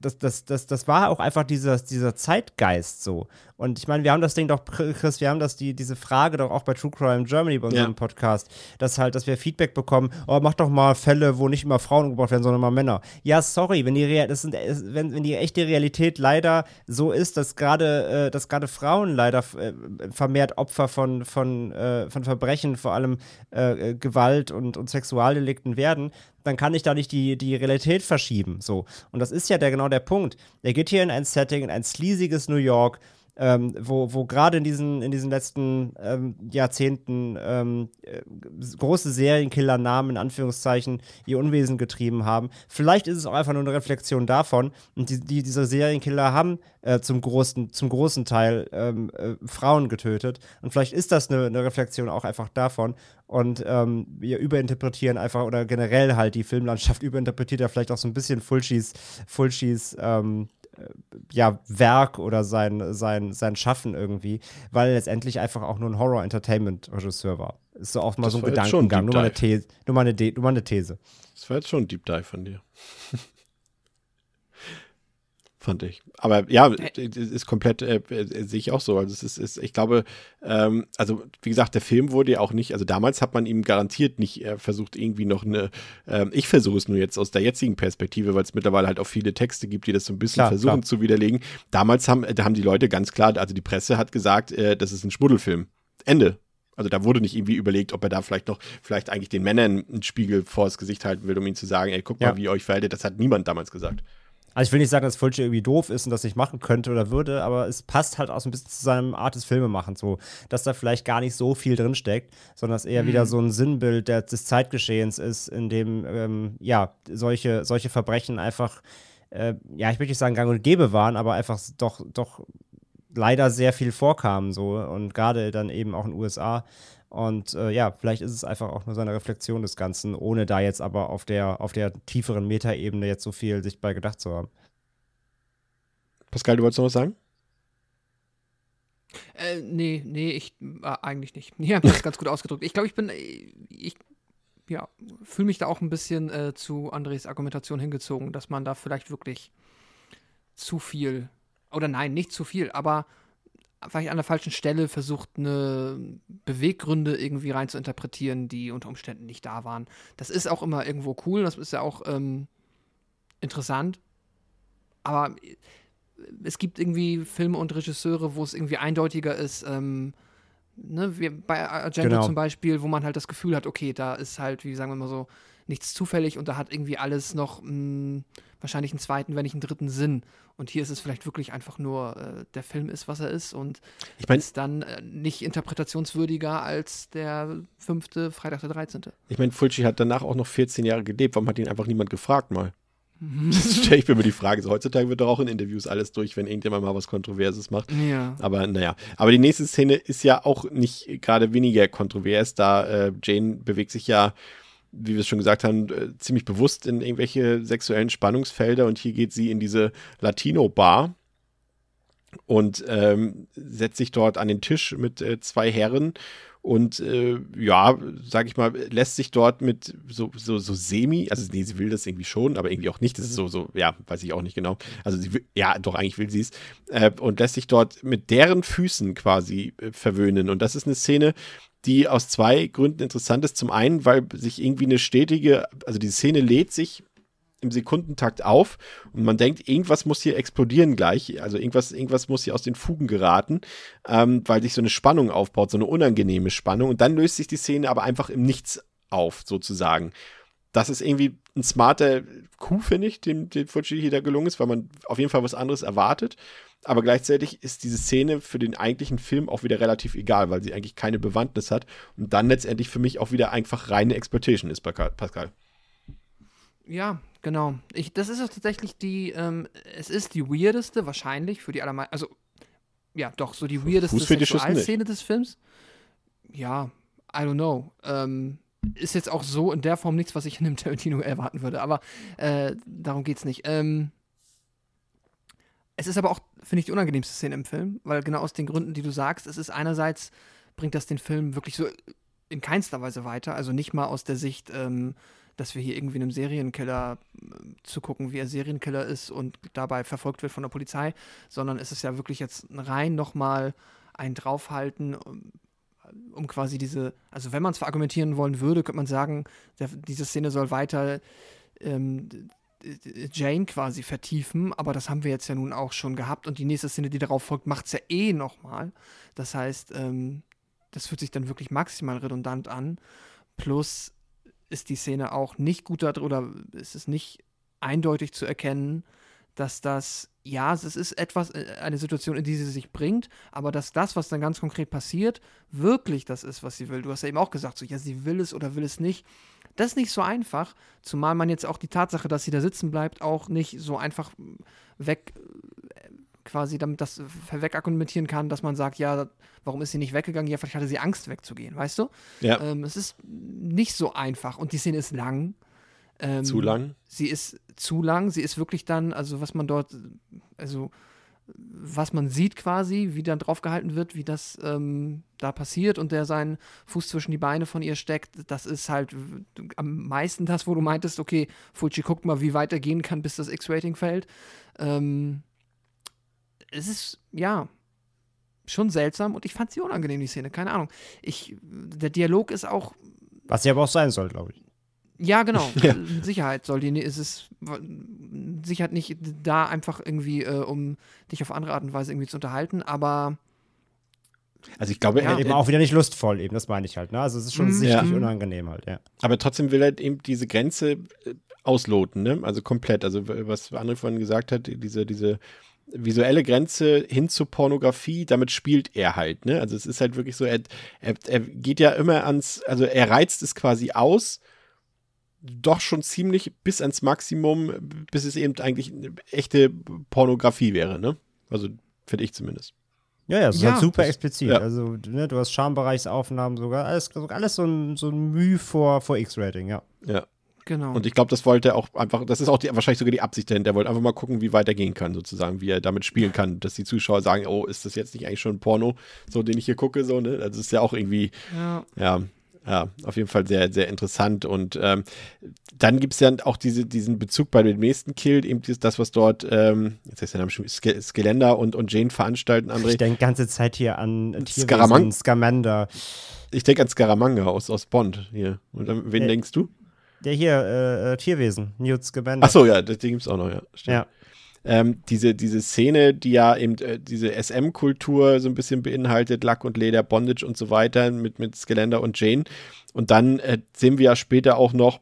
das, das, das, das war auch einfach dieser, dieser Zeitgeist so. Und ich meine, wir haben das Ding doch, Chris, wir haben das, die, diese Frage doch auch bei True Crime Germany bei unserem Ja. Podcast, dass halt, dass wir Feedback bekommen, oh, mach doch mal Fälle, wo nicht immer Frauen umgebracht werden, sondern mal Männer. Ja, sorry, wenn die, Real, das sind, es- wenn, wenn die echte Realität leider so ist, dass gerade, äh, dass gerade Frauen leider äh, vermehrt Opfer von, von, äh, von Verbrechen, vor allem äh, äh, Gewalt und, und Sexualdelikten werden, dann kann ich da nicht die, die Realität verschieben. So. Und das ist ja der, genau der Punkt. Er geht hier in ein Setting, in ein sleasiges New York, ähm, wo, wo gerade in diesen, in diesen letzten ähm, Jahrzehnten ähm, äh, große Serienkiller-Namen in Anführungszeichen ihr Unwesen getrieben haben. Vielleicht ist es auch einfach nur eine Reflexion davon. Und die, die, diese Serienkiller haben äh, zum, großen, zum großen Teil ähm, äh, Frauen getötet. Und vielleicht ist das eine, eine Reflexion auch einfach davon. Und ähm, wir überinterpretieren einfach oder generell halt die Filmlandschaft überinterpretiert ja vielleicht auch so ein bisschen Fulcis, Fulcis ähm, ja, Werk oder sein, sein, sein Schaffen irgendwie, weil er letztendlich einfach auch nur ein Horror-Entertainment-Regisseur war. Ist so auch mal Das so ein Gedankengang, nur mal, eine. These, nur, mal eine De nur mal eine These. Das war jetzt schon ein Deep Dive von dir. Fand ich. Aber ja, es ist komplett, äh, äh, sehe ich auch so. Also es ist, ist ich glaube, ähm, also wie gesagt, der Film wurde ja auch nicht, also damals hat man ihm garantiert nicht äh, versucht, irgendwie noch eine, ähm, ich versuche es nur jetzt aus der jetzigen Perspektive, weil es mittlerweile halt auch viele Texte gibt, die das so ein bisschen Klar, versuchen klar. zu widerlegen. Damals haben, da haben die Leute ganz klar, also die Presse hat gesagt, äh, das ist ein Schmuddelfilm. Ende. Also da wurde nicht irgendwie überlegt, ob er da vielleicht noch, vielleicht eigentlich den Männern einen Spiegel vors Gesicht halten will, um ihnen zu sagen, ey, guck Ja. mal, wie ihr euch verhaltet. Das hat niemand damals gesagt. Also ich will nicht sagen, dass Fulci irgendwie doof ist und das nicht machen könnte oder würde, aber es passt halt auch so ein bisschen zu seinem Art des Filmemachens so, dass da vielleicht gar nicht so viel drinsteckt, sondern es eher wieder so ein Sinnbild der, des Zeitgeschehens ist, in dem ähm, ja solche, solche Verbrechen einfach, äh, ja, ich möchte nicht sagen gang und gäbe waren, aber einfach doch, doch leider sehr viel vorkamen so und gerade dann eben auch in den USA. Und äh, ja, vielleicht ist es einfach auch nur seine Reflexion des Ganzen, ohne da jetzt aber auf der, auf der tieferen Metaebene jetzt so viel sich bei gedacht zu haben. Pascal, du wolltest noch was sagen? Äh, nee, nee, ich äh, eigentlich nicht. Nee, hab das ganz gut ausgedrückt. Ich glaube, ich bin, äh, ich ja, fühle mich da auch ein bisschen äh, zu Andres Argumentation hingezogen, dass man da vielleicht wirklich zu viel, oder nein, nicht zu viel, aber vielleicht an der falschen Stelle versucht, eine Beweggründe irgendwie rein zu interpretieren, die unter Umständen nicht da waren. Das ist auch immer irgendwo cool, das ist ja auch ähm, interessant, aber äh, es gibt irgendwie Filme und Regisseure, wo es irgendwie eindeutiger ist, ähm, ne, wie bei Argento Genau. zum Beispiel, wo man halt das Gefühl hat, okay, da ist halt, wie sagen wir mal so, nichts zufällig und da hat irgendwie alles noch mh, wahrscheinlich einen zweiten, wenn nicht einen dritten Sinn. Und hier ist es vielleicht wirklich einfach nur, äh, der Film ist, was er ist und Ich meine, ist dann äh, nicht interpretationswürdiger als der fünfte Freitag der 13. ich mein, Fulci hat danach auch noch 14 Jahre gelebt. Warum hat ihn einfach niemand gefragt mal? Das stelle ich mir immer die Frage. So, heutzutage wird doch auch in Interviews alles durch, wenn irgendjemand mal was Kontroverses macht. Ja. Aber naja. Aber die nächste Szene ist ja auch nicht gerade weniger kontrovers, da äh, Jane bewegt sich ja, wie wir es schon gesagt haben, äh, ziemlich bewusst in irgendwelche sexuellen Spannungsfelder und hier geht sie in diese Latino-Bar und ähm, setzt sich dort an den Tisch mit äh, zwei Herren und äh, ja, sag ich mal, lässt sich dort mit so, so, so semi, also nee, sie will das irgendwie schon, aber irgendwie auch nicht. Das ist so, so, ja, weiß ich auch nicht genau. Also sie will, ja, doch, eigentlich will sie es. Äh, und lässt sich dort mit deren Füßen quasi äh, verwöhnen. Und das ist eine Szene, die aus zwei Gründen interessant ist. Zum einen, weil sich irgendwie eine stetige, also die Szene lädt sich im Sekundentakt auf und man denkt, irgendwas muss hier explodieren gleich, also irgendwas, irgendwas muss hier aus den Fugen geraten, ähm, weil sich so eine Spannung aufbaut, so eine unangenehme Spannung und dann löst sich die Szene aber einfach im Nichts auf, sozusagen. Das ist irgendwie ein smarter Coup, finde ich, dem, dem Fuji hier da gelungen ist, weil man auf jeden Fall was anderes erwartet. Aber gleichzeitig ist diese Szene für den eigentlichen Film auch wieder relativ egal, weil sie eigentlich keine Bewandtnis hat und dann letztendlich für mich auch wieder einfach reine Exploitation ist, Pascal. Ja, genau. Ich, das ist auch tatsächlich die, ähm, es ist die weirdeste, wahrscheinlich, für die allermeisten, also, ja, doch, so die weirdeste Sexualszene des Films. Ja, I don't know. Ähm, ist jetzt auch so in der Form nichts, was ich in einem Tarantino erwarten würde, aber äh, darum geht's nicht. Ähm, es ist aber auch, finde ich, die unangenehmste Szene im Film, weil genau aus den Gründen, die du sagst, es ist einerseits, bringt das den Film wirklich so in keinster Weise weiter, also nicht mal aus der Sicht, ähm, dass wir hier irgendwie einem Serienkiller äh, zu gucken, wie er Serienkiller ist und dabei verfolgt wird von der Polizei, sondern es ist ja wirklich jetzt rein nochmal ein Draufhalten, um, um quasi diese, also wenn man es verargumentieren wollen würde, könnte man sagen, der, diese Szene soll weiter ähm, Jane quasi vertiefen, aber das haben wir jetzt ja nun auch schon gehabt und die nächste Szene, die darauf folgt, macht es ja eh nochmal. Das heißt, ähm, das fühlt sich dann wirklich maximal redundant an. Plus ist die Szene auch nicht gut oder ist es nicht eindeutig zu erkennen, dass das, ja, es ist etwas, äh, eine Situation, in die sie sich bringt, aber dass das, was dann ganz konkret passiert, wirklich das ist, was sie will. Du hast ja eben auch gesagt, so, ja, sie will es oder will es nicht. Das ist nicht so einfach, zumal man jetzt auch die Tatsache, dass sie da sitzen bleibt, auch nicht so einfach weg quasi damit das wegargumentieren kann, dass man sagt, ja, warum ist sie nicht weggegangen? Ja, vielleicht hatte sie Angst wegzugehen, weißt du? Ja. Ähm, es ist nicht so einfach und die Szene ist lang. Ähm, zu lang? Sie ist zu lang. Sie ist wirklich dann, also was man dort, also was man sieht quasi, wie dann draufgehalten wird, wie das ähm, da passiert und der seinen Fuß zwischen die Beine von ihr steckt, das ist halt am meisten das, wo du meintest, okay, Fulci guckt mal, wie weit er gehen kann, bis das X-Rating fällt. Ähm, es ist, ja, schon seltsam und ich fand sie unangenehm, die Szene, keine Ahnung. Ich, der Dialog ist auch. Was sie aber auch sein soll, glaube ich. Ja, genau. Ja. Sicherheit soll die, ist es Sicherheit nicht da einfach irgendwie, äh, um dich auf andere Art und Weise irgendwie zu unterhalten, aber Also ich glaube, Ja. Eben auch wieder nicht lustvoll, eben, das meine ich halt. Ne? Also es ist schon Mhm. sichtlich Ja. unangenehm halt, ja. aber trotzdem will er eben diese Grenze äh, ausloten, ne? Also komplett. Also was André vorhin gesagt hat, diese, diese visuelle Grenze hin zur Pornografie, damit spielt er halt, ne? Also es ist halt wirklich so, er, er, er geht ja immer ans, also er reizt es quasi aus, doch schon ziemlich bis ans Maximum, bis es eben eigentlich eine echte Pornografie wäre, ne? Also finde ich zumindest. Ja, ja, ist Ja, halt super das- explizit. ja. Also, ne, du hast Schambereichsaufnahmen sogar, alles, alles so ein, so ein Mühe vor, vor X-Rating, ja. Ja. genau. Und ich glaube, das wollte er auch einfach, das ist auch die, wahrscheinlich sogar die Absicht dahinter. Er wollte einfach mal gucken, wie weit er gehen kann, sozusagen, wie er damit spielen kann, dass die Zuschauer sagen, oh, ist das jetzt nicht eigentlich schon ein Porno, so den ich hier gucke, so, ne? Also das ist ja auch irgendwie, ja. ja, ja, auf jeden Fall sehr, sehr interessant. Und ähm, dann gibt es ja auch diese, diesen Bezug bei dem nächsten Kill, eben dieses, das, was dort, ähm, jetzt ist der Name schon, Ske Skelender und, und Jane veranstalten, André. Ich denke die ganze Zeit hier an Tierwesen, Scaramang- Scamander. Ich denke an Scaramanga aus, aus Bond hier. Und an wen Äh, denkst du? Der hier, äh, äh, Tierwesen, Newt Scamander. Ach so, ja, das gibt es auch noch, ja. Stimmt. Ja. Ähm, diese, diese Szene, die ja eben äh, diese SM-Kultur so ein bisschen beinhaltet, Lack und Leder, Bondage und so weiter mit, mit Skelender und Jane. Und dann äh, sehen wir ja später auch noch,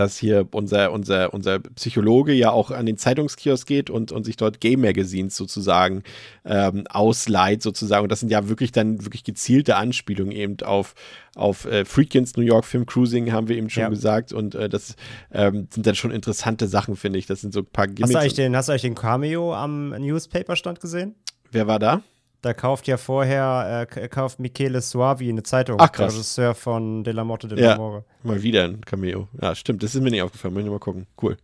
dass hier unser, unser, unser Psychologe ja auch an den Zeitungskiosk geht und, und sich dort Gay Magazines sozusagen ähm, ausleiht, sozusagen. Und das sind ja wirklich dann wirklich gezielte Anspielungen eben auf, auf äh, Freakins New York Film Cruising, haben wir eben schon Ja. gesagt. Und äh, das ähm, sind dann schon interessante Sachen, finde ich. Das sind so ein paar Hast Gimmicks. du, eigentlich den, hast du eigentlich den Cameo am Newspaper-Stand gesehen? Wer war da? Da kauft ja vorher, äh, kauft Michele Suavi eine Zeitung. Ach, krass. Der Regisseur von De La Morte de Ja. l'Amore. Mal wieder ein Cameo. Ja, stimmt. Das ist mir nicht aufgefallen. Muss ich mal gucken. Cool.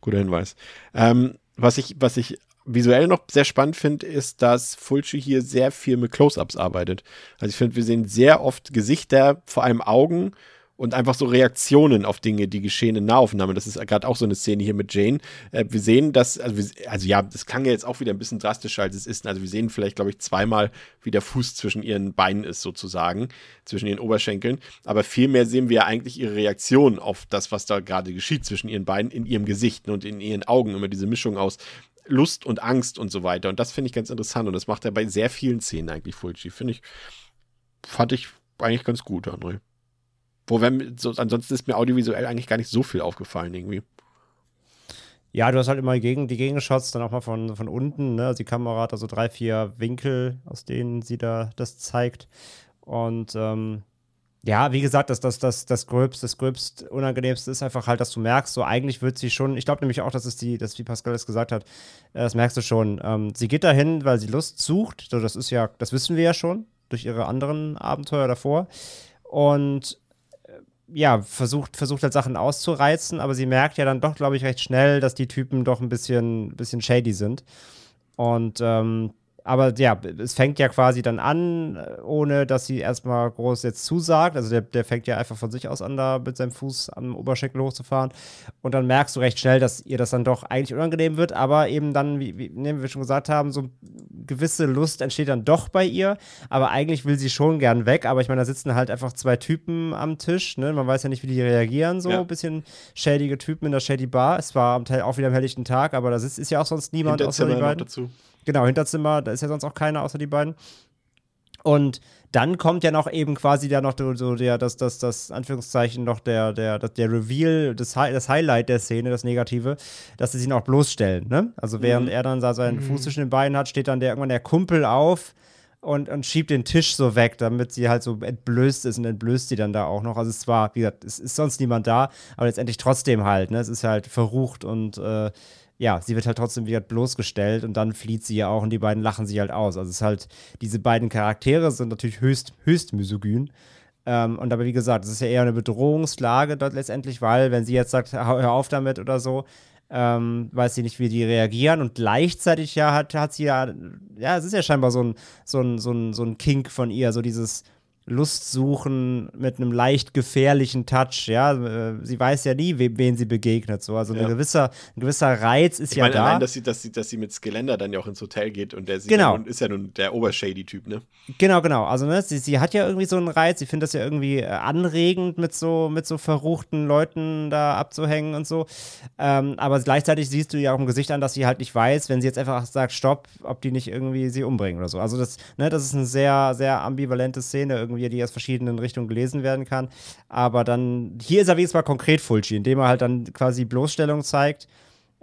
Guter Hinweis. Ähm, was, ich, was ich visuell noch sehr spannend finde, ist, dass Fulci hier sehr viel mit Close-Ups arbeitet. Also ich finde, wir sehen sehr oft Gesichter, vor allem Augen und einfach so Reaktionen auf Dinge, die geschehen in Nahaufnahmen. Das ist gerade auch so eine Szene hier mit Jane. Äh, wir sehen das, also, also ja, das klang ja jetzt auch wieder ein bisschen drastischer, als es ist. Also wir sehen vielleicht, glaube ich, zweimal, wie der Fuß zwischen ihren Beinen ist, sozusagen, zwischen ihren Oberschenkeln. Aber vielmehr sehen wir ja eigentlich ihre Reaktion auf das, was da gerade geschieht zwischen ihren Beinen, in ihrem Gesicht und in ihren Augen. Immer diese Mischung aus Lust und Angst und so weiter. Und das finde ich ganz interessant. Und das macht er bei sehr vielen Szenen eigentlich, Fulci. Finde ich, fand ich eigentlich ganz gut, André. Wo wenn, so, ansonsten ist mir audiovisuell eigentlich gar nicht so viel aufgefallen irgendwie. Ja, du hast halt immer gegen, die Gegenshots dann auch mal von, von unten, ne? Also die Kamera hat also drei, vier Winkel, aus denen sie da das zeigt. Und ähm, ja, wie gesagt, das, das, das, das gröbst, das gröbst Unangenehmste ist einfach halt, dass du merkst, so eigentlich wird sie schon, ich glaube nämlich auch, dass es die, dass wie Pascal es gesagt hat, äh, das merkst du schon. Ähm, sie geht dahin, weil sie Lust sucht. So, das ist ja, das wissen wir ja schon durch ihre anderen Abenteuer davor. Und ja, versucht, versucht halt Sachen auszureizen, aber sie merkt ja dann doch, glaube ich, recht schnell, dass die Typen doch ein bisschen, bisschen shady sind. Und ähm, aber ja, es fängt ja quasi dann an, ohne dass sie erstmal groß jetzt zusagt. Also der, der fängt ja einfach von sich aus an, da mit seinem Fuß am Oberschenkel hochzufahren. Und dann merkst du recht schnell, dass ihr das dann doch eigentlich unangenehm wird, aber eben dann, wie, wie ne, wir schon gesagt haben, so gewisse Lust entsteht dann doch bei ihr. Aber eigentlich will sie schon gern weg. Aber ich meine, da sitzen halt einfach zwei Typen am Tisch. Ne? Man weiß ja nicht, wie die reagieren. So Ja. ein bisschen schädige Typen in der Shady Bar. Es war am Teil auch wieder am helllichten Tag, aber da sitzt, ist ja auch sonst niemand außer die beiden. dazu. Genau, Hinterzimmer, da ist ja sonst auch keiner außer die beiden. Und dann kommt ja noch eben quasi da noch so der, das, das, das, Anführungszeichen, noch der, der, der Reveal, das, Hi- das Highlight der Szene, das Negative, dass sie ihn auch bloßstellen, ne? Also während er dann da seinen Fuß zwischen den Beinen hat, steht dann der irgendwann der Kumpel auf und, und schiebt den Tisch so weg, damit sie halt so entblößt ist und entblößt sie dann da auch noch. Also es war, wie gesagt, es ist sonst niemand da, aber letztendlich trotzdem halt, ne? Es ist halt verrucht und äh, ja, sie wird halt trotzdem wieder bloßgestellt und dann flieht sie ja auch und die beiden lachen sie halt aus. Also es ist halt, diese beiden Charaktere sind natürlich höchst, höchst misogyn. Ähm, und aber wie gesagt, es ist ja eher eine Bedrohungslage dort letztendlich, weil wenn sie jetzt sagt, hör auf damit oder so, ähm, weiß sie nicht, wie die reagieren und gleichzeitig ja hat, hat sie ja, ja, es ist ja scheinbar so ein, so ein, so ein, so ein Kink von ihr, so dieses Lust suchen mit einem leicht gefährlichen Touch, ja, äh, sie weiß ja nie, we wen sie begegnet, so, also Ja. ein gewisser, ein gewisser Reiz ist Ich ja meine, da. allein, dass sie, dass, sie, dass sie mit Skelender dann ja auch ins Hotel geht und der Genau. ja nun, ist ja nun der Obershady-Typ, ne? Genau, genau. Also, ne, sie, sie hat ja irgendwie so einen Reiz. Sie findet das ja irgendwie äh, anregend, mit so, mit so verruchten Leuten da abzuhängen und so. Ähm, aber gleichzeitig siehst du ja auch im Gesicht an, dass sie halt nicht weiß, wenn sie jetzt einfach sagt, stopp, ob die nicht irgendwie sie umbringen oder so. Also, das, ne, das ist eine sehr, sehr ambivalente Szene, irgendwie, die aus verschiedenen Richtungen gelesen werden kann. Aber dann, hier ist er wenigstens mal konkret Fulci, indem er halt dann quasi Bloßstellung zeigt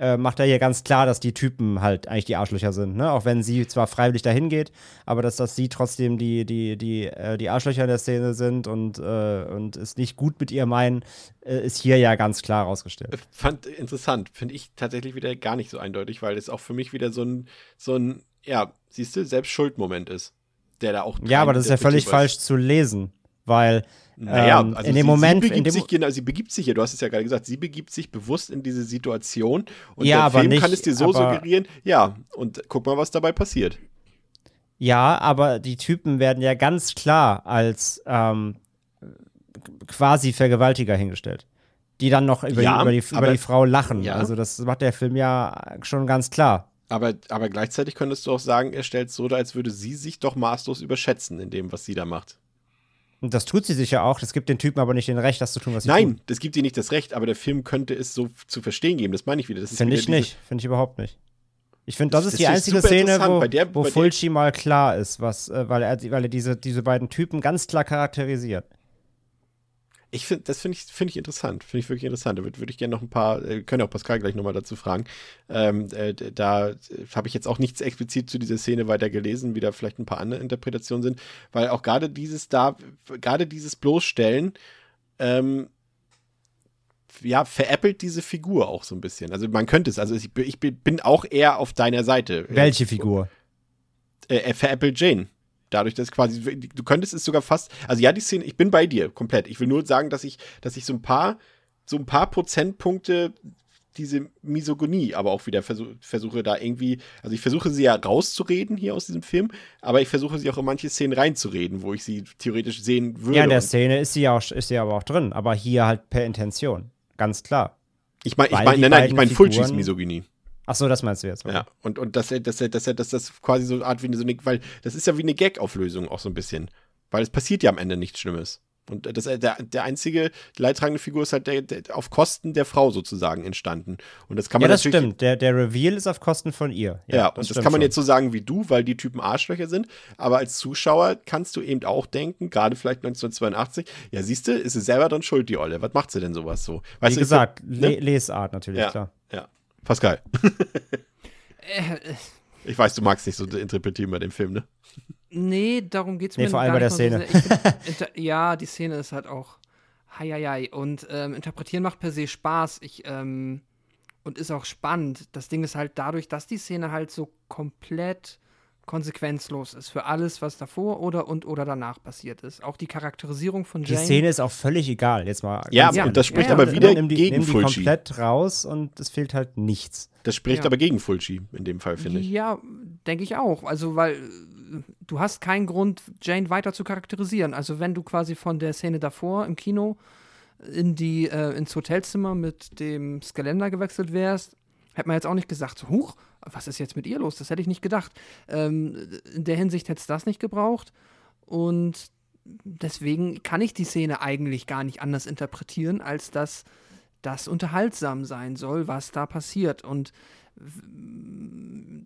äh, macht er hier ganz klar, dass die Typen halt eigentlich die Arschlöcher sind, ne? Auch wenn sie zwar freiwillig dahin geht, aber dass, dass sie trotzdem die, die, die, äh, die Arschlöcher in der Szene sind und, äh, und es nicht gut mit ihr meinen, äh, ist hier ja ganz klar rausgestellt. Fand interessant, finde ich tatsächlich wieder gar nicht so eindeutig, weil es auch für mich wieder so ein, so ein, ja, siehst du, Selbstschuldmoment ist. Der da auch. Ja, aber das ist ja völlig falsch zu lesen, weil Naja, ähm, also in dem sie, Moment, sie in begibt dem, sich, genau, sie begibt sich ja, du hast es ja gerade gesagt, sie begibt sich bewusst in diese Situation und Ja, der Film nicht- kann es dir so aber- suggerieren, ja, und guck mal, was dabei passiert. Ja, aber die Typen werden ja ganz klar als ähm, quasi Vergewaltiger hingestellt. Die dann noch über, Ja, die, über, die, über die Frau lachen. Ja. Also das macht der Film ja schon ganz klar. Aber, aber gleichzeitig könntest du auch sagen, er stellt es so dar, als würde sie sich doch maßlos überschätzen in dem, was sie da macht. Und das tut sie sich ja auch. Das gibt den Typen aber nicht den Recht, das zu tun, was sie tun. Nein, das gibt ihr nicht das Recht, aber der Film könnte es so zu verstehen geben. Das meine ich wieder. Finde ich nicht. Finde ich überhaupt nicht. Ich finde, das, Das ist die einzige Szene, wo, Bei der- wo bei Fulci mal klar ist, was, äh, weil er, weil er diese, diese beiden Typen ganz klar charakterisiert. Ich finde, das finde ich, finde ich interessant. Finde ich wirklich interessant. Da würde würd ich gerne noch ein paar, äh, können auch Pascal gleich nochmal dazu fragen. Ähm, äh, da habe ich jetzt auch nichts explizit zu dieser Szene weiter gelesen, wie da vielleicht ein paar andere Interpretationen sind, weil auch gerade dieses da, gerade dieses Bloßstellen, ähm, ja, veräppelt diese Figur auch so ein bisschen. Also man könnte es, also ich, ich bin auch eher auf deiner Seite. Welche Figur? Äh, er veräppelt Jane. Dadurch, dass quasi, du könntest es sogar fast, also ja, die Szene, ich bin bei dir komplett. Ich will nur sagen, dass ich, dass ich so ein paar, so ein paar Prozentpunkte diese Misogonie aber auch wieder versuch, versuche da irgendwie, also ich versuche sie ja rauszureden hier aus diesem Film, aber ich versuche sie auch in manche Szenen reinzureden, wo ich sie theoretisch sehen würde. Ja, in der Szene ist sie ja auch, ist sie aber auch drin, aber hier halt per Intention. Ganz klar. Ich meine, ich mein, nein, nein, ich meine Fulcis Misogynie. Ach so, das meinst du jetzt. Oder? Ja, und, und dass er, dass er, dass er, dass das quasi so eine Art wie eine, so eine, weil das ist ja wie eine Gag-Auflösung auch so ein bisschen. Weil es passiert ja am Ende nichts Schlimmes. Und das, der, der einzige leidtragende Figur ist halt der, der, auf Kosten der Frau sozusagen entstanden. Und das kann man Ja, das stimmt. Der, der Reveal ist auf Kosten von ihr. Ja, ja das und das kann man schon. jetzt so sagen wie du, weil die Typen Arschlöcher sind. Aber als Zuschauer kannst du eben auch denken, gerade vielleicht 1982, ja, siehst du, ist sie selber dann schuld, die Olle. Was macht sie denn sowas so? Weißt wie du, gesagt, ne? Lesart natürlich, ja, klar. Ja. Pascal. Ich weiß, du magst nicht so interpretieren bei dem Film, ne? Nee, darum geht es nee, mir vor allem bei der Szene. So ja, die Szene ist halt auch heieiei. Und ähm, interpretieren macht per se Spaß. Ich, ähm, und ist auch spannend. Das Ding ist halt dadurch, dass die Szene halt so komplett konsequenzlos ist für alles, was davor oder und oder danach passiert ist. Auch die Charakterisierung von Jane. Die Szene ist auch völlig egal. Jetzt mal. Ja, und das spricht ja, ja. aber wieder nimm die, gegen nimm die Fulci. komplett raus und es fehlt halt nichts. Das spricht ja. aber gegen Fulci in dem Fall, finde ich. Ja, denke ich auch. Also, weil du hast keinen Grund, Jane weiter zu charakterisieren. Also wenn du quasi von der Szene davor im Kino in die, äh, ins Hotelzimmer mit dem Skalender gewechselt wärst, hätte man jetzt auch nicht gesagt, so, huch, was ist jetzt mit ihr los? Das hätte ich nicht gedacht. Ähm, in der Hinsicht hätte es das nicht gebraucht. Und deswegen kann ich die Szene eigentlich gar nicht anders interpretieren, als dass das unterhaltsam sein soll, was da passiert. Und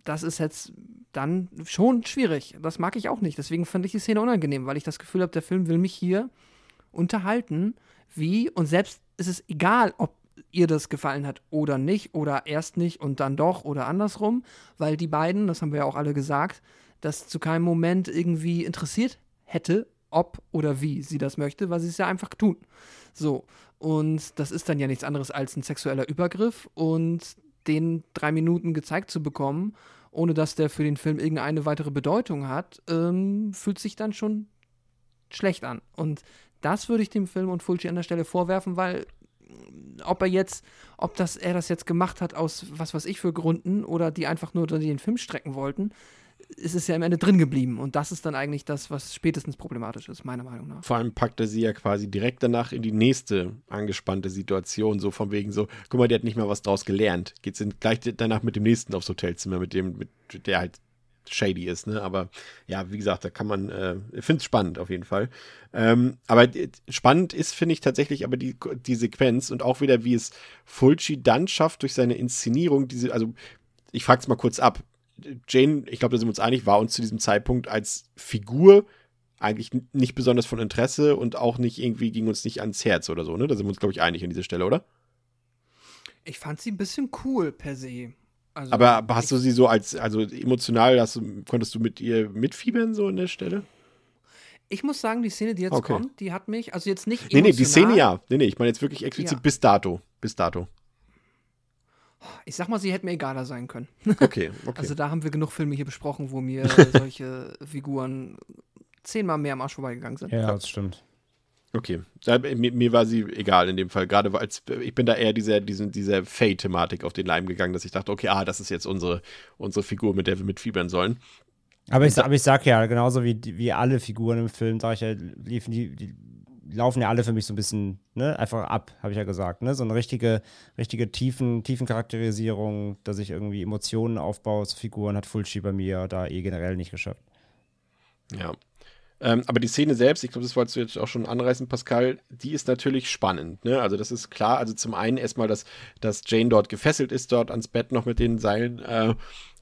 das ist jetzt dann schon schwierig. Das mag ich auch nicht. Deswegen fand ich die Szene unangenehm, weil ich das Gefühl habe, der Film will mich hier unterhalten, wie, und selbst ist es egal, ob ihr das gefallen hat oder nicht, oder erst nicht und dann doch oder andersrum, weil die beiden, das haben wir ja auch alle gesagt, das zu keinem Moment irgendwie interessiert hätte, ob oder wie sie das möchte, weil sie es ja einfach tun. So. Und das ist dann ja nichts anderes als ein sexueller Übergriff und den drei Minuten gezeigt zu bekommen, ohne dass der für den Film irgendeine weitere Bedeutung hat, ähm, fühlt sich dann schon schlecht an. Und das würde ich dem Film und Fulci an der Stelle vorwerfen, weil ob er jetzt, ob das, er das jetzt gemacht hat aus was weiß ich für Gründen oder die einfach nur den Film strecken wollten, ist es ja am Ende drin geblieben. Und das ist dann eigentlich das, was spätestens problematisch ist, meiner Meinung nach. Vor allem packt er sie ja quasi direkt danach in die nächste angespannte Situation, so von wegen so, guck mal, der hat nicht mal was draus gelernt. Geht gleich danach mit dem nächsten aufs Hotelzimmer, mit dem, mit der halt shady ist, ne? Aber ja, wie gesagt, da kann man, äh, finde es spannend auf jeden Fall. Ähm, aber spannend ist, finde ich tatsächlich aber die, die Sequenz und auch wieder, wie es Fulci dann schafft durch seine Inszenierung, diese, also ich frage es mal kurz ab. Jane, ich glaube, da sind wir uns einig, war uns zu diesem Zeitpunkt als Figur eigentlich nicht besonders von Interesse und auch nicht irgendwie ging uns nicht ans Herz oder so, ne? Da sind wir uns, glaube ich, einig an dieser Stelle, oder? Ich fand sie ein bisschen cool per se. Also, aber hast du sie so als, also emotional, hast du, konntest du mit ihr mitfiebern so an der Stelle? Ich muss sagen, die Szene, die jetzt okay. kommt, die hat mich, also jetzt nicht emotional. Nee, nee, die Szene ja. Nee, nee, ich meine jetzt wirklich explizit ja. bis dato. Bis dato. Ich sag mal, sie hätte mir egaler sein können. Okay, okay. Also da haben wir genug Filme hier besprochen, wo mir solche Figuren zehnmal mehr am Arsch vorbeigegangen sind. Ja, das stimmt. Okay, mir, mir, war sie egal in dem Fall, gerade weil ich bin da eher dieser, diesen, dieser Fate-Thematik auf den Leim gegangen, dass ich dachte, okay, ah, das ist jetzt unsere, unsere Figur, mit der wir mitfiebern sollen. Aber ich, aber ich sag ja, genauso wie, wie alle Figuren im Film, sag ich ja, liefen die, die laufen ja alle für mich so ein bisschen, ne, einfach ab, habe ich ja gesagt, ne? So eine richtige, richtige Tiefen, Tiefencharakterisierung, dass ich irgendwie Emotionen aufbaue zu Figuren, hat Fulci bei mir da eh generell nicht geschafft. Ja, ähm, aber die Szene selbst, ich glaube, das wolltest du jetzt auch schon anreißen, Pascal, die ist natürlich spannend. Ne? Also, das ist klar. Also, zum einen erstmal, dass, dass Jane dort gefesselt ist, dort ans Bett noch mit den Seilen. Äh,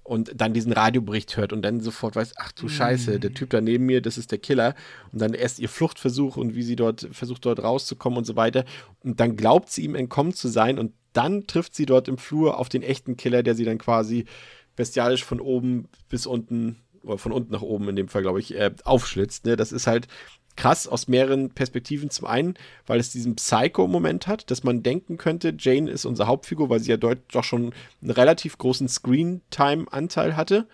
und dann diesen Radiobericht hört und dann sofort weiß, ach du Scheiße, der Typ da neben mir, das ist der Killer. Und dann erst ihr Fluchtversuch und wie sie dort versucht, dort rauszukommen und so weiter. Und dann glaubt sie ihm entkommen zu sein und dann trifft sie dort im Flur auf den echten Killer, der sie dann quasi bestialisch von oben bis unten, oder von unten nach oben in dem Fall, glaube ich, äh, aufschlitzt. Ne? Das ist halt krass aus mehreren Perspektiven. Zum einen, weil es diesen Psycho-Moment hat, dass man denken könnte, Jane ist unsere Hauptfigur, weil sie ja dort doch schon einen relativ großen Screen-Time-Anteil hatte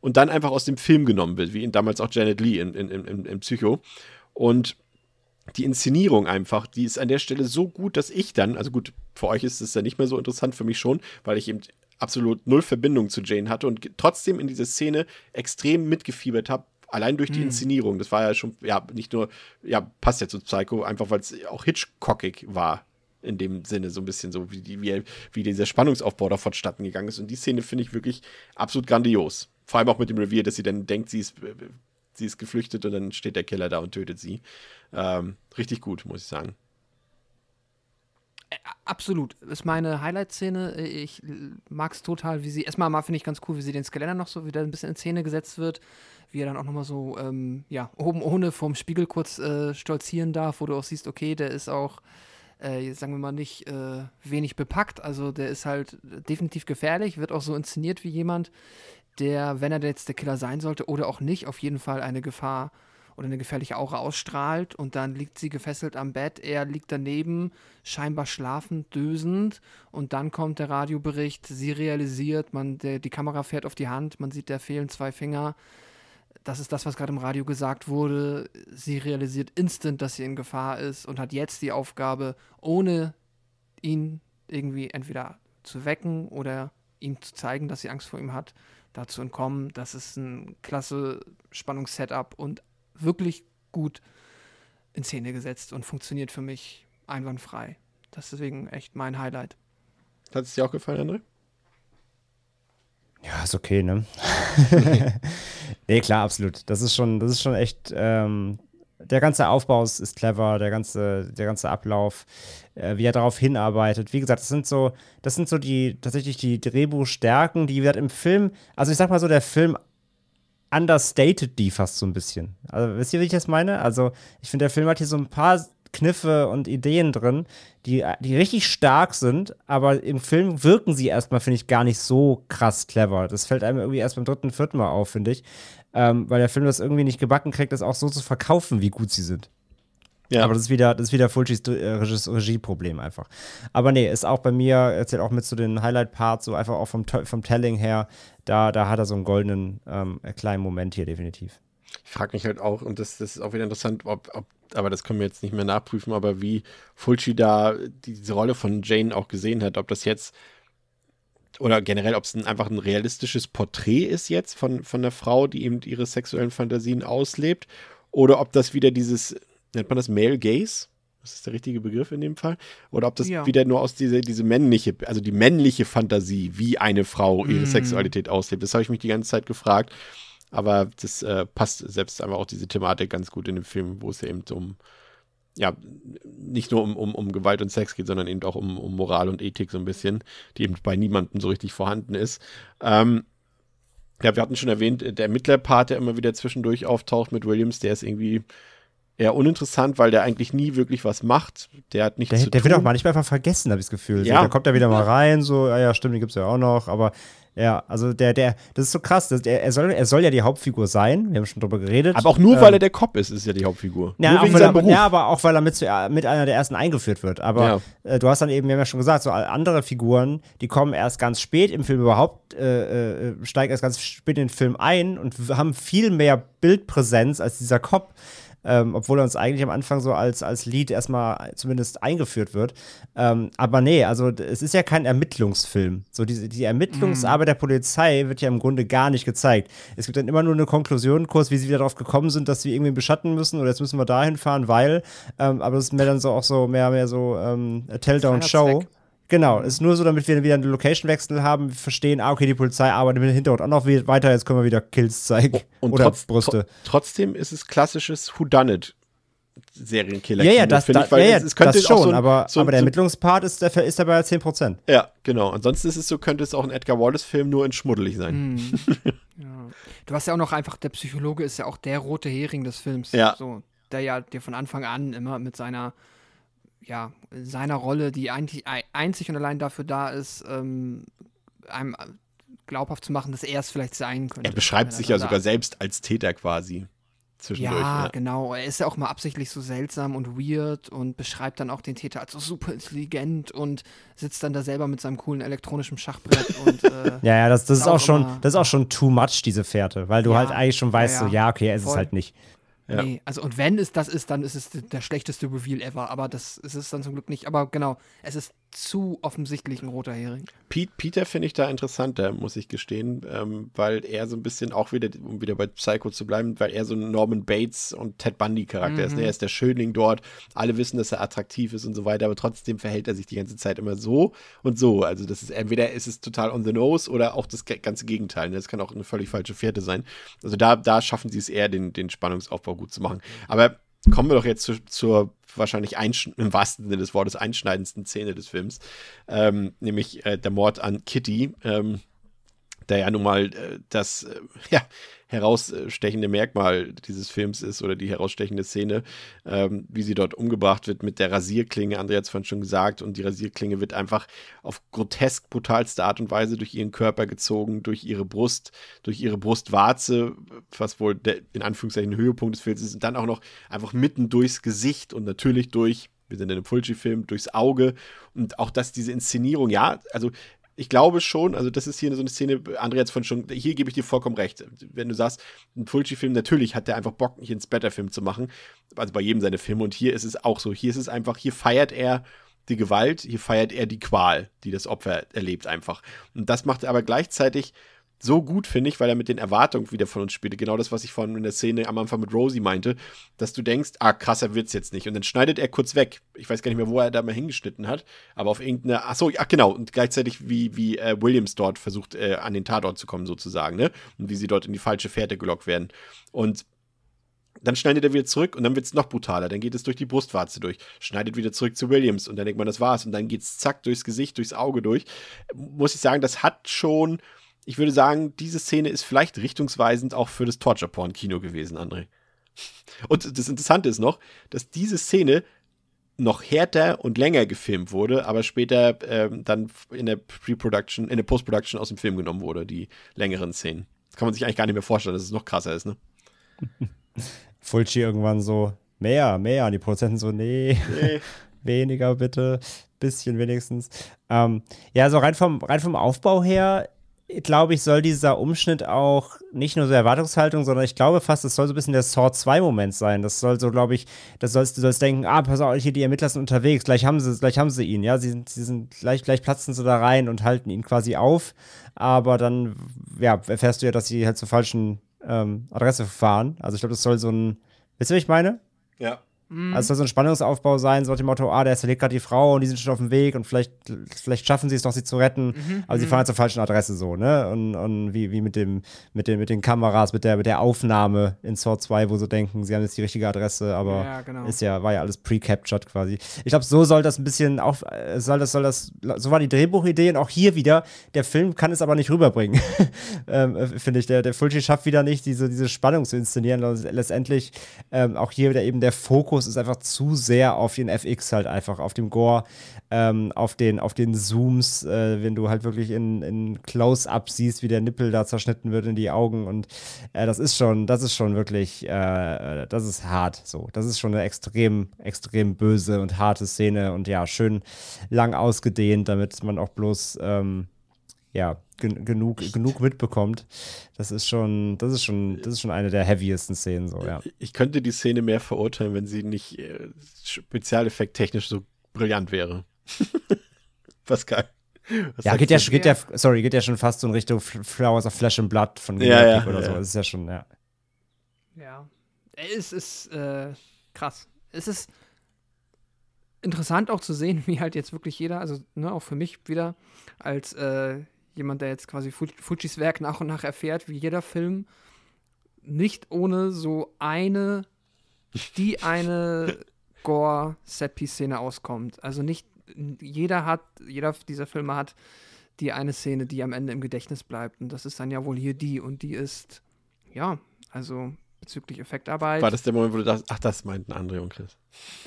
und dann einfach aus dem Film genommen wird, wie damals auch Janet Lee in, in, in, in Psycho. Und die Inszenierung einfach, die ist an der Stelle so gut, dass ich dann, also gut, für euch ist es ja nicht mehr so interessant, für mich schon, weil ich eben absolut null Verbindung zu Jane hatte und trotzdem in dieser Szene extrem mitgefiebert habe, allein durch die Mhm. Inszenierung. Das war ja schon, ja, nicht nur, ja, passt ja zu Psycho, einfach weil es auch Hitchcockig war. In dem Sinne, so ein bisschen so, wie, die, wie, wie dieser Spannungsaufbau da vonstatten gegangen ist. Und die Szene finde ich wirklich absolut grandios. Vor allem auch mit dem Reveal, dass sie dann denkt, sie ist, sie ist geflüchtet und dann steht der Killer da und tötet sie. Ähm, richtig gut, muss ich sagen. Absolut. Ist meine Highlight-Szene. Ich mag es total, wie sie. Erstmal mal finde ich ganz cool, wie sie den Skelett noch so wieder ein bisschen in Szene gesetzt wird. Wie er dann auch nochmal so, ähm, ja, oben ohne vorm Spiegel kurz äh, stolzieren darf, wo du auch siehst, okay, der ist auch, äh, sagen wir mal, nicht äh, wenig bepackt. Also der ist halt definitiv gefährlich, wird auch so inszeniert wie jemand, der, wenn er jetzt der Killer sein sollte oder auch nicht, auf jeden Fall eine Gefahr oder eine gefährliche Aura ausstrahlt und dann liegt sie gefesselt am Bett, er liegt daneben, scheinbar schlafend, dösend und dann kommt der Radiobericht, sie realisiert, man, der, die Kamera fährt auf die Hand, man sieht, der fehlen zwei Finger. Das ist das, was gerade im Radio gesagt wurde. Sie realisiert instant, dass sie in Gefahr ist und hat jetzt die Aufgabe, ohne ihn irgendwie entweder zu wecken oder ihm zu zeigen, dass sie Angst vor ihm hat, da zu entkommen. Das ist ein klasse Spannungssetup und wirklich gut in Szene gesetzt und funktioniert für mich einwandfrei. Das ist deswegen echt mein Highlight. Hat es dir auch gefallen, André? Ja, ist okay, ne? nee, klar, absolut. Das ist schon, das ist schon echt, ähm, der ganze Aufbau ist, ist clever, der ganze, der ganze Ablauf, äh, wie er darauf hinarbeitet. Wie gesagt, das sind so, das sind so die, tatsächlich die Drehbuchstärken, die wird im Film, also ich sag mal so, der Film understated die fast so ein bisschen. Also, wisst ihr, wie ich das meine? Also, ich finde, der Film hat hier so ein paar Kniffe und Ideen drin, die, die richtig stark sind, aber im Film wirken sie erstmal, finde ich, gar nicht so krass clever. Das fällt einem irgendwie erst beim dritten, vierten Mal auf, finde ich. Ähm, weil der Film das irgendwie nicht gebacken kriegt, das auch so zu verkaufen, wie gut sie sind. Ja. Aber das ist wieder, das ist wieder Fulcis äh, Regie- Regieproblem einfach. Aber nee, ist auch bei mir, erzählt auch mit zu den Highlight-Parts, so einfach auch vom, vom Telling her, da, da hat er so einen goldenen ähm, kleinen Moment hier definitiv. Ich frage mich halt auch, und das, das ist auch wieder interessant, ob, ob, aber das können wir jetzt nicht mehr nachprüfen, aber wie Fulci da diese Rolle von Jane auch gesehen hat, ob das jetzt oder generell, ob es ein, einfach ein realistisches Porträt ist jetzt von, von der Frau, die eben ihre sexuellen Fantasien auslebt, oder ob das wieder dieses, nennt man das Male Gaze? Das ist der richtige Begriff in dem Fall. Oder ob das Ja. wieder nur aus dieser diese männliche, also die männliche Fantasie, wie eine Frau ihre Mhm. Sexualität auslebt. Das habe ich mich die ganze Zeit gefragt. Aber das äh, passt selbst einfach auch diese Thematik ganz gut in dem Film, wo es ja eben um, ja, nicht nur um, um, um Gewalt und Sex geht, sondern eben auch um, um Moral und Ethik so ein bisschen, die eben bei niemandem so richtig vorhanden ist. Ähm, ja, wir hatten schon erwähnt, der Ermittlerpart, der immer wieder zwischendurch auftaucht mit Williams, der ist irgendwie eher uninteressant, weil der eigentlich nie wirklich was macht. Der hat nichts Der, zu der tun. wird auch manchmal einfach vergessen, habe ich das Gefühl. So, Ja. der kommt da wieder mal rein, so, ah ja, stimmt, die gibt es ja auch noch, aber ja, also der, der, das ist so krass, das, der, er, soll, er soll ja die Hauptfigur sein, wir haben schon drüber geredet. Aber auch nur, Ähm, weil er der Cop ist, ist ja die Hauptfigur. Ja, nur wegen seinem er, Beruf. ja, aber auch weil er mit, zu- mit einer der ersten eingeführt wird. Aber äh, du hast dann eben, wir haben ja schon gesagt, so andere Figuren, die kommen erst ganz spät im Film überhaupt, äh, äh, steigen erst ganz spät in den Film ein und haben viel mehr Bildpräsenz als dieser Cop. Ähm, obwohl er uns eigentlich am Anfang so als, als Lead erstmal zumindest eingeführt wird. Ähm, aber nee, also es ist ja kein Ermittlungsfilm. So diese, die Ermittlungsarbeit der Polizei wird ja im Grunde gar nicht gezeigt. Es gibt dann immer nur eine Konklusion, kurz, wie sie wieder darauf gekommen sind, dass sie irgendwie beschatten müssen oder jetzt müssen wir dahin fahren, weil, ähm, aber das ist mehr dann so auch so mehr, mehr so ähm, Tell-Down-Show. Genau, ist nur so, damit wir wieder einen Location-Wechsel haben, verstehen, ah, okay, die Polizei arbeitet im Hintergrund auch noch we- weiter, jetzt können wir wieder Kills zeigen. Und Oder trotz, Brüste. tro- trotzdem ist es klassisches Whodunit. Serienkiller Ja, ja, das, finde da, ich, weil ja, ja, es, es könnte das auch schon, so ein, aber, so, aber der so, Ermittlungspart ist, der, ist dabei 10%. Ja, genau. Ansonsten ist es so, könnte es auch ein Edgar Wallace-Film nur in schmuddelig sein. Mhm. ja. Du hast ja auch noch einfach, der Psychologe ist ja auch der rote Hering des Films. Ja. So, der ja dir von Anfang an immer mit seiner, ja, seiner Rolle, die eigentlich ei- einzig und allein dafür da ist, ähm, einem äh, glaubhaft zu machen, dass er es vielleicht sein könnte. Er beschreibt sich ja sogar selbst als Täter quasi. Zwischendurch. Ja, Ja, genau. Er ist ja auch mal absichtlich so seltsam und weird und beschreibt dann auch den Täter als so super intelligent und sitzt dann da selber mit seinem coolen elektronischen Schachbrett und äh, Ja, ja, das, das Ist auch auch schon, das ist auch schon too much, diese Fährte, weil du Ja. halt eigentlich schon weißt, Ja, ja. so, ja, okay, er ist es Voll. halt nicht. Ja. Nee, also und wenn es das ist, dann ist es der schlechteste Reveal ever. Aber das ist es dann zum Glück nicht. Aber genau, es ist zu offensichtlich ein roter Hering. Pete, Peter finde ich da interessanter, muss ich gestehen, ähm, weil er so ein bisschen auch wieder, um wieder bei Psycho zu bleiben, weil er so ein Norman Bates und Ted Bundy Charakter ist. Ne? Er ist der Schönling dort, alle wissen, dass er attraktiv ist und so weiter, aber trotzdem verhält er sich die ganze Zeit immer so und so. Also das ist entweder ist es total on the nose oder auch das ganze Gegenteil. Ne? Das kann auch eine völlig falsche Fährte sein. Also da, da schaffen sie es eher, den, den Spannungsaufbau gut zu machen. Aber kommen wir doch jetzt zu, zur wahrscheinlich im wahrsten Sinne des Wortes einschneidendsten Szene des Films, ähm, nämlich äh, der Mord an Kitty, ähm, der ja nun mal äh, das äh, ja, herausstechende Merkmal dieses Films ist oder die herausstechende Szene, ähm, wie sie dort umgebracht wird mit der Rasierklinge. André hat es vorhin schon gesagt. Und die Rasierklinge wird einfach auf grotesk brutalste Art und Weise durch ihren Körper gezogen, durch ihre Brust, durch ihre Brustwarze, was wohl der in Anführungszeichen Höhepunkt des Films ist, und dann auch noch einfach mitten durchs Gesicht und natürlich durch wir sind in einem Fulci-Film, durchs Auge. Und auch, dass diese Inszenierung, ja, also ich glaube schon, also das ist hier so eine Szene, es von schon, hier gebe ich dir vollkommen recht. Wenn du sagst, ein Fulci-Film, natürlich hat der einfach Bock, hier einen Splatter-Film zu machen, also bei jedem seine Filme und hier ist es auch so. Hier ist es einfach, hier feiert er die Gewalt, hier feiert er die Qual, die das Opfer erlebt einfach. Und das macht er aber gleichzeitig so gut, finde ich, weil er mit den Erwartungen wieder von uns spielt. Genau das, was ich vorhin in der Szene am Anfang mit Rosie meinte, dass du denkst, ah, krasser wird's jetzt nicht. Und dann schneidet er kurz weg. Ich weiß gar nicht mehr, wo er da mal hingeschnitten hat, aber auf irgendeine, ach so, ach genau, und gleichzeitig wie, wie äh, Williams dort versucht, äh, an den Tatort zu kommen, sozusagen, ne? Und wie sie dort in die falsche Fährte gelockt werden. Und dann schneidet er wieder zurück und dann wird es noch brutaler. Dann geht es durch die Brustwarze durch, schneidet wieder zurück zu Williams und dann denkt man, das war's. Und dann geht es zack durchs Gesicht, durchs Auge durch. Muss ich sagen, das hat schon, ich würde sagen, diese Szene ist vielleicht richtungsweisend auch für das Torture-Porn-Kino gewesen, André. Und das Interessante ist noch, dass diese Szene noch härter und länger gefilmt wurde, aber später ähm, dann in der Pre-Production, in der Post-Production aus dem Film genommen wurde, die längeren Szenen. Das kann man sich eigentlich gar nicht mehr vorstellen, dass es noch krasser ist, ne? Fulci irgendwann so, mehr, mehr. Und die Produzenten so, nee, Nee. weniger bitte, bisschen wenigstens. Ähm, ja, so rein vom, rein vom Aufbau her, glaube ich, soll dieser Umschnitt auch nicht nur so Erwartungshaltung, sondern ich glaube fast, es soll so ein bisschen der Saw 2-Moment sein. Das soll so, glaube ich, das sollst du sollst denken, ah, pass auf, hier die Ermittler sind unterwegs, gleich haben sie, gleich haben sie ihn, ja, sie sind, sie sind, gleich, gleich platzen sie da rein und halten ihn quasi auf, aber dann, ja, erfährst du ja, dass sie halt zur falschen ähm, Adresse fahren. Also ich glaube, das soll so ein, wisst ihr, was ich meine? Ja. Also es soll so ein Spannungsaufbau sein, so nach dem Motto, ah, der verlegt gerade die Frau und die sind schon auf dem Weg und vielleicht, vielleicht schaffen sie es noch, sie zu retten, aber sie fahren halt zur falschen Adresse so, ne? Und, und wie, wie mit dem, mit den, mit den Kameras, mit der, mit der Aufnahme in Saw 2, wo sie denken, sie haben jetzt die richtige Adresse, aber Ja, genau. ist ja, war ja alles pre-captured quasi. Ich glaube, so soll das ein bisschen auch, äh, soll das, soll das, so war die Drehbuchidee und auch hier wieder, der Film kann es aber nicht rüberbringen, ähm, äh, finde ich. Der, der Fulci schafft wieder nicht, diese, diese Spannung zu inszenieren. Letztendlich ähm, auch hier wieder eben der Fokus ist einfach zu sehr auf den FX halt einfach, auf dem Gore, ähm, auf, den, auf den Zooms, äh, wenn du halt wirklich in, in Close-Up siehst, wie der Nippel da zerschnitten wird in die Augen und äh, das ist schon, das ist schon wirklich, äh, das ist hart so. Das ist schon eine extrem, extrem böse und harte Szene und ja, schön lang ausgedehnt, damit man auch bloß ähm, ja, gen genug, genug mitbekommt. Das ist schon, das ist schon, das ist schon eine der heaviesten Szenen, so, ja. Ich könnte die Szene mehr verurteilen, wenn sie nicht äh, spezialeffekttechnisch so brillant wäre. Pascal. Was Ja, geht ja, geht ja, sorry, geht ja schon fast so in Richtung Flowers of Flesh and Blood von Ja, ja, oder so. ja. Das ist ja schon, ja. Ja. Es ist äh, krass. Es ist interessant auch zu sehen, wie halt jetzt wirklich jeder, also ne, auch für mich wieder, als äh, jemand, der jetzt quasi Fu- Fujis Werk nach und nach erfährt, wie jeder Film nicht ohne so eine die eine Gore-Set-Piece-Szene auskommt. Also nicht jeder hat, jeder dieser Filme hat die eine Szene, die am Ende im Gedächtnis bleibt. Und das ist dann ja wohl hier die. Und die ist, ja, also bezüglich Effektarbeit. War das der Moment, wo du dachtest, ach, das meinten André und Chris?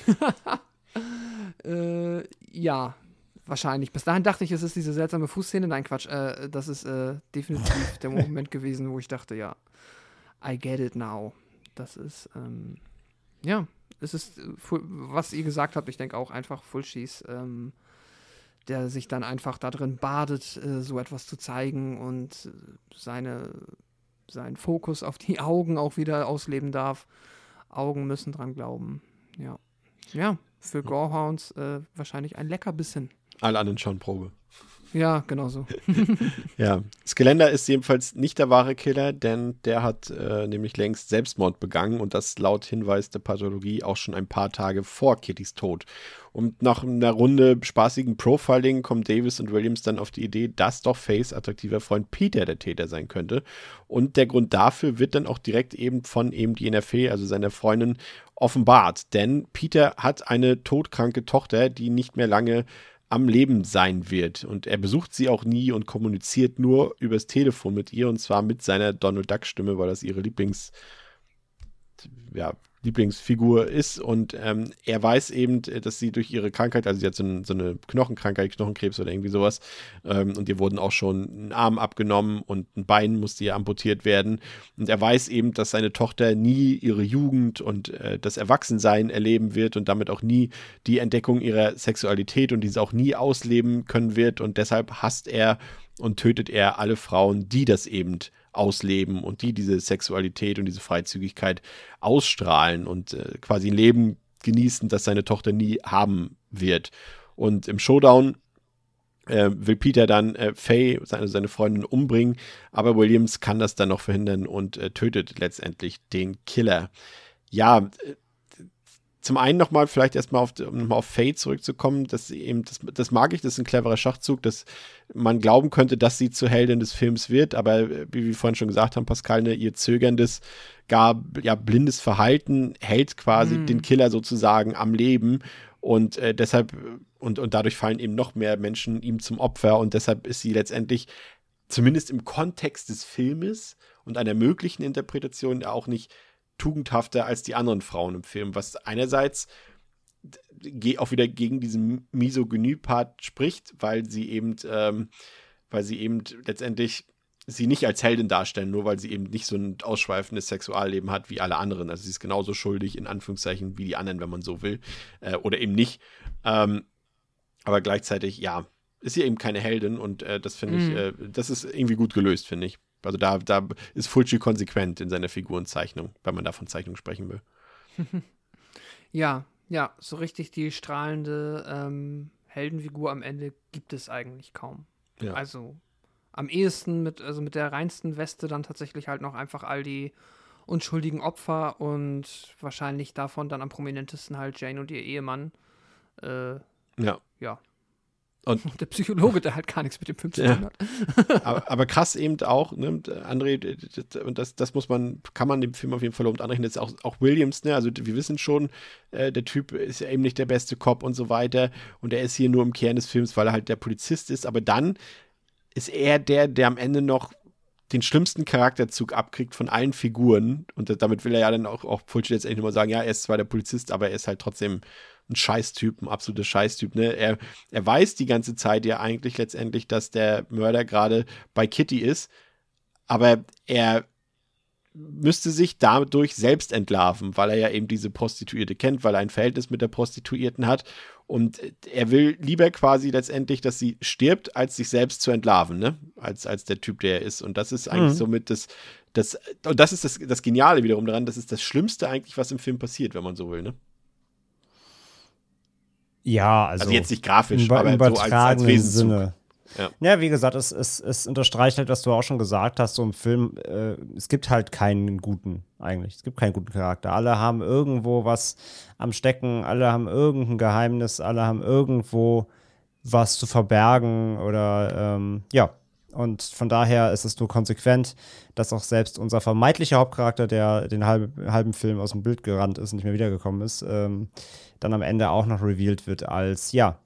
äh, ja, wahrscheinlich. Bis dahin dachte ich, es ist diese seltsame Fußszene. Nein, Quatsch. Äh, das ist äh, definitiv der Moment gewesen, wo ich dachte, ja, I get it now. Das ist, ähm, ja, es ist, äh, was ihr gesagt habt, ich denke auch einfach Fullschieß, ähm, der sich dann einfach da drin badet, äh, so etwas zu zeigen und seine, seinen Fokus auf die Augen auch wieder ausleben darf. Augen müssen dran glauben. Ja. Ja, für Gorehounds äh, wahrscheinlich ein Leckerbissen. Alle anderen schauen Probe. Ja, genau so. ja, Skelender ist jedenfalls nicht der wahre Killer, denn der hat äh, nämlich längst Selbstmord begangen und das laut Hinweis der Pathologie auch schon ein paar Tage vor Kittys Tod. Und nach einer Runde spaßigen Profiling kommen Davis und Williams dann auf die Idee, dass doch Fays attraktiver Freund Peter der Täter sein könnte. Und der Grund dafür wird dann auch direkt eben von eben die NFE, also seiner Freundin, offenbart. Denn Peter hat eine todkranke Tochter, die nicht mehr lange am Leben sein wird. Und er besucht sie auch nie und kommuniziert nur übers Telefon mit ihr und zwar mit seiner Donald Duck Stimme, weil das ihre Lieblings, ja, Lieblingsfigur ist und ähm, er weiß eben, dass sie durch ihre Krankheit, also sie hat so, ein, so eine Knochenkrankheit, Knochenkrebs oder irgendwie sowas ähm, und ihr wurden auch schon ein Arm abgenommen und ein Bein musste ihr amputiert werden. Und er weiß eben, dass seine Tochter nie ihre Jugend und äh, das Erwachsensein erleben wird und damit auch nie die Entdeckung ihrer Sexualität und diese auch nie ausleben können wird. Und deshalb hasst er und tötet er alle Frauen, die das eben ausleben und die diese Sexualität und diese Freizügigkeit ausstrahlen und äh, quasi ein Leben genießen, das seine Tochter nie haben wird. Und im Showdown äh, will Peter dann äh, Faye, seine, seine Freundin, umbringen, aber Williams kann das dann noch verhindern und äh, tötet letztendlich den Killer. Ja, äh, zum einen nochmal, vielleicht erstmal auf, um nochmal auf Faye zurückzukommen, dass eben, das, das mag ich, das ist ein cleverer Schachzug, dass man glauben könnte, dass sie zur Heldin des Films wird, aber wie wir vorhin schon gesagt haben, Pascal, ne, ihr zögerndes, gar ja, blindes Verhalten hält quasi mhm. den Killer sozusagen am Leben und äh, deshalb, und, und dadurch fallen eben noch mehr Menschen ihm zum Opfer und deshalb ist sie letztendlich, zumindest im Kontext des Filmes und einer möglichen Interpretation, auch nicht tugendhafter als die anderen Frauen im Film, was einerseits auch wieder gegen diesen Misogynie-Part spricht, weil sie eben, ähm, weil sie eben letztendlich sie nicht als Heldin darstellen, nur weil sie eben nicht so ein ausschweifendes Sexualleben hat wie alle anderen. Also sie ist genauso schuldig, in Anführungszeichen, wie die anderen, wenn man so will. Äh, oder eben nicht. Ähm, aber gleichzeitig, ja, ist sie eben keine Heldin und äh, das finde mhm. ich, äh, das ist irgendwie gut gelöst, finde ich. Also da, da ist Fulci konsequent in seiner Figurenzeichnung, wenn man da von Zeichnung sprechen will. ja, ja, so richtig die strahlende ähm, Heldenfigur am Ende gibt es eigentlich kaum. Ja. Also am ehesten mit, also mit der reinsten Weste dann tatsächlich halt noch einfach all die unschuldigen Opfer und wahrscheinlich davon dann am prominentesten halt Jane und ihr Ehemann. Äh, ja. Ja, und der Psychologe, der halt gar nichts mit dem Film zu tun ja. hat. aber, aber, krass eben auch, ne, André, und das, das muss man, kann man dem Film auf jeden Fall lobend anrechnen, jetzt auch, auch Williams, ne, also wir wissen schon, äh, der Typ ist ja eben nicht der beste Cop und so weiter und er ist hier nur im Kern des Films, weil er halt der Polizist ist, aber dann ist er der, der am Ende noch den schlimmsten Charakterzug abkriegt von allen Figuren und damit will er ja dann auch, auch Fulci jetzt endlich mal sagen, ja, er ist zwar der Polizist, aber er ist halt trotzdem ein Scheißtyp, ein absoluter Scheißtyp. Ne? Er, er weiß die ganze Zeit ja eigentlich letztendlich, dass der Mörder gerade bei Kitty ist, aber er müsste sich dadurch selbst entlarven, weil er ja eben diese Prostituierte kennt, weil er ein Verhältnis mit der Prostituierten hat. Und er will lieber quasi letztendlich, dass sie stirbt, als sich selbst zu entlarven, ne? Als, als der Typ, der er ist. Und das ist eigentlich mhm. somit das, das, und das ist das, das Geniale wiederum daran, das ist das Schlimmste eigentlich, was im Film passiert, wenn man so will, ne? Ja, also, also jetzt nicht grafisch, aber so als, als Wesenszug. Sinne. Ja. ja, wie gesagt, es, es, es unterstreicht halt, was du auch schon gesagt hast, so im Film, äh, es gibt halt keinen guten, eigentlich. Es gibt keinen guten Charakter. Alle haben irgendwo was am Stecken, alle haben irgendein Geheimnis, alle haben irgendwo was zu verbergen oder ähm, ja, Und von daher ist es nur konsequent, dass auch selbst unser vermeintlicher Hauptcharakter, der den halben, halben Film aus dem Bild gerannt ist und nicht mehr wiedergekommen ist, ähm, dann am Ende auch noch revealed wird als, ja,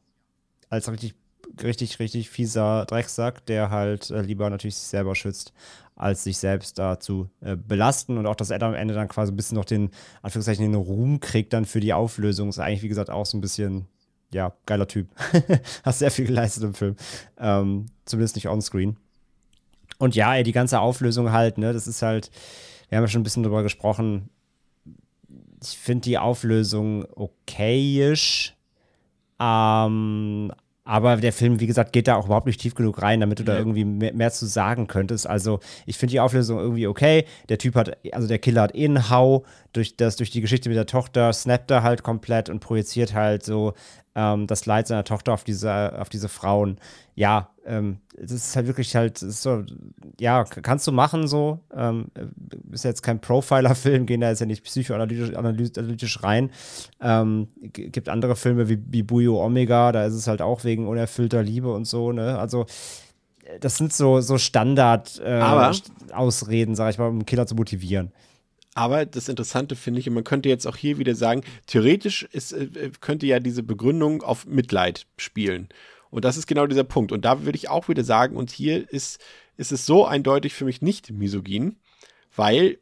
als richtig, richtig, richtig fieser Drecksack, der halt äh, lieber natürlich sich selber schützt, als sich selbst da zu äh, belasten. Und auch, dass er am Ende dann quasi ein bisschen noch den, Anführungszeichen, den Ruhm kriegt dann für die Auflösung, ist eigentlich, wie gesagt, auch so ein bisschen ja, geiler Typ. Hast sehr viel geleistet im Film. Ähm, zumindest nicht onscreen. Und ja, ey, die ganze Auflösung halt, ne, das ist halt, wir haben ja schon ein bisschen drüber gesprochen. Ich finde die Auflösung okayisch. Ähm, aber der Film, wie gesagt, geht da auch überhaupt nicht tief genug rein, damit du ja. da irgendwie mehr, mehr, zu sagen könntest. Also, ich finde die Auflösung irgendwie okay. Der Typ hat, also der Killer hat eh einen Hau. Durch, das, durch die Geschichte mit der Tochter snappt er halt komplett und projiziert halt so ähm, das Leid seiner Tochter auf diese, auf diese Frauen. Ja, ähm, das ist halt wirklich halt, so, ja, kannst du machen so. Ähm, ist jetzt kein Profiler-Film, gehen da jetzt ja nicht psychoanalytisch analytisch rein. Ähm, gibt andere Filme wie, wie Buyo Omega, da ist es halt auch wegen unerfüllter Liebe und so, ne? Also, das sind so, so Standard-Ausreden, äh, sag ich mal, um Killer zu motivieren. Aber das Interessante finde ich, und man könnte jetzt auch hier wieder sagen, theoretisch ist, äh, könnte ja diese Begründung auf Mitleid spielen. Und das ist genau dieser Punkt. Und da würde ich auch wieder sagen, und hier ist, ist es so eindeutig für mich nicht misogyn, weil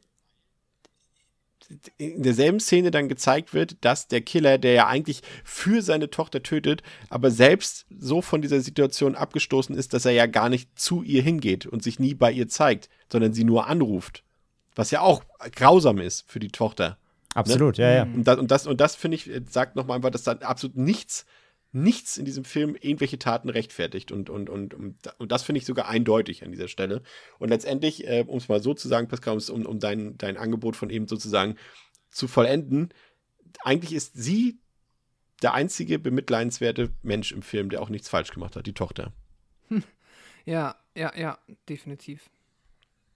in derselben Szene dann gezeigt wird, dass der Killer, der ja eigentlich für seine Tochter tötet, aber selbst so von dieser Situation abgestoßen ist, dass er ja gar nicht zu ihr hingeht und sich nie bei ihr zeigt, sondern sie nur anruft. Was ja auch grausam ist für die Tochter. Ne? Absolut, ne? ja, ja. Und das, und das, und das finde ich, sagt nochmal einfach, dass da absolut nichts, nichts in diesem Film irgendwelche Taten rechtfertigt. Und, und, und, und, und das finde ich sogar eindeutig an dieser Stelle. Und letztendlich, äh, um es mal so zu sagen, Pascal, um, um dein, dein Angebot von eben sozusagen zu vollenden, eigentlich ist sie der einzige bemitleidenswerte Mensch im Film, der auch nichts falsch gemacht hat, die Tochter. Ja, ja, ja, definitiv.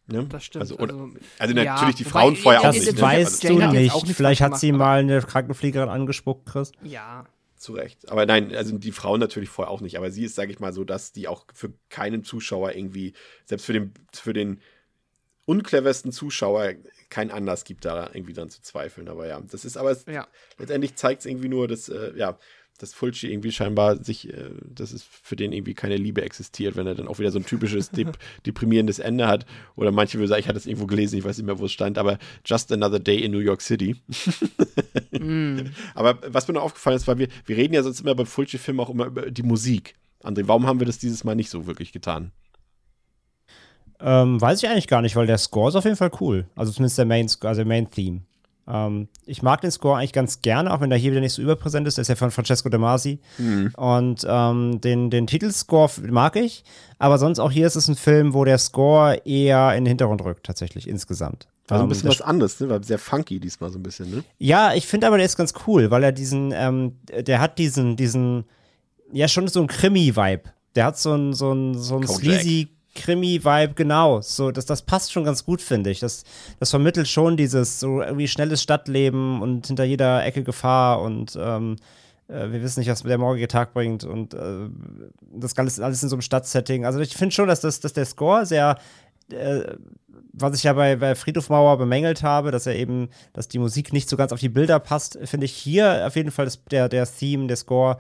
Ne? Das stimmt. Also, oder, also, also ja, natürlich die Frauen vorher auch nicht. Das ne? weißt also, du nicht. Vielleicht hat sie mal eine Krankenpflegerin angespuckt, Chris. Ja. Zu Recht. Aber nein, also die Frauen natürlich vorher auch nicht. Aber sie ist, sage ich mal, so, dass die auch für keinen Zuschauer irgendwie, selbst für den, für den uncleversten Zuschauer, keinen Anlass gibt, da irgendwie dann zu zweifeln. Aber ja, das ist aber, ja. letztendlich zeigt es irgendwie nur, dass, äh, ja, dass Fulci irgendwie scheinbar sich, äh, dass es für den irgendwie keine Liebe existiert, wenn er dann auch wieder so ein typisches dep deprimierendes Ende hat. Oder manche würden sagen, ich hatte es irgendwo gelesen, ich weiß nicht mehr, wo es stand, aber Just Another Day in New York City. mm. Aber was mir noch aufgefallen ist, weil wir, wir reden ja sonst immer bei Fulci-Filmen auch immer über die Musik. André, warum haben wir das dieses Mal nicht so wirklich getan? Ähm, weiß ich eigentlich gar nicht, weil der Score ist auf jeden Fall cool. Also zumindest der Main, also der Main Theme. Ähm, ich mag den Score eigentlich ganz gerne, auch wenn der hier wieder nicht so überpräsent ist. Der ist ja von Francesco De Masi. Mhm. Und ähm, den, den Titelscore mag ich. Aber sonst auch hier ist es ein Film, wo der Score eher in den Hintergrund rückt, tatsächlich insgesamt. Also ein bisschen was anderes, ne? War sehr funky diesmal so ein bisschen, ne? Ja, ich finde aber, der ist ganz cool, weil er diesen, ähm, der hat diesen, diesen, ja, schon so einen Krimi-Vibe. Der hat so einen, so einen, so einen sleazy Krimi-Vibe, genau. So, das, das passt schon ganz gut, finde ich. Das, das vermittelt schon dieses so irgendwie schnelles Stadtleben und hinter jeder Ecke Gefahr und ähm, äh, wir wissen nicht, was der morgige Tag bringt und äh, das alles, alles in so einem Stadtsetting. Also ich finde schon, dass, das, dass der Score sehr äh, was ich ja bei, bei Friedhof bemängelt habe, dass er eben, dass die Musik nicht so ganz auf die Bilder passt, finde ich hier auf jeden Fall das, der, der Theme, der Score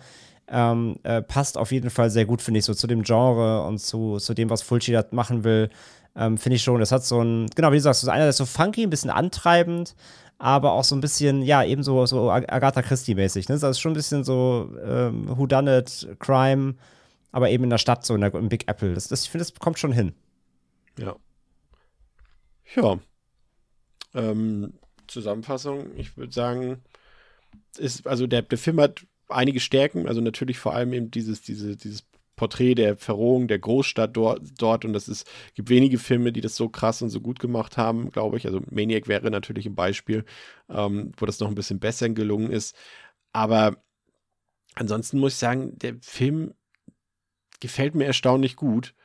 ähm, äh, passt auf jeden Fall sehr gut, finde ich, so zu dem Genre und zu, zu dem, was Fulci da machen will. Ähm, finde ich schon. Das hat so ein, genau wie du sagst, so einer, der ist so funky, ein bisschen antreibend, aber auch so ein bisschen, ja, eben so, so Agatha Christie-mäßig. Ne? Das ist schon ein bisschen so ähm, Whodunit, Crime, aber eben in der Stadt, so in der, im Big Apple. Das, das, ich finde, das kommt schon hin. Ja. Ja. Ähm, Zusammenfassung, ich würde sagen, ist, also der, der Film hat einige Stärken, also natürlich vor allem eben dieses, diese, dieses Porträt der Verrohung der Großstadt dort, dort und das ist, gibt wenige Filme, die das so krass und so gut gemacht haben, glaube ich. Also Maniac wäre natürlich ein Beispiel, ähm, wo das noch ein bisschen besser gelungen ist. Aber ansonsten muss ich sagen, der Film gefällt mir erstaunlich gut.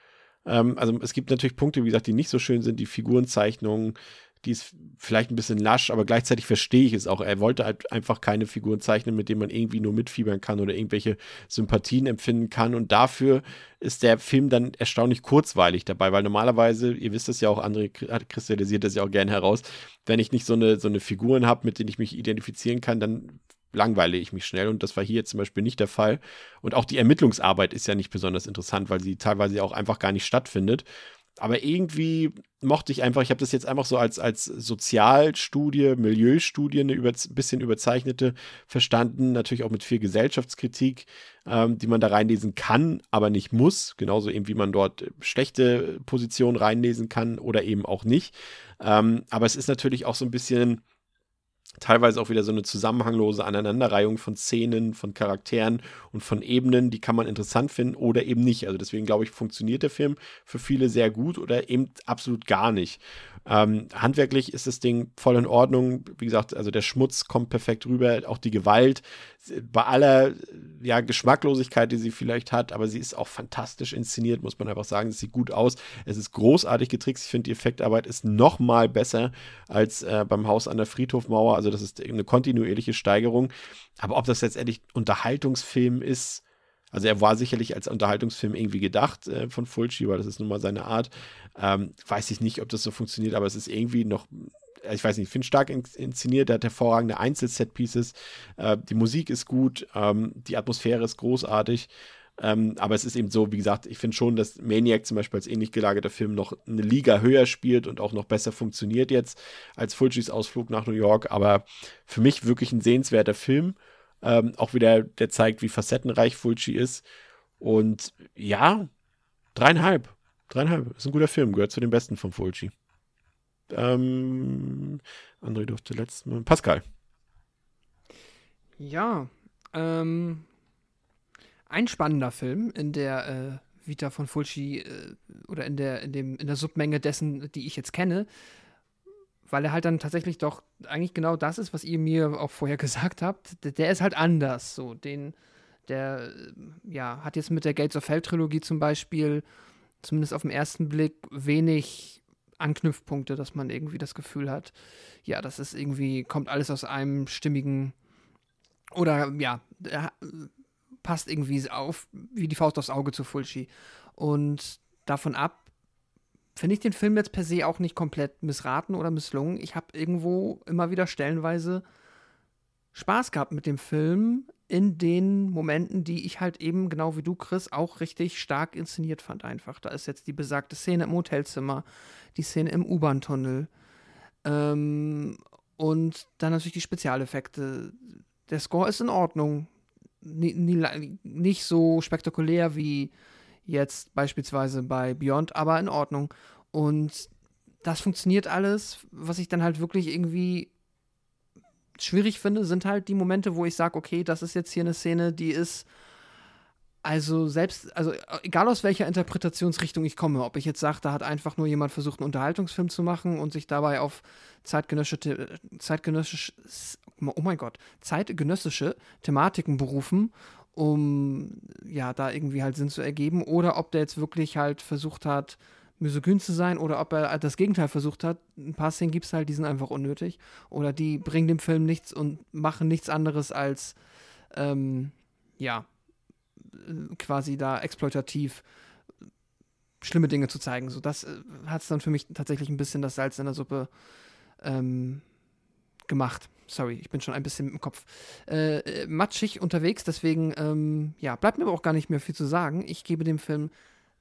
Ähm, also es gibt natürlich Punkte, wie gesagt, die nicht so schön sind, die Figurenzeichnungen, die ist vielleicht ein bisschen lasch, aber gleichzeitig verstehe ich es auch. Er wollte halt einfach keine Figuren zeichnen, mit denen man irgendwie nur mitfiebern kann oder irgendwelche Sympathien empfinden kann. Und dafür ist der Film dann erstaunlich kurzweilig dabei, weil normalerweise, ihr wisst es ja auch, André kristallisiert das ja auch gerne heraus, wenn ich nicht so eine, so eine Figuren habe, mit denen ich mich identifizieren kann, dann langweile ich mich schnell und das war hier zum Beispiel nicht der Fall. Und auch die Ermittlungsarbeit ist ja nicht besonders interessant, weil sie teilweise auch einfach gar nicht stattfindet. Aber irgendwie mochte ich einfach, ich habe das jetzt einfach so als, als Sozialstudie, Milieustudie, eine über, bisschen überzeichnete, verstanden, natürlich auch mit viel Gesellschaftskritik, ähm, die man da reinlesen kann, aber nicht muss. Genauso eben, wie man dort schlechte Positionen reinlesen kann oder eben auch nicht. Ähm, aber es ist natürlich auch so ein bisschen teilweise auch wieder so eine zusammenhanglose Aneinanderreihung von Szenen, von Charakteren und von Ebenen, die kann man interessant finden oder eben nicht. Also deswegen glaube ich, funktioniert der Film für viele sehr gut oder eben absolut gar nicht. Ähm, handwerklich ist das Ding voll in Ordnung. Wie gesagt, also der Schmutz kommt perfekt rüber, auch die Gewalt. Bei aller ja, Geschmacklosigkeit, die sie vielleicht hat, aber sie ist auch fantastisch inszeniert, muss man einfach sagen. Es sieht gut aus. Es ist großartig getrickst. Ich finde, die Effektarbeit ist noch mal besser als äh, beim Haus an der Friedhofmauer. Also das ist eine kontinuierliche Steigerung. Aber ob das letztendlich Unterhaltungsfilm ist, also er war sicherlich als Unterhaltungsfilm irgendwie gedacht äh, von Fulci, weil das ist nun mal seine Art. Ähm, weiß ich nicht, ob das so funktioniert, aber es ist irgendwie noch ich weiß nicht, ich finde stark inszeniert, der hat hervorragende Einzelset-Pieces, äh, die Musik ist gut, ähm, die Atmosphäre ist großartig, ähm, aber es ist eben so, wie gesagt, ich finde schon, dass Maniac zum Beispiel als ähnlich gelagerter Film noch eine Liga höher spielt und auch noch besser funktioniert jetzt als Fulcis Ausflug nach New York, aber für mich wirklich ein sehenswerter Film ähm, auch wieder, der zeigt, wie facettenreich Fulci ist. Und ja, dreieinhalb. Dreieinhalb. Ist ein guter Film, gehört zu den besten von Fulci. Ähm, André durfte letztes Mal. Pascal. Ja, ähm, ein spannender Film in der äh, Vita von Fulci äh, oder in der, in, dem, in der Submenge dessen, die ich jetzt kenne weil er halt dann tatsächlich doch eigentlich genau das ist, was ihr mir auch vorher gesagt habt. Der, der ist halt anders. So, den, der, ja, hat jetzt mit der Gates of Hell Trilogie zum Beispiel, zumindest auf den ersten Blick, wenig Anknüpfpunkte, dass man irgendwie das Gefühl hat, ja, das ist irgendwie, kommt alles aus einem stimmigen oder ja, passt irgendwie auf, wie die Faust aufs Auge zu Fulci. Und davon ab finde ich den Film jetzt per se auch nicht komplett missraten oder misslungen. Ich habe irgendwo immer wieder stellenweise Spaß gehabt mit dem Film in den Momenten, die ich halt eben, genau wie du, Chris, auch richtig stark inszeniert fand einfach. Da ist jetzt die besagte Szene im Hotelzimmer, die Szene im U-Bahn-Tunnel ähm, und dann natürlich die Spezialeffekte. Der Score ist in Ordnung. Nicht so spektakulär wie jetzt beispielsweise bei Beyond, aber in Ordnung. Und das funktioniert alles. Was ich dann halt wirklich irgendwie schwierig finde, sind halt die Momente, wo ich sage, okay, das ist jetzt hier eine Szene, die ist also selbst, also egal aus welcher Interpretationsrichtung ich komme, ob ich jetzt sage, da hat einfach nur jemand versucht, einen Unterhaltungsfilm zu machen und sich dabei auf zeitgenössische, zeitgenössische, oh mein Gott, zeitgenössische Thematiken berufen um ja da irgendwie halt Sinn zu ergeben oder ob der jetzt wirklich halt versucht hat, misogyn zu sein oder ob er das Gegenteil versucht hat. Ein paar Szenen gibt es halt, die sind einfach unnötig oder die bringen dem Film nichts und machen nichts anderes als ähm, ja quasi da exploitativ schlimme Dinge zu zeigen. So, das äh, hat es dann für mich tatsächlich ein bisschen das Salz in der Suppe ähm, gemacht. Sorry, ich bin schon ein bisschen im Kopf äh, äh, matschig unterwegs, deswegen, ähm, ja, bleibt mir aber auch gar nicht mehr viel zu sagen. Ich gebe dem Film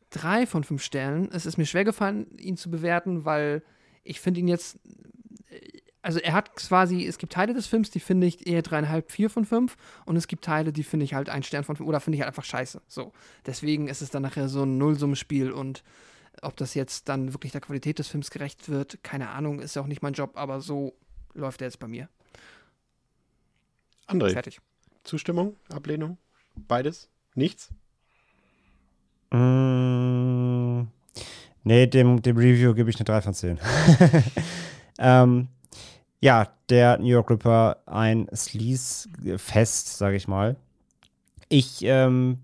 drei von fünf Sternen. Es ist mir schwer gefallen, ihn zu bewerten, weil ich finde ihn jetzt, äh, also er hat quasi, es gibt Teile des Films, die finde ich eher dreieinhalb, vier von fünf und es gibt Teile, die finde ich halt ein Stern von fünf oder finde ich halt einfach scheiße. So, deswegen ist es dann nachher so ein Nullsummenspiel und ob das jetzt dann wirklich der Qualität des Films gerecht wird, keine Ahnung, ist ja auch nicht mein Job, aber so läuft er jetzt bei mir. André. Fertig. Zustimmung, Ablehnung, beides, nichts? Mm, nee, dem, dem Review gebe ich eine 3 von 10. ähm, ja, der New York Ripper, ein Sleaze-Fest, sage ich mal. Ich ähm,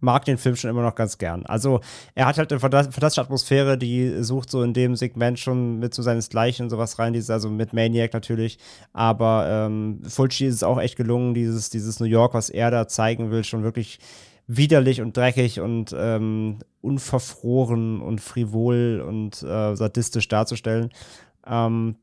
mag den Film schon immer noch ganz gern. Also er hat halt eine fantastische Atmosphäre, die sucht so in dem Segment schon mit so seinesgleichen und sowas rein, dieses, also mit Maniac natürlich. Aber ähm, Fulci ist es auch echt gelungen, dieses, dieses New York, was er da zeigen will, schon wirklich widerlich und dreckig und ähm, unverfroren und frivol und äh, sadistisch darzustellen. Ähm,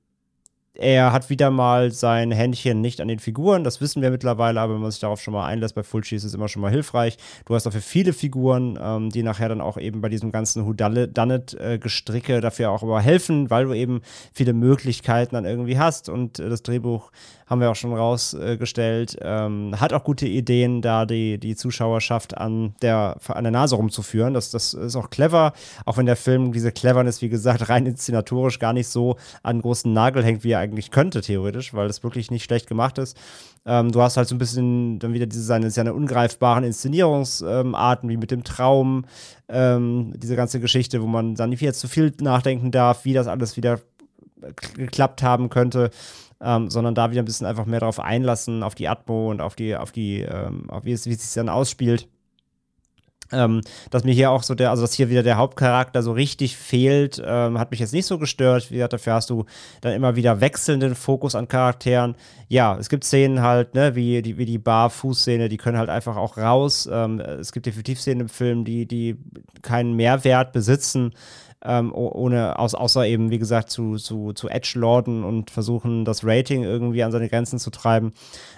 er hat wieder mal sein Händchen nicht an den Figuren, das wissen wir mittlerweile, aber wenn man sich darauf schon mal einlässt, bei Fulci ist es immer schon mal hilfreich. Du hast dafür viele Figuren, ähm, die nachher dann auch eben bei diesem ganzen Whodunit-Gestricke äh, dafür auch aber helfen, weil du eben viele Möglichkeiten dann irgendwie hast und äh, das Drehbuch haben wir auch schon rausgestellt. Ähm, hat auch gute Ideen, da die, die Zuschauerschaft an der, an der Nase rumzuführen. Das, das ist auch clever, auch wenn der Film diese Cleverness, wie gesagt, rein inszenatorisch gar nicht so an großen Nagel hängt, wie er eigentlich könnte, theoretisch, weil das wirklich nicht schlecht gemacht ist. Ähm, du hast halt so ein bisschen dann wieder diese seine, seine ungreifbaren Inszenierungsarten, ähm, wie mit dem Traum, ähm, diese ganze Geschichte, wo man dann nicht jetzt zu viel nachdenken darf, wie das alles wieder geklappt haben könnte ähm, sondern da wieder ein bisschen einfach mehr darauf einlassen, auf die Atmo und auf die, auf die, ähm, auf wie es, wie es sich dann ausspielt. Ähm, dass mir hier auch so der, also dass hier wieder der Hauptcharakter so richtig fehlt, ähm, hat mich jetzt nicht so gestört. Wie gesagt, dafür hast du dann immer wieder wechselnden Fokus an Charakteren. Ja, es gibt Szenen halt, ne, wie die, wie die Bar-Fußszene, die können halt einfach auch raus. Ähm, es gibt definitiv Szenen im Film, die, die keinen Mehrwert besitzen ähm, ohne, aus, außer eben, wie gesagt, zu, zu, zu Edge-Lorden und versuchen, das Rating irgendwie an seine Grenzen zu treiben.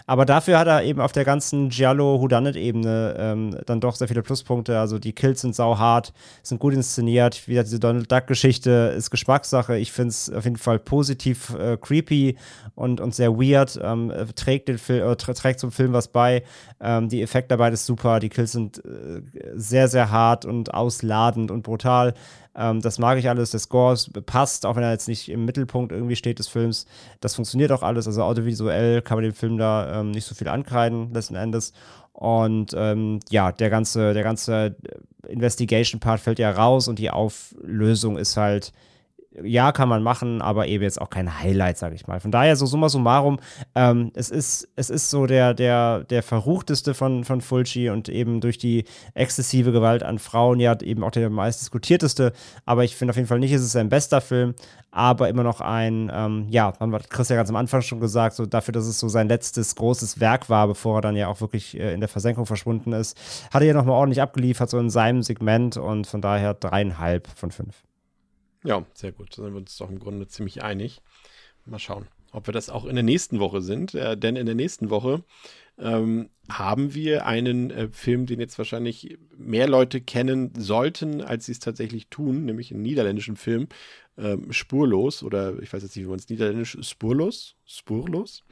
Aber dafür hat er eben auf der ganzen Giallo-Houdanet-Ebene ähm, dann doch sehr viele Pluspunkte. Also die Kills sind sauhart, sind gut inszeniert. Wie gesagt, diese Donald Duck-Geschichte ist Geschmackssache. Ich finde es auf jeden Fall positiv äh, creepy und, und sehr weird. Ähm, trägt, den Film, äh, trägt zum Film was bei. Ähm, die Effekte dabei ist super. Die Kills sind äh, sehr, sehr hart und ausladend und brutal. Ähm, das mag ich alles. Der Score passt, auch wenn er jetzt nicht im Mittelpunkt irgendwie steht des Films. Das funktioniert auch alles. Also audiovisuell kann man dem Film da ähm, nicht so viel ankreiden, letzten Endes. Und ähm, ja, der ganze, der ganze Investigation-Part fällt ja raus und die Auflösung ist halt ja, kann man machen, aber eben jetzt auch kein Highlight, sage ich mal. Von daher, so summa summarum, ähm, es, ist, es ist so der, der, der verruchteste von, von Fulci und eben durch die exzessive Gewalt an Frauen ja eben auch der meist diskutierteste. Aber ich finde auf jeden Fall nicht, es ist sein bester Film, aber immer noch ein, ähm, ja, man hat Chris ja ganz am Anfang schon gesagt, so dafür, dass es so sein letztes großes Werk war, bevor er dann ja auch wirklich äh, in der Versenkung verschwunden ist, hat er ja nochmal ordentlich abgeliefert, so in seinem Segment und von daher dreieinhalb von fünf. Ja, sehr gut. Da sind wir uns doch im Grunde ziemlich einig. Mal schauen, ob wir das auch in der nächsten Woche sind. Äh, denn in der nächsten Woche ähm, haben wir einen äh, Film, den jetzt wahrscheinlich mehr Leute kennen sollten, als sie es tatsächlich tun, nämlich einen niederländischen Film, ähm, Spurlos, oder ich weiß jetzt nicht, wie man es niederländisch, Spurlos, Spurlos,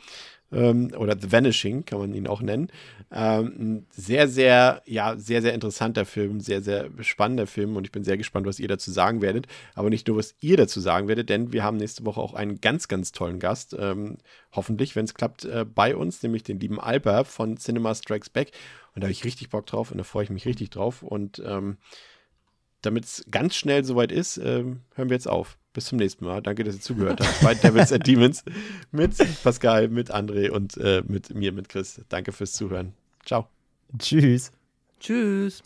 ähm, oder The Vanishing kann man ihn auch nennen. Ähm, sehr, sehr, ja, sehr, sehr interessanter Film, sehr, sehr spannender Film und ich bin sehr gespannt, was ihr dazu sagen werdet. Aber nicht nur, was ihr dazu sagen werdet, denn wir haben nächste Woche auch einen ganz, ganz tollen Gast, ähm, hoffentlich, wenn es klappt, äh, bei uns, nämlich den lieben Alper von Cinema Strikes Back. Und da habe ich richtig Bock drauf und da freue ich mich richtig drauf. Und ähm, damit es ganz schnell soweit ist, ähm, hören wir jetzt auf. Bis zum nächsten Mal. Danke, dass ihr zugehört habt bei Devils and Demons mit Pascal, mit André und äh, mit mir, mit Chris. Danke fürs Zuhören. Ciao. Tschüss. Tschüss.